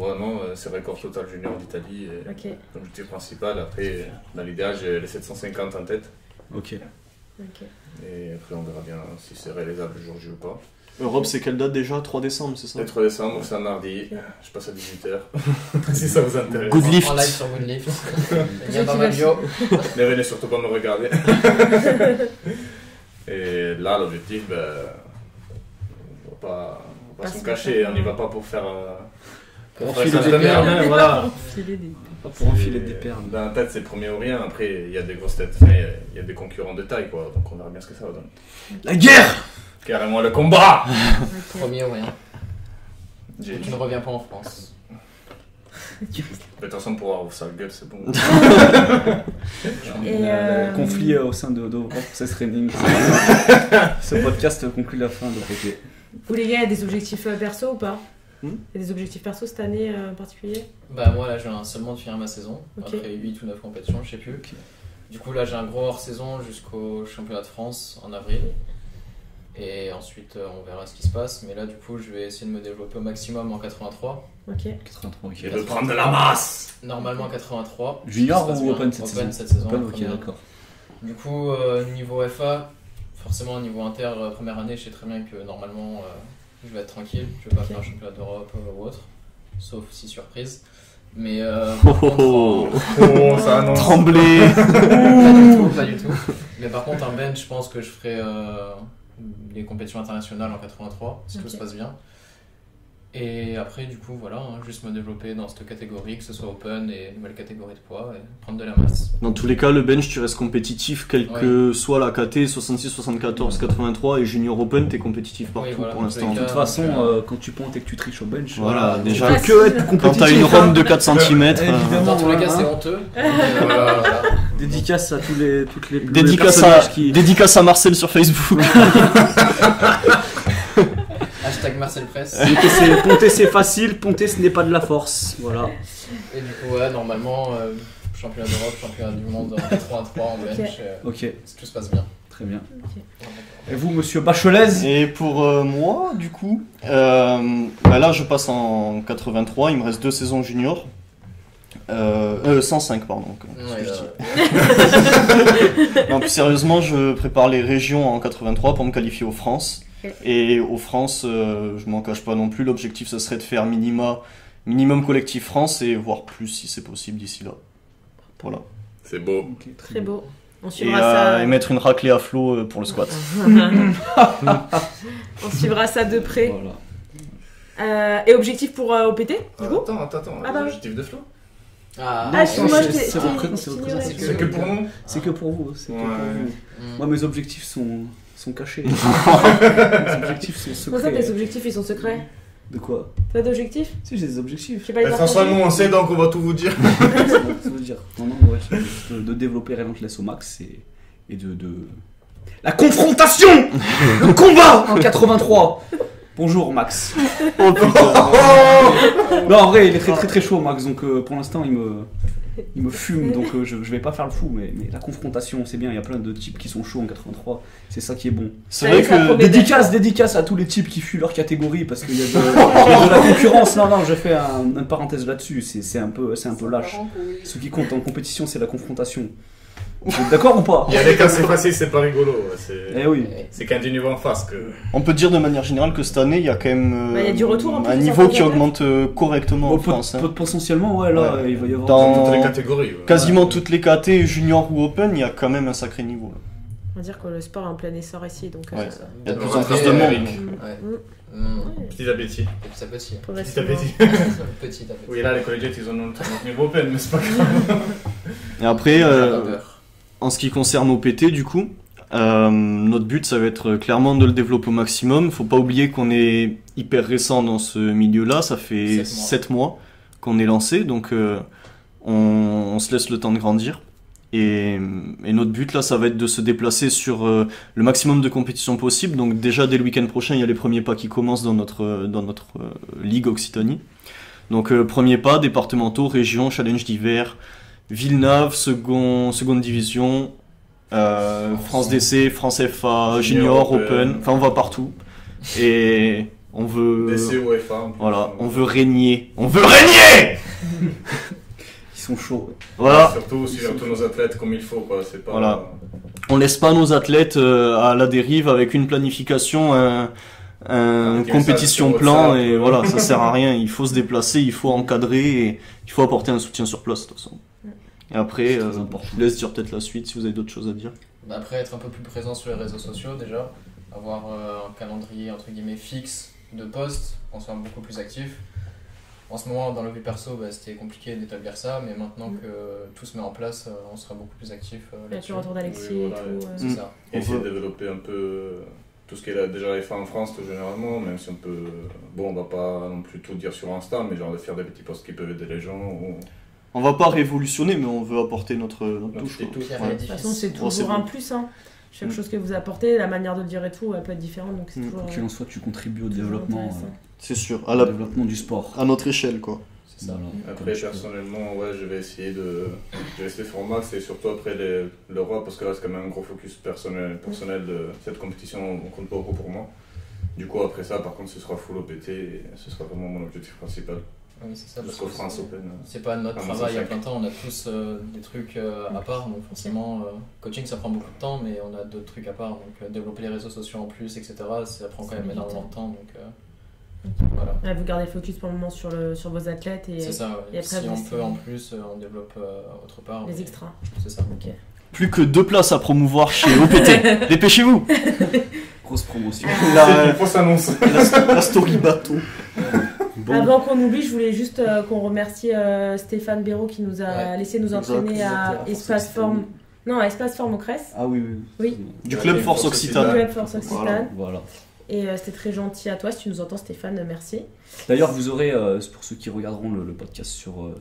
Bon, non, euh, c'est record total junior d'Italie. et Ok. L'objectif principal. Après, dans l'idéal, j'ai les 750 en tête. Ok. Ok. Et après, on verra bien si c'est réalisable le jour J ou pas. Europe, c'est quelle date déjà? 3 décembre, c'est ça? Le 3 décembre, c'est un mardi. Je passe à 18h. si ça vous intéresse. Good lift. En live sur Goodlift. Ceux Lien dans qui ma veulent- bio. Ne venez surtout pas me regarder. Et là, l'objectif, ben, on va pas, on va pas Pas se cacher, cacher. on n'y va pas pour faire. euh, Pour Ouais, enfiler des perles, voilà. pour enfiler des perles. Dans la tête, c'est premier ou rien. Après, il y a des grosses têtes, enfin, il y a des concurrents de taille, quoi. Donc on verra bien ce que ça va donner. La guerre Carrément le combat. Premier ou rien. Tu ne reviens pas en France. De toute façon, pour avoir sale gueule, c'est bon. Et, euh, conflit euh, au sein de, de Process Training. Ce podcast conclut la fin de. Vous, les gars, il y a des objectifs euh, perso ou pas? Hmm Il y a des objectifs perso cette année euh, en particulier? Bah moi là je viens seulement de finir ma saison, après 8 ou 9 compétitions, je sais plus. Du coup là j'ai un gros hors-saison jusqu'au championnat de France en avril. Et ensuite euh, on verra ce qui se passe. Mais là du coup je vais essayer de me développer au maximum en 83. Ok. 83, ok. Et de prendre de la masse Normalement 83. Junior ou bien. Open cette Open saison cette saison. Open, ok, d'accord. Du coup, euh, niveau FA, forcément, niveau inter, première année, je sais très bien que normalement, euh, je vais être tranquille. Je vais pas faire un championnat d'Europe euh, ou autre, sauf si surprise. Mais euh, Oh, oh, en- Oh, ça annonce Tremblé pas du tout, pas du tout. Mais par contre, un bench, je pense que je ferai euh, les compétitions internationales en 83, si tout se passe bien. Et après, du coup, voilà, hein, juste me développer dans cette catégorie, que ce soit open et nouvelle catégorie de poids, et prendre de la masse. Dans tous les cas, le bench, tu restes compétitif, quelle que soit la KT, 66, 74, 83 et Junior Open, t'es compétitif partout Oui, voilà, pour l'instant. De toute façon, donc, euh, quand tu pointes et que tu triches au bench, Voilà, tu déjà. peux que être Quand compétitif. t'as une hein. ronde de 4 cm, Évidemment. Dans tous les cas, hein. c'est honteux. Euh, voilà. Dédicace à tous les, toutes les, les dédicace, à, personnages qui. dédicace à Marcel sur Facebook. Hashtag Marcel Press. Ponter, c'est- facile, ponter ce n'est pas de la force. Voilà. Et du coup, ouais, normalement, euh, championnat d'Europe, championnat du monde en 83 en bench, Ok. euh, Ok, si tout se passe bien. Très bien. Et vous, monsieur Bachelez? Et pour euh, moi, du coup, euh, bah là je passe en 83, il me reste deux saisons junior. Euh, euh, 105, pardon. Ouais, ce que je euh, dis. Non, plus sérieusement, je prépare les régions en 83 pour me qualifier aux France. Et aux France, euh, je m'en cache pas non plus, l'objectif ce serait de faire minima, minimum collectif France et voire plus si c'est possible d'ici là. Voilà. C'est beau. Très beau. On Et, suivra euh, ça. et mettre une raclée à flot euh, pour le squat. On suivra ça de près. Voilà. Euh, et objectif pour euh, OPT, du coup? Attends, attends, attends. Ah bah oui. L'objectif de Flo Ah, Ah, c'est- que pour nous C'est que pour vous. C'est que Ouais. pour vous. Moi, mes objectifs sont, sont cachés. mes objectifs sont Comment ça, secrets. tes objectifs, ils sont secrets De quoi T'as d'objectifs Si, j'ai des objectifs. Je sais pas les François, nous on sait donc on va tout vous dire. Ça veut dire. Non, non, ouais, c'est de, de développer Relentless au max et, et de, de. La confrontation Le combat en 83 Bonjour Max. Oh putain Non, en vrai, il est très très très chaud, Max, donc euh, pour l'instant, il me, il me fume, donc euh, je, je vais pas faire le fou, mais, mais la confrontation, c'est bien, il y a plein de types qui sont chauds en 83, c'est ça qui est bon. C'est vrai que. Dédicace, dédicace à tous les types qui fuient leur catégorie parce qu'il y, a de- il y a de la concurrence. Non, non, je fais un, une parenthèse là-dessus, c'est c'est un, peu- c'est un peu lâche. Ce qui compte en compétition, c'est la confrontation. Vous êtes d'accord ou pas Il y a des cas c'est facile, c'est pas rigolo. C'est Eh oui. c'est quand tu niveau en face que. on peut dire de manière générale que cette année il y a quand même euh, Bah, il y a du retour, en un niveau qui augmente euh, correctement Bon, en France. hein. pot- potentiellement, ouais, là, Ouais. il va y avoir. Dans- Dans toutes les catégories. ouais. Quasiment toutes les KT, junior ou open, il y a quand même un sacré niveau. là. On va dire que le sport est en plein essor ici, donc euh. Il y a de plus en plus de monde. Mm. Mm. Mm. Ouais, Petit à petit. Petit à petit. petit. Petit à petit. Oui, là les collégiens ils ont notre notre niveau open, mais c'est pas grave. Et après, euh. En ce qui concerne OPT, du coup, euh, notre but, ça va être clairement de le développer au maximum. Faut pas oublier qu'on est hyper récent dans ce milieu-là. Ça fait Sept mois. 7 mois qu'on est lancé, donc euh, on, on se laisse le temps de grandir. Et, et notre but là, ça va être de se déplacer sur euh, le maximum de compétitions possible. Donc déjà dès le week-end prochain, il y a les premiers pas qui commencent dans notre dans notre ligue Occitanie. Donc premier pas, départementaux, région, challenge d'hiver, Villeneuve, second, seconde division, euh, France DC, France FA, Junior, Junior, Open. Enfin on va partout. Et on veut, DC UEFA. en plus. voilà, on veut régner, on veut régner. Ils sont chauds. ouais. Voilà, Surtout nos athlètes comme il faut, quoi. C'est pas. Voilà. on laisse pas nos athlètes euh, à la dérive avec une planification, un, un compétition plan et euh. voilà, ça sert à rien. Il faut se déplacer, il faut encadrer et il faut apporter un soutien sur place de toute façon. Et après, euh, je laisse dire peut-être la suite si vous avez d'autres choses à dire. Bah, Après, être un peu plus présent sur les réseaux sociaux déjà, avoir euh, un calendrier entre guillemets fixe de posts, qu'on soit beaucoup plus actif. En ce moment, dans le vie perso, bah, c'était compliqué d'établir ça, mais maintenant Mm. que tout se met en place, euh, on sera beaucoup plus actif euh, là-dessus. le retour d'Alexis Oui, et voilà, tout. euh. C'est Mm. ça. Et On essayer de développer un peu tout ce qu'il a déjà fait en France, tout généralement, même si on peut. Bon, on va pas non plus tout dire sur Insta, mais genre de faire des petits posts qui peuvent aider les gens. Ou... On va pas révolutionner, mais on veut apporter notre, touche. quoi. Ouais. De toute façon, c'est Bon, c'est toujours un bon. plus. Hein. Chaque Mm. chose que vous apportez, la manière de le dire et tout, elle peut être différente. Donc c'est Mm. toujours, qu'il en soit, tu contribues au développement, euh, C'est sûr, à, la, développement du sport. à notre échelle quoi. C'est ça. Voilà. Après, personnellement, ouais, je vais essayer de, je vais essayer de faire au max et surtout après les- l'Europe parce que là, c'est quand même un gros focus personnel. personnel de cette compétition on compte pas beaucoup pour moi. Du coup, après ça, par contre, ce sera full OPT et ce sera vraiment mon objectif principal. Oui, c'est ça. parce Jusqu'au que France c'est- Open. C'est pas notre travail à plein temps, on a tous euh, des trucs euh, à part, donc forcément, euh, coaching ça prend beaucoup de temps, mais on a d'autres trucs à part, donc euh, développer les réseaux sociaux en plus, etc., ça prend quand même énormément temps. de temps, donc euh, voilà. Ouais, vous gardez le focus pour le moment sur, le, sur vos athlètes et C'est ça, ouais. et après, si on peut en plus, euh, on développe euh, autre part. les mais extras. C'est ça. Plus que deux places à promouvoir chez OPT. Dépêchez-vous. Grosse promotion. La, fausse annonce. la, la story bateau. Bon, Avant qu'on oublie, je voulais juste euh, qu'on remercie euh, Stéphane Béraud qui nous a Ouais. laissé nous entraîner exact, à à Espace. Forme. Non, à Espace Forme au Cresse, Ah oui, oui. Oui. Du club Ouais, Force Occitane. Club Force Occitane. Voilà. Voilà. Et euh, c'était très gentil à toi. Si tu nous entends, Stéphane, merci. D'ailleurs, vous aurez, euh, pour ceux qui regarderont le, le podcast sur, euh,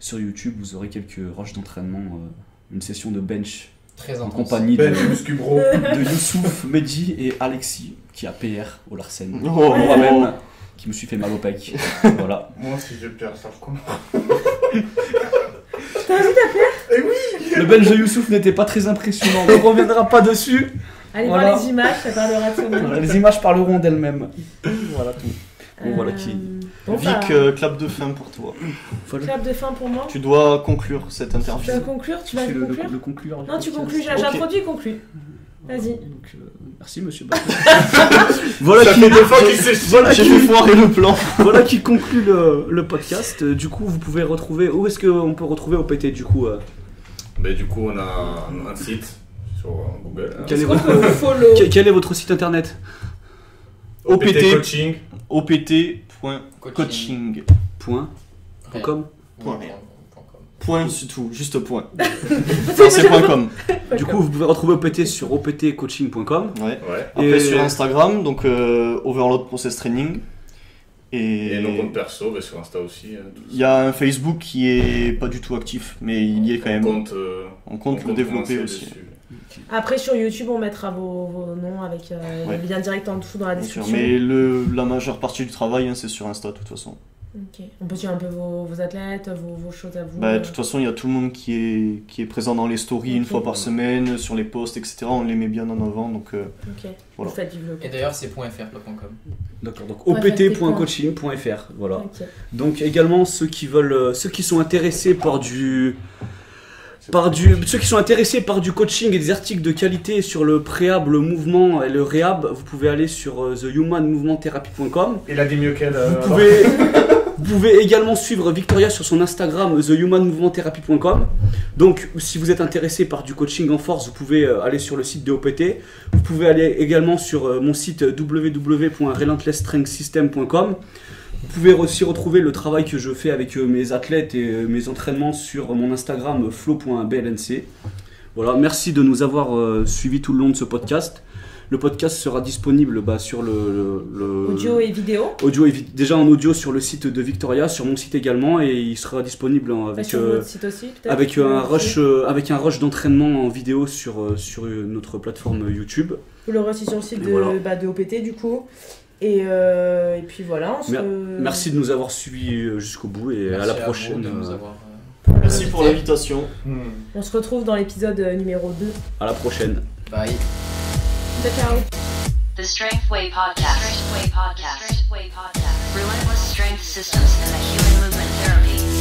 sur YouTube, vous aurez quelques rushs d'entraînement, euh, une session de bench Très en compagnie de, Ben, Bro. de Youssouf, Mehdi et Alexis, qui a PR au Larsen. Oh, Moi-même, qui me suis fait mal au pec. voilà. Moi, si je perds ça, comment Le bench de Youssouf n'était pas très impressionnant, on ne reviendra pas dessus. Allez Voilà. voir les images, ça parlera de soi-même. Voilà, les images parleront d'elles-mêmes. voilà tout. Bon, voilà qui- Bon, Vic, bah, euh, clap de fin pour toi. Voilà. clap de fin pour moi? Tu dois conclure cette Tu interview. vas conclure? Tu vas le, le- conclure? le conclure Non, tu podcast. conclus, j'ai Ok. j'introduis et conclus. Vas-y. Donc, euh, merci monsieur voilà, Ça qui, fait deux fois qu'il s'est voilà, J'ai qui, fait foirer le plan. voilà qui conclut le, le podcast. Euh, Du coup, vous pouvez retrouver. Où est-ce qu'on peut retrouver OPT du coup euh, Mais du coup, on a un, un site sur euh, Google. hein. Quel est votre, quel- quel est votre site internet OPT. coaching. opt.coaching. Point. .com. Point. Point com. Point, c'est tout, juste point. Non, c'est point .com. Du coup, vous pouvez retrouver OPT sur optcoaching.com. Ouais. Ouais. Après Et- sur Instagram, donc euh, Overload Process Training. Et Et nos comptes perso, bah, sur Insta aussi. tout il y a un Facebook qui est pas du tout actif, mais il y est quand On même. compte, euh, On compte on le développer aussi. dessus. Après, sur YouTube, on mettra vos, vos noms avec euh, Ouais. le lien direct en dessous dans la description. mais le, la majeure partie du travail, hein, c'est sur Insta de toute façon. On peut dire un peu vos, vos athlètes, vos, vos choses à vous. Bah, euh, de toute façon, il y a tout le monde qui est, qui est présent dans les stories une fois par semaine, sur les posts, etc. On les met bien en avant, donc euh. Voilà. Et d'ailleurs, c'est .fr. D'accord, donc opt.coaching.fr. Voilà. Donc également ceux qui veulent, euh, ceux qui sont intéressés par du, par du, ceux qui sont intéressés par du coaching et des articles de qualité sur le préhab, le mouvement et le réhab, vous pouvez aller sur euh, thehumanmovementtherapy.com. Il a dit mieux qu'elle. euh, Vous pouvez, vous pouvez également suivre Victoria sur son Instagram thehumanmovementtherapy.com. Donc si vous êtes intéressé par du coaching en force, vous pouvez euh, aller sur le site de OPT. Vous pouvez aller également sur euh, mon site www.relentlessstrengthsystem.com. Vous pouvez aussi retrouver le travail que je fais avec euh, mes athlètes et euh, mes entraînements sur mon Instagram euh, flow.blnc. Voilà, merci de nous avoir euh, suivis tout le long de ce podcast. Le podcast sera disponible bah, sur le, le- le- Audio et vidéo. audio et vi- déjà en audio sur le site de Victoria, sur mon site également, et il sera disponible en- Bah, avec, sur euh, votre site aussi, peut-être. avec un rush, euh, avec un rush d'entraînement en vidéo sur, euh, sur notre plateforme YouTube. Vous l'aurez aussi sur le site de, Voilà. bah, de OPT, du coup. Et, euh, et puis voilà, on se... Mer- Merci de nous avoir suivis jusqu'au bout et Merci à la vous prochaine. de nous avoir, merci pour l'invitation. On se retrouve dans l'épisode numéro 2. À la prochaine. Bye. Ciao, ciao The Strength Way Podcast. Strength Way Podcast. Strength Way Podcast. Relentless strength systems and the human movement therapy.